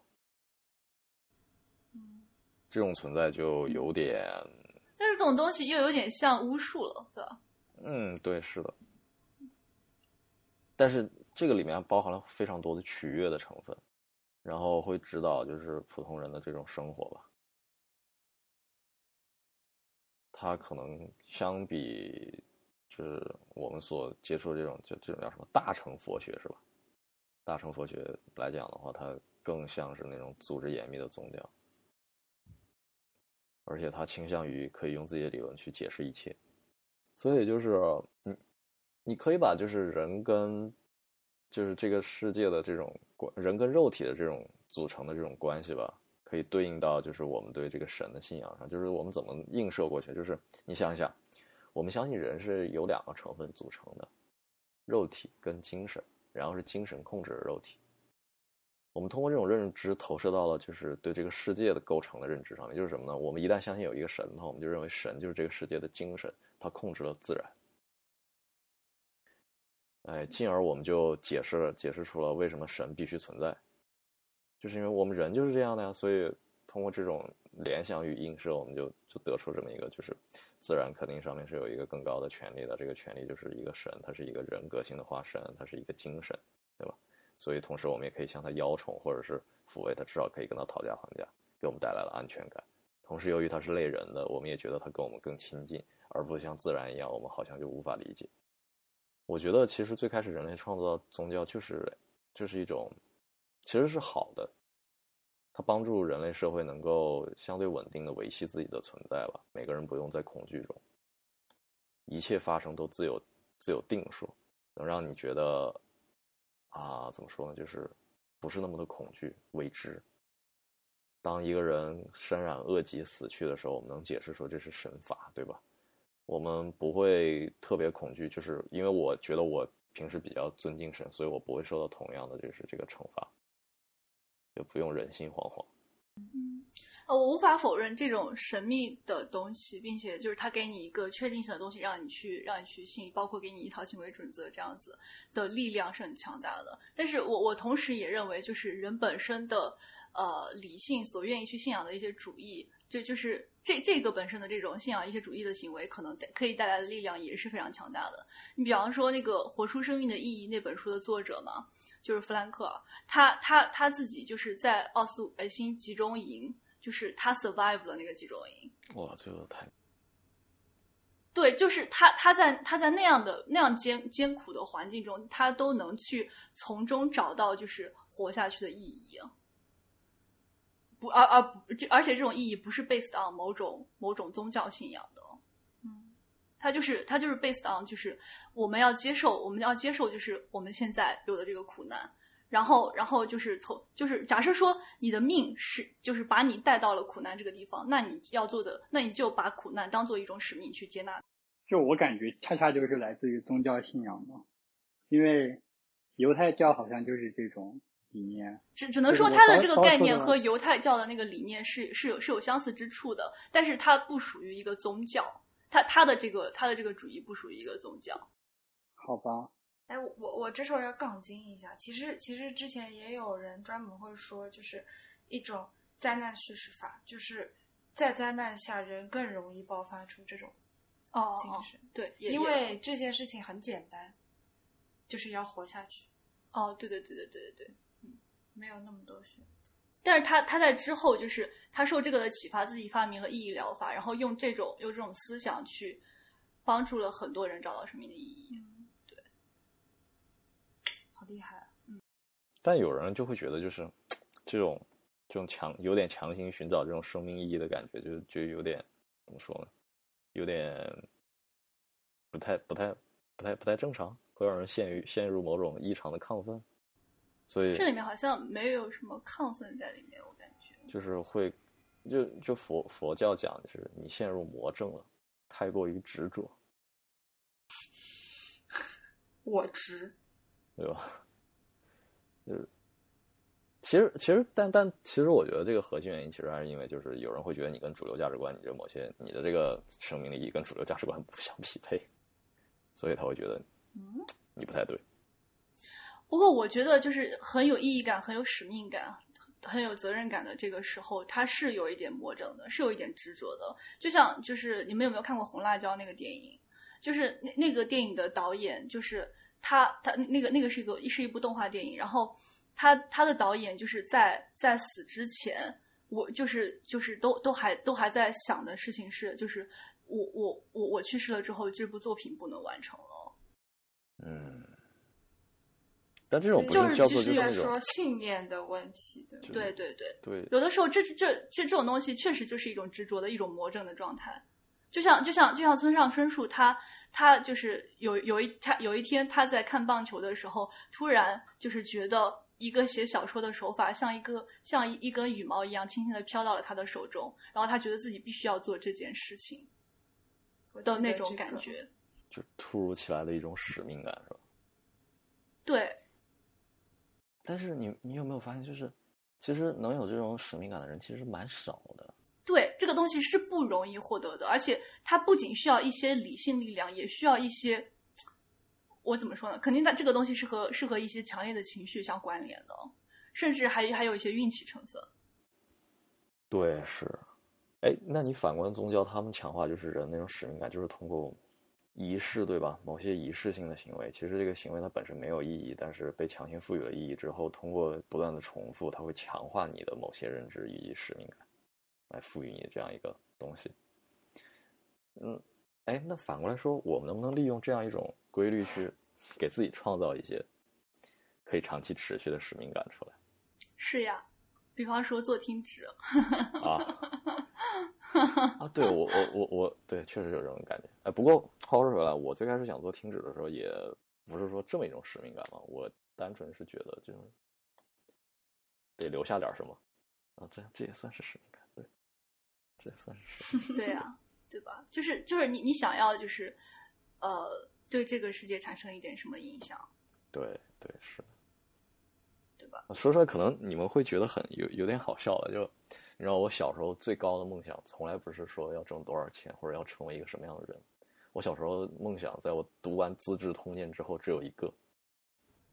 嗯这种存在就有点，但是这种东西又有点像巫术了，对吧？嗯，对，是的。但是这个里面包含了非常多的取悦的成分，然后会指导就是普通人的这种生活吧。它可能相比就是我们所接触的这种就这种叫什么大乘佛学是吧？大乘佛学来讲的话，它更像是那种组织严密的宗教，而且它倾向于可以用自己的理论去解释一切，所以就是你你可以把就是人跟就是这个世界的这种人跟肉体的这种组成的这种关系吧，可以对应到就是我们对这个神的信仰上，就是我们怎么映射过去。就是你想一想，我们相信人是由两个成分组成的，肉体跟精神，然后是精神控制着肉体。我们通过这种认知投射到了就是对这个世界的构成的认知上面，就是什么呢？我们一旦相信有一个神的话，我们就认为神就是这个世界的精神，它控制了自然。哎，进而我们就解释解释出了为什么神必须存在，就是因为我们人就是这样的呀。所以通过这种联想与映射，我们就就得出这么一个，就是自然肯定上面是有一个更高的权利的，这个权利就是一个神，它是一个人格性的化身，它是一个精神，对吧？所以同时我们也可以向他邀宠，或者是抚慰他，至少可以跟他讨价还价，给我们带来了安全感。同时，由于他是类人的，我们也觉得他跟我们更亲近，而不像自然一样，我们好像就无法理解。我觉得其实最开始人类创造宗教就是就是一种，其实是好的，它帮助人类社会能够相对稳定的维系自己的存在吧。每个人不用在恐惧中，一切发生都自有自有定数，能让你觉得啊，怎么说呢，就是不是那么的恐惧未知。当一个人身染恶疾死去的时候，我们能解释说这是神罚，对吧？我们不会特别恐惧，就是因为我觉得我平时比较尊敬神，所以我不会受到同样的就是这个惩罚，就不用人心惶惶。呃，我无法否认这种神秘的东西，并且就是它给你一个确定性的东西，让你去让你去信，包括给你一套行为准则这样子的力量是很强大的。但是我我同时也认为，就是人本身的呃理性所愿意去信仰的一些主义，就就是这这个本身的这种信仰一些主义的行为，可能带可以带来的力量也是非常强大的。你比方说那个《活出生命的意义》那本书的作者嘛，就是弗兰克，他他他自己就是在奥斯维辛集中营。就是他 survive 了那个集中营，哇，这个太……对，就是他他在他在那样的那样艰艰苦的环境中，他都能去从中找到就是活下去的意义。而而不，就而且这种意义不是 based on 某种某种宗教信仰的，嗯，他就是他就是 based on 就是我们要接受我们要接受就是我们现在有的这个苦难。然后，然后就是从就是假设说你的命是就是把你带到了苦难这个地方，那你要做的，那你就把苦难当做一种使命去接纳。就我感觉，恰恰就是来自于宗教信仰的，因为犹太教好像就是这种理念。只只能说它的这个概念和犹太教的那个理念是是有是有相似之处的，但是它不属于一个宗教，它它的这个它的这个主义不属于一个宗教。好吧。哎，我我我这时候要杠精一下，其实其实之前也有人专门会说，就是一种灾难叙事法，就是在灾难下人更容易爆发出这种哦精神，对，因为这件事情很简单，就是要活下去。哦，对对对对对对对，嗯，没有那么多选择。但是他他在之后就是他受这个的启发，自己发明了意义疗法，然后用这种用这种思想去帮助了很多人找到生命的意义。嗯好厉害啊！嗯，但有人就会觉得，就是这种这种强有点强行寻找这种生命意义的感觉，就就有点怎么说呢？有点不太不太不太不太正常，会让人陷于陷入某种异常的亢奋。所以这里面好像没有什么亢奋在里面，我感觉就是会就就佛佛教讲就是你陷入魔怔了，太过于执着，[LAUGHS] 我执，对吧？就是其实其实但但其实我觉得这个核心原因其实还是因为就是有人会觉得你跟主流价值观，你这某些你的这个生命的意义跟主流价值观不相匹配，所以他会觉得嗯，你不太对。不过我觉得就是很有意义感、很有使命感、很有责任感的这个时候，他是有一点魔怔的，是有一点执着的。就像就是你们有没有看过《红辣椒》那个电影？就是那那个电影的导演，就是他他那个那个是一个是一部动画电影，然后他他的导演就是在在死之前，我就是就是都都还都还在想的事情是，就是我我我我去世了之后，这部作品不能完成了。嗯，但这种不就是其实在就是说信念的问题，对吧？对对对，对有的时候这这这这种东西确实就是一种执着的一种魔怔的状态，就像就像就像村上春树他他就是有有一他有一天他在看棒球的时候，突然就是觉得一个写小说的手法像一个像一一根羽毛一样轻轻的飘到了他的手中，然后他觉得自己必须要做这件事情的那种这个感觉。就突如其来的一种使命感，是吧？对，但是你你有没有发现，就是其实能有这种使命感的人其实蛮少的。对，这个东西是不容易获得的，而且它不仅需要一些理性力量，也需要一些，我怎么说呢？肯定在这个东西是和是和一些强烈的情绪相关联的，甚至还还有一些运气成分。对，是。哎，那你反观宗教，他们强化就是人那种使命感，就是通过仪式，对吧？某些仪式性的行为，其实这个行为它本身没有意义，但是被强行赋予了意义之后，通过不断的重复，它会强化你的某些认知以及使命感，来赋予你这样一个东西。嗯，哎，那反过来说，我们能不能利用这样一种规律去给自己创造一些可以长期持续的使命感出来？是呀，比方说做听指，啊 [LAUGHS] 啊！对我我我我对，确实有这种感觉。哎，不过话说回来，我最开始想做停止的时候，也不是说这么一种使命感嘛，我单纯是觉得就是得留下点什么啊，这这也算是使命感，对，这也算是使命感。[LAUGHS] 对啊、对吧？就是就是你你想要就是呃对这个世界产生一点什么影响，对对是的。对吧？说出来可能你们会觉得很有有点好笑了，就你知道我小时候最高的梦想，从来不是说要挣多少钱或者要成为一个什么样的人。我小时候梦想，在我读完《资治通鉴》之后，只有一个，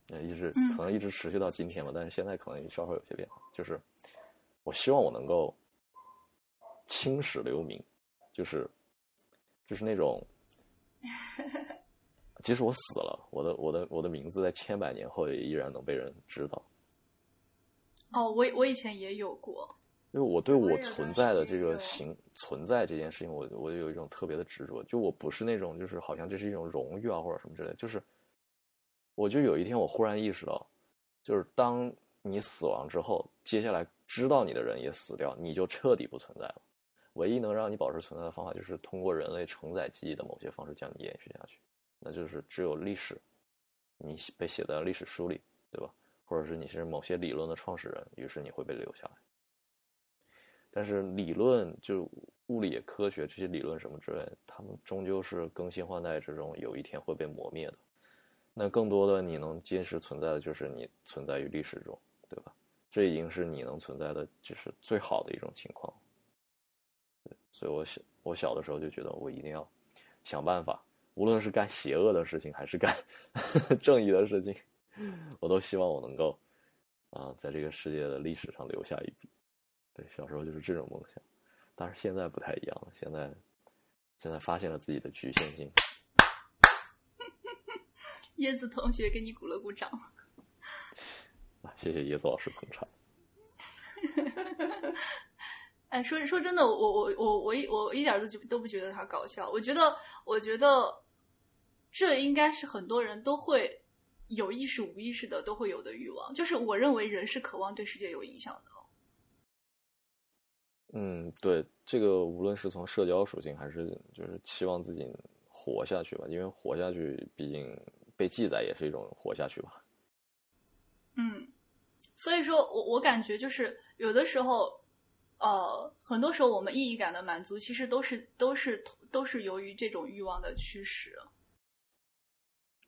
呃，一直嗯可能一直持续到今天吧，但是现在可能稍稍有些变化，就是我希望我能够青史留名，就是就是那种，[LAUGHS] 即使我死了，我的我的我的名字在千百年后也依然能被人知道。哦，我我以前也有过，因为我对我存在的这个行存在这件事情，我我就有一种特别的执着。就我不是那种就是好像这是一种荣誉啊或者什么之类，就是我就有一天我忽然意识到，就是当你死亡之后，接下来知道你的人也死掉，你就彻底不存在了。唯一能让你保持存在的方法，就是通过人类承载记忆的某些方式将你延续下去。那就是只有历史，你被写在历史书里，对吧？或者是你是某些理论的创始人，于是你会被留下来。但是理论就物理科学这些理论什么之类，他们终究是更新换代之中，有一天会被磨灭的。那更多的你能坚持存在的就是你存在于历史中，对吧？这已经是你能存在的，就是最好的一种情况。所以我小我小的时候就觉得我一定要想办法，无论是干邪恶的事情还是干 [LAUGHS] 正义的事情，我都希望我能够啊、在这个世界的历史上留下一笔。对，小时候就是这种梦想，但是现在不太一样了。现在，现在发现了自己的局限性。[LAUGHS] 叶子同学给你鼓了鼓掌。啊，谢谢叶子老师捧场。[LAUGHS] 哎，说说真的，我我我我一我一点都觉都不觉得他搞笑。我觉得，我觉得这应该是很多人都会有意识无意识的都会有的欲望。就是我认为人是渴望对世界有影响的。嗯，对，这个无论是从社交属性，还是就是期望自己活下去吧，因为活下去，毕竟被记载也是一种活下去吧。嗯，所以说我我感觉就是有的时候，呃，很多时候我们意义感的满足，其实都是都是都是由于这种欲望的驱使。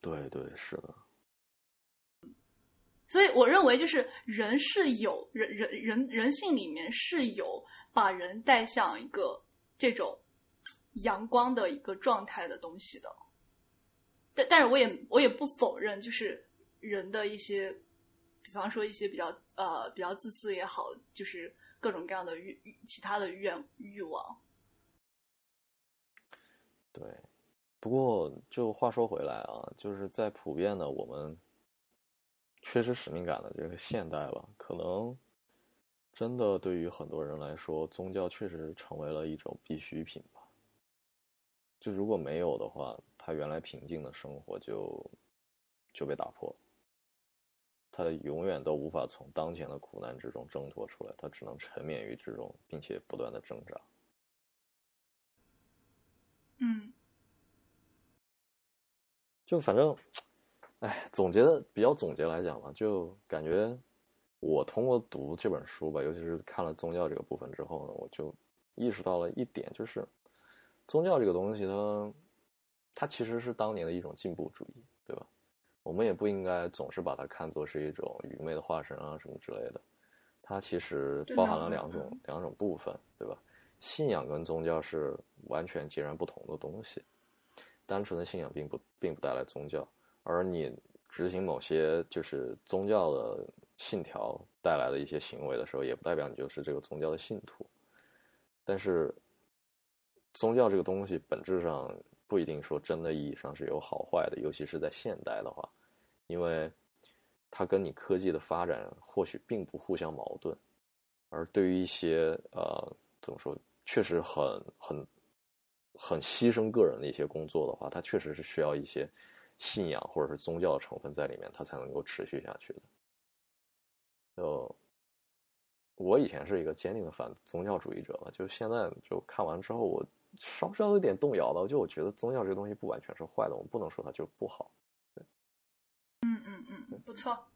对对，是的。所以我认为，就是人是有人人人人性里面是有把人带向一个这种阳光的一个状态的东西的。但但是我也我也不否认，就是人的一些，比方说一些比较呃比较自私也好，就是各种各样的欲其他的愿欲望。对，不过就话说回来啊，就是在普遍的我们。缺失使命感的这个现代吧，可能真的对于很多人来说，宗教确实成为了一种必需品吧。就如果没有的话，他原来平静的生活就就被打破，他永远都无法从当前的苦难之中挣脱出来，他只能沉湎于之中，并且不断的挣扎。嗯，就反正。哎，总结的比较总结来讲吧，就感觉我通过读这本书吧，尤其是看了宗教这个部分之后呢，我就意识到了一点，就是宗教这个东西，它它其实是当年的一种进步主义，对吧？我们也不应该总是把它看作是一种愚昧的化身啊什么之类的，它其实包含了两种两种部分，对吧？信仰跟宗教是完全截然不同的东西，单纯的信仰并不并不带来宗教。而你执行某些就是宗教的信条带来的一些行为的时候，也不代表你就是这个宗教的信徒。但是，宗教这个东西本质上不一定说真的意义上是有好坏的，尤其是在现代的话，因为它跟你科技的发展或许并不互相矛盾。而对于一些呃怎么说，确实很很很牺牲个人的一些工作的话，它确实是需要一些。信仰或者是宗教的成分在里面，它才能够持续下去的。就我以前是一个坚定的反宗教主义者吧，就现在就看完之后，我稍稍有点动摇了。就我觉得宗教这个东西不完全是坏的，我们不能说它就不好。嗯嗯嗯，不错。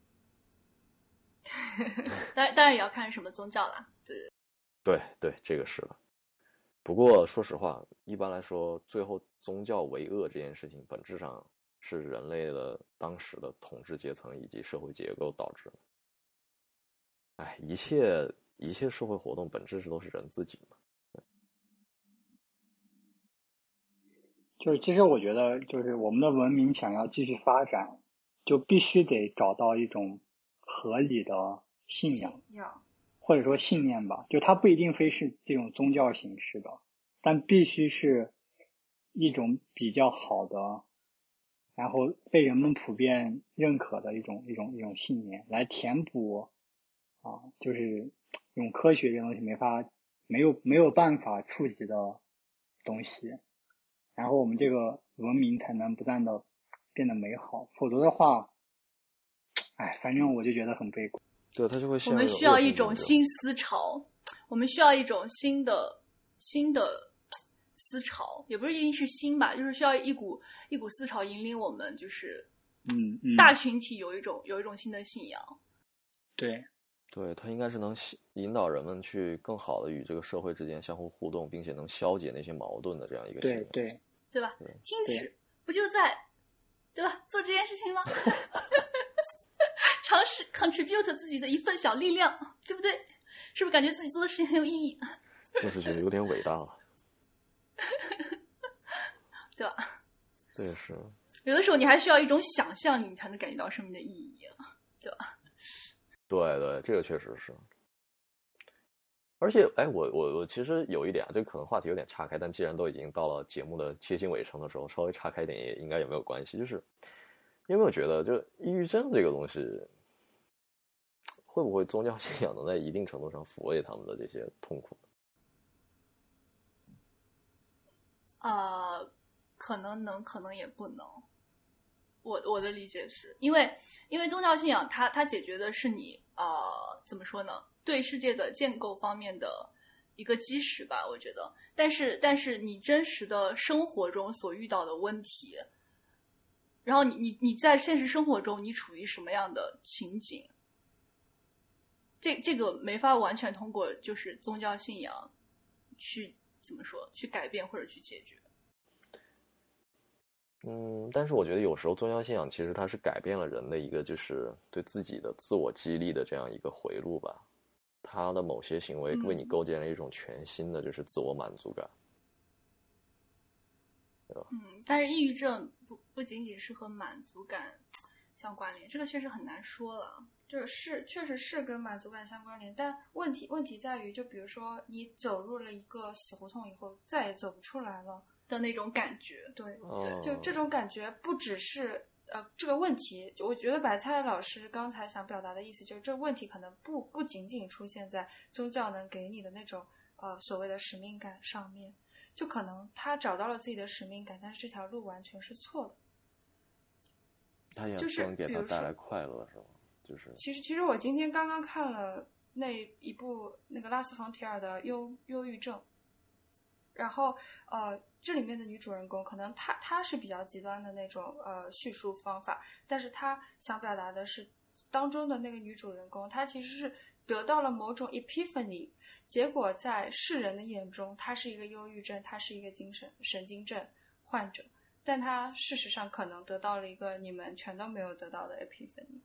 [LAUGHS] 当然当然也要看什么宗教啦。对对对，这个是了。不过说实话，一般来说，最后宗教为恶这件事情本质上。是人类的当时的统治阶层以及社会结构导致的。哎，一切一切社会活动本质是都是人自己嘛。就是其实我觉得，就是我们的文明想要继续发展，就必须得找到一种合理的信仰，或者说信念吧。就它不一定非是这种宗教形式的，但必须是一种比较好的。然后被人们普遍认可的一种一种一种信念，来填补啊，就是用科学这东西没法没有没有办法触及的东西，然后我们这个文明才能不断的变得美好，否则的话，哎，反正我就觉得很悲观。对，他就会。我们需要一种新思潮，我们需要一种新的新的。思潮也不是一定是新吧，就是需要一股一股思潮引领我们，就是嗯，大群体有一种有一种新的信仰。对，对，它应该是能引导人们去更好的与这个社会之间相互互动，并且能消解那些矛盾的这样一个对对对吧？听止不就在对吧？做这件事情吗？[LAUGHS] 尝试 contribute 自己的一份小力量，对不对？是不是感觉自己做的事情很有意义？就是觉得有点伟大了。[LAUGHS] 对吧？对，是。有的时候你还需要一种想象，你才能感觉到生命的意义，[LAUGHS] 对吧？对对，这个确实是。而且，哎，我我我其实有一点啊，这可能话题有点岔开，但既然都已经到了节目的接近尾声的时候，稍微岔开一点也应该也没有关系？就是你有没有觉得，就抑郁症这个东西，会不会宗教信仰能在一定程度上抚慰他们的这些痛苦？呃，可能能，可能也不能。我我的理解是因为，因为宗教信仰它它解决的是你呃怎么说呢？对世界的建构方面的一个基石吧，我觉得。但是但是你真实的生活中所遇到的问题，然后你你你在现实生活中你处于什么样的情景？这这个没法完全通过就是宗教信仰去怎么说去改变或者去解决。嗯，但是我觉得有时候宗教信仰其实它是改变了人的一个就是对自己的自我激励的这样一个回路吧。他的某些行为为你嗯构建了一种全新的就是自我满足感。嗯，但是抑郁症不不仅仅是和满足感相关联，这个确实很难说了。就是是确实是跟满足感相关联，但问题问题在于，就比如说你走入了一个死胡同以后，再也走不出来了。的那种感觉，对，哦就这种感觉不只是呃这个问题，我觉得白菜老师刚才想表达的意思就是，这个问题可能不不仅仅出现在宗教能给你的那种呃所谓的使命感上面，就可能他找到了自己的使命感，但是这条路完全是错的。他也就是不能给比如说他带来快乐，是吗？就是其实，其实我今天刚刚看了那一部那个拉斯冯提尔的忧忧郁症，然后呃，这里面的女主人公可能她她是比较极端的那种呃叙述方法，但是她想表达的是当中的那个女主人公，她其实是得到了某种 epiphany，结果在世人的眼中，她是一个忧郁症，她是一个精神神经症患者，但她事实上可能得到了一个你们全都没有得到的 epiphany。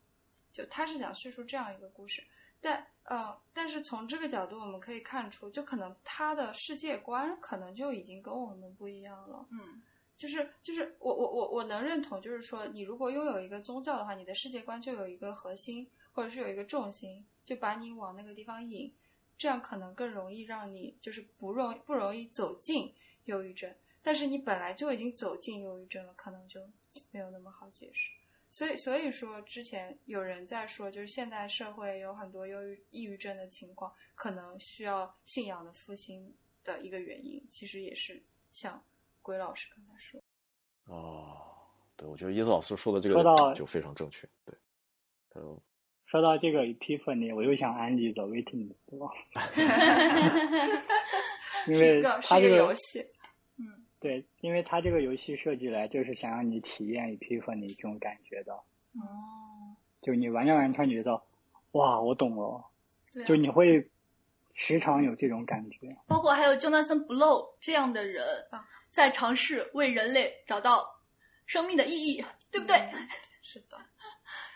就他是想叙述这样一个故事，但呃，但是从这个角度我们可以看出，就可能他的世界观可能就已经跟我们不一样了。嗯就是就是我我我我能认同，就是说你如果拥有一个宗教的话，你的世界观就有一个核心，或者是有一个重心，就把你往那个地方引，这样可能更容易让你就是不容不容易走进忧郁症。但是你本来就已经走进忧郁症了，可能就没有那么好解释。所以，所以说之前有人在说，就是现代社会有很多忧郁、抑郁症的情况，可能需要信仰的复兴的一个原因，其实也是像鬼老师刚才说，哦，对，我觉得椰子老师说的这说到个就非常正确。对，他说说到这个 epiphany，我又想安利 The Witness 了，[LAUGHS] [LAUGHS] 因为是一个是一个它这个游戏，嗯对，因为它这个游戏设计来就是想让你体验 epiphany 这种感觉的，哦，就你玩着玩着突然觉得，哇，我懂了，对啊、就你会时常有这种感觉。包括还有 Jonathan Blow 这样的人啊，在尝试为人类找到生命的意义，对不对？[LAUGHS] 嗯是的。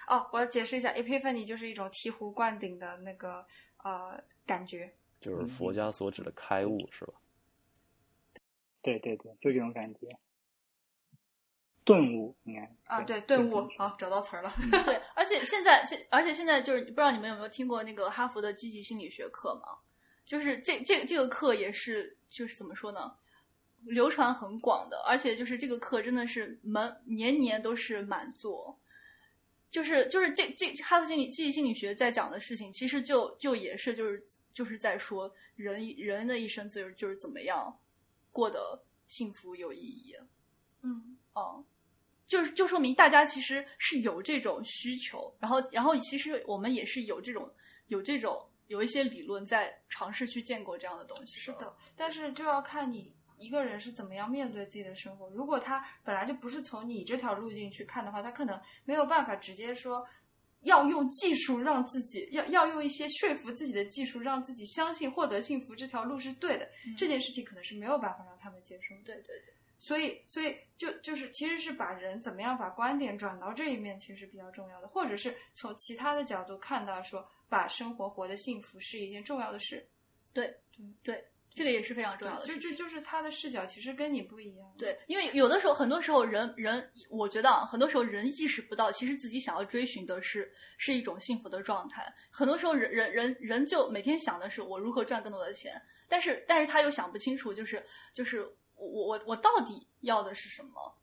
哦，我要解释一下，epiphany 就是一种醍醐灌顶的那个呃感觉。就是佛家所指的开悟，是吧？对对对，就这种感觉。顿悟应该啊，对，顿悟，好，找到词儿了。[LAUGHS] 对，而且现在现而且现在就是不知道你们有没有听过那个哈佛的积极心理学课嘛？就是这这这个课也是就是怎么说呢？流传很广的，而且就是这个课真的是满年年都是满座。就是就是这这哈佛心理积极心理学在讲的事情，其实就就也是就是就是在说人人的一生就是就是怎么样过得幸福有意义。嗯嗯，就是就说明大家其实是有这种需求，然后然后其实我们也是有这种有这种有一些理论在尝试去建构这样的东西。是的，但是就要看你一个人是怎么样面对自己的生活。如果他本来就不是从你这条路径去看的话，他可能没有办法直接说要用技术让自己要要用一些说服自己的技术让自己相信获得幸福这条路是对的。嗯这件事情可能是没有办法让他们接受。对对对，所以，所以就就是其实是把人怎么样把观点转到这一面，其实是比较重要的，或者是从其他的角度看到说，把生活活得幸福是一件重要的事。对对对，这个也是非常重要的对，事情。就是他的视角其实跟你不一样。对，因为有的时候，很多时候人人，我觉得啊，很多时候人意识不到，其实自己想要追寻的是是一种幸福的状态。很多时候人人人人就每天想的是我如何赚更多的钱，但是但是他又想不清楚，就是就是我我我我到底要的是什么？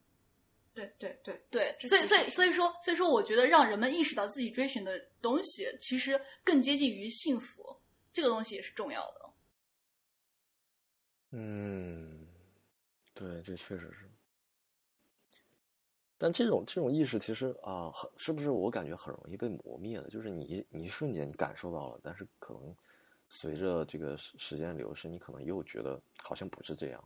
对对对对，所以所以所以说所以说，我觉得让人们意识到自己追寻的东西，其实更接近于幸福，这个东西也是重要的。嗯，对，这确实是。但这种这种意识其实啊，很是不是我感觉很容易被磨灭的？就是你一你一瞬间你感受到了，但是可能随着这个时时间流逝，你可能又觉得好像不是这样。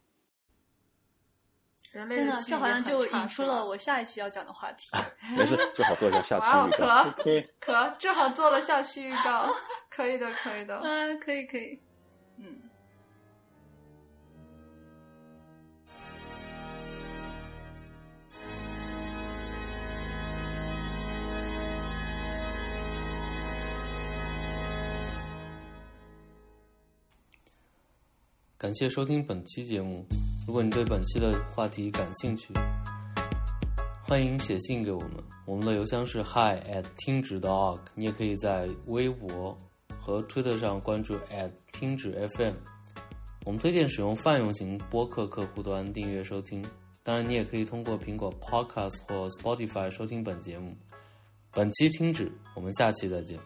人类天呐，的这好像就引出了我下一期要讲的话题。[LAUGHS] 没事，正好做一下下期预告。可可正好做了下期预告，可以的，可以的。嗯，可以可以，嗯。感谢收听本期节目。如果你对本期的话题感兴趣，欢迎写信给我们。我们的邮箱是 hi at 听指 dog，你也可以在微博和推特上关注 at 听指 FM。我们推荐使用泛用型播客客户端订阅收听，当然你也可以通过苹果 Podcast 或 Spotify 收听本节目。本期听指，我们下期再见。